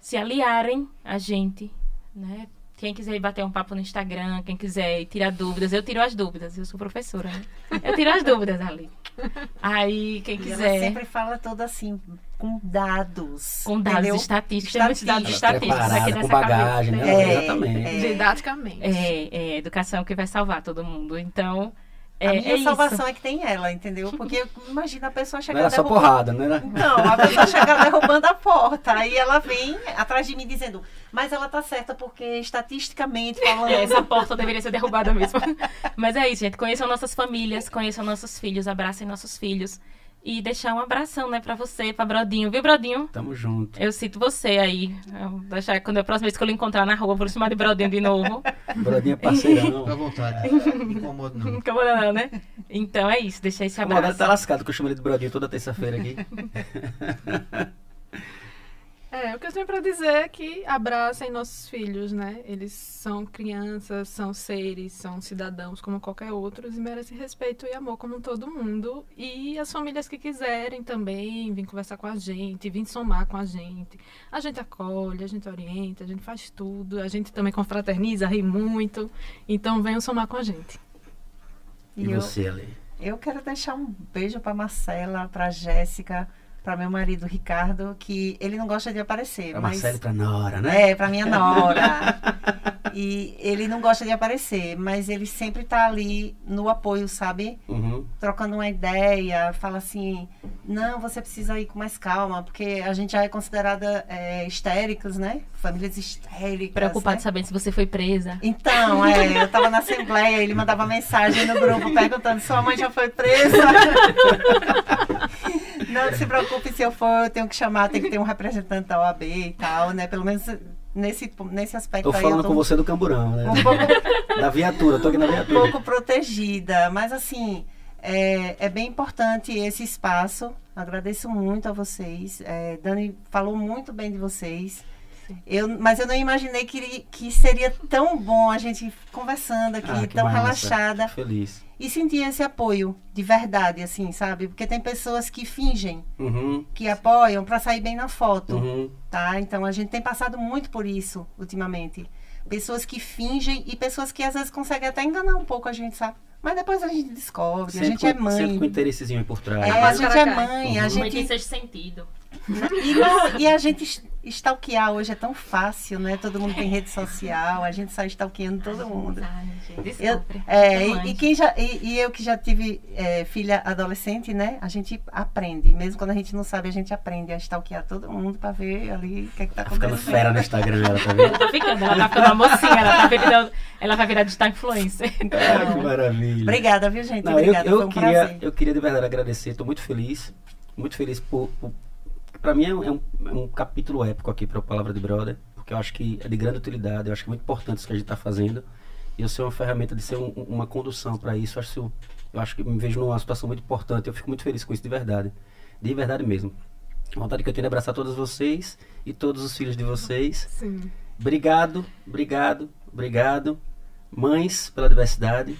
se aliarem a gente, né? Quem quiser bater um papo no Instagram, quem quiser ir tirar dúvidas, eu tiro as dúvidas. Eu sou professora, né? Eu tiro as dúvidas ali. Aí, quem E ela quiser, sempre fala tudo assim, com dados. com dados entendeu? estatísticos, tem muitos dados Estatísticos. aqui Preparada, nessa com bagagem, cabeça. né? É, Exatamente. é. Didaticamente. É, é educação que vai salvar todo mundo. Então, A é, minha é salvação isso. é que tem ela, entendeu? Porque imagina a pessoa Não chegar era só derrubando- porrada, né? Era- Não, a pessoa chega derrubando a porta. Aí ela vem atrás de mim dizendo, mas ela tá certa, porque estatisticamente falando. É, Essa porta deveria ser derrubada mesmo. Mas é isso, gente. Conheçam nossas famílias, conheçam nossos filhos, abracem nossos filhos. E deixar um abração, né, pra você, pra Brodinho. Viu, Brodinho? Tamo junto. Eu cito você aí. Eu vou deixar, quando a próxima vez que eu lhe encontrar na rua, eu vou chamar de Brodinho de novo. Brodinha Fica à parceirão. vontade. Não incomoda, não. Não incomoda não, né? Então é isso, deixar esse abraço. tá lascado, que eu chamo ele de Brodinho toda terça-feira aqui. É, o que eu tenho pra dizer é que abracem nossos filhos, né? Eles são crianças, são seres, são cidadãos como qualquer outro e merecem respeito e amor como todo mundo. E as famílias que quiserem também vir conversar com a gente, vir somar com a gente. A gente acolhe, a gente orienta, a gente faz tudo, a gente também confraterniza, ri muito. Então venham somar com a gente. E E eu, você, Ale? eu quero deixar um beijo pra Marcela, pra Jéssica, pra meu marido Ricardo, que ele não gosta de aparecer. Pra mas... Marcela e pra Nora, né? É, pra minha nora. e ele não gosta de aparecer, mas ele sempre tá ali no apoio, sabe? Uhum. Trocando uma ideia, fala assim, não, você precisa ir com mais calma, porque a gente já é considerada é, histéricos, né? Famílias histéricas. Preocupado né? sabendo se você foi presa. Então, é, eu tava na assembleia, ele mandava mensagem no grupo perguntando: sua mãe já foi presa? Não se preocupe se eu for, eu tenho que chamar, tem que ter um representante da OAB e tal, né? Pelo menos nesse, nesse aspecto Tô aí. falando eu tô com você do Camburão, né? um pouco, Da viatura, tô aqui na um viatura. pouco protegida. Mas assim, é, é bem importante esse espaço. Agradeço muito a vocês. É, Dani falou muito bem de vocês. Eu, mas eu não imaginei que, que seria tão bom a gente conversando aqui, Ah, tão massa. relaxada Fico Feliz. E sentir esse apoio de verdade, assim, sabe? Porque tem pessoas que fingem Uhum. que apoiam para sair bem na foto, Uhum. tá? Então a gente tem passado muito por isso ultimamente. Pessoas que fingem e pessoas que às vezes conseguem até enganar um pouco a gente, sabe? Mas depois a gente descobre, a gente com, é Sempre mãe. com interessezinho por trás. É, né? a gente é mãe, a Uhum. Em gente. sexto sentido. E, não, e a gente stalkear hoje é tão fácil, né? Todo mundo tem rede social, a gente sai stalkeando todo mundo. Eu, é, Eu e, e quem já, e, e eu que já tive é, filha adolescente, né? A gente aprende. Mesmo quando a gente não sabe, a gente aprende a stalkear todo mundo pra ver ali o que, é que tá Tá ficando acontecendo. fera no Instagram, ela tá vendo? Tá ficando, ela tá ficando uma mocinha, ela, tá virando, ela vai virar digital influencer. Ah, que maravilha. Obrigada, viu, gente? Não, eu, Obrigada, foi eu, um queria, prazer. eu queria de verdade agradecer, estou muito feliz, muito feliz por, por para mim é um, é um- é um capítulo épico aqui para a Palavra de Brother, porque eu acho que é de grande utilidade, eu acho que é muito importante isso que a gente está fazendo, e eu ser uma ferramenta de ser um- uma condução para isso, eu acho, eu acho que me vejo numa situação muito importante, eu fico muito feliz com isso de verdade, de verdade mesmo. A vontade que eu tenho de abraçar todos vocês e todos os filhos de vocês. Sim. Obrigado, obrigado, obrigado. Mães pela diversidade.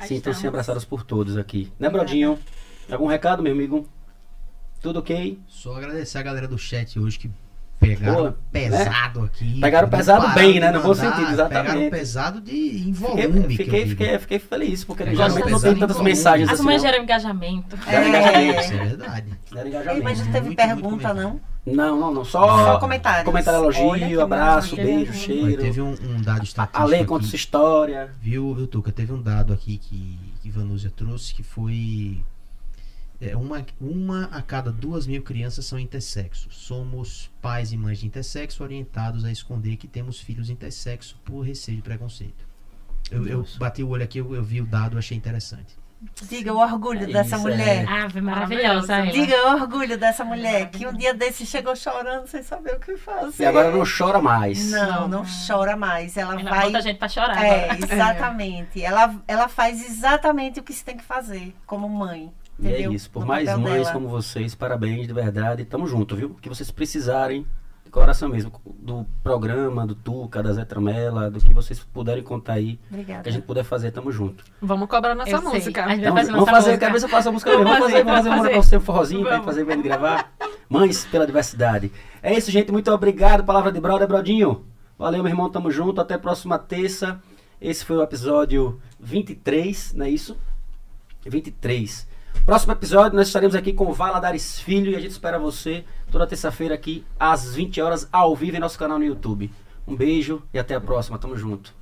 Sintam-se estamos. abraçados por todos aqui. Né. Brodinho? Algum recado, meu amigo? Tudo ok? Só agradecer a galera do chat hoje que pegaram Boa, pesado aqui. Pegaram não pesado bem, né? No bom sentido, exatamente. Pegaram pesado de, em Fiquei, volume. que eu fiquei, fiquei, fiquei feliz, porque Pegaram geralmente não pesado tem tantas mensagens As assim. mães não. geram engajamento. Gera É. engajamento. Isso é verdade. Engajamento. mas não Muito, teve muito pergunta, comentário. não? Não, não, não. Só, Só comentários. Comentário, elogio, abraço, beijo, cheiro. teve um, um dado estatístico A lei aqui, conta sua história. viu, viu, Tuca? Teve um dado aqui que, que Vanúzia trouxe que foi é, uma, uma a cada duas mil crianças são intersexos. Somos pais e mães de intersexo orientados a esconder que temos filhos intersexo por receio de preconceito. Eu, eu bati o olho aqui, eu, eu vi o dado, achei interessante. Diga o orgulho É dessa isso, mulher. é. Ave maravilhosa. ela. Diga o orgulho dessa mulher, que um dia desse chegou chorando sem saber o que fazer. E agora não chora mais. Não, não chora mais. Ela, Ela vai. bota a gente pra chorar. É, agora. exatamente. Ela, ela faz exatamente o que se tem que fazer como mãe. E é isso. Por No mais mães dela. como vocês, parabéns de verdade. Tamo junto, viu? O que vocês precisarem, de coração mesmo, do programa, do Tuca, da Zé Tramela, do que vocês puderem contar aí, Obrigada. que a gente puder fazer, tamo junto. Vamos cobrar nossa Eu sei. música. A gente vai Então, fazer vamos fazer, música. quero ver se eu faço a música mesmo. Vamos Vamos fazer, fazer, vamos fazer, vamos fazer. fazer um forrozinho pra fazer pra gente gravar. Mães pela diversidade. É isso, gente. Muito obrigado. Palavra de brother, Brodinho. Valeu, meu irmão. Tamo junto. Até a próxima terça. Esse foi o episódio 23, não é isso? 23. Próximo episódio, nós estaremos aqui com o Valadares Filho e a gente espera você toda terça-feira aqui às 20 horas ao vivo em nosso canal no YouTube. Um beijo e até a próxima. Tamo junto.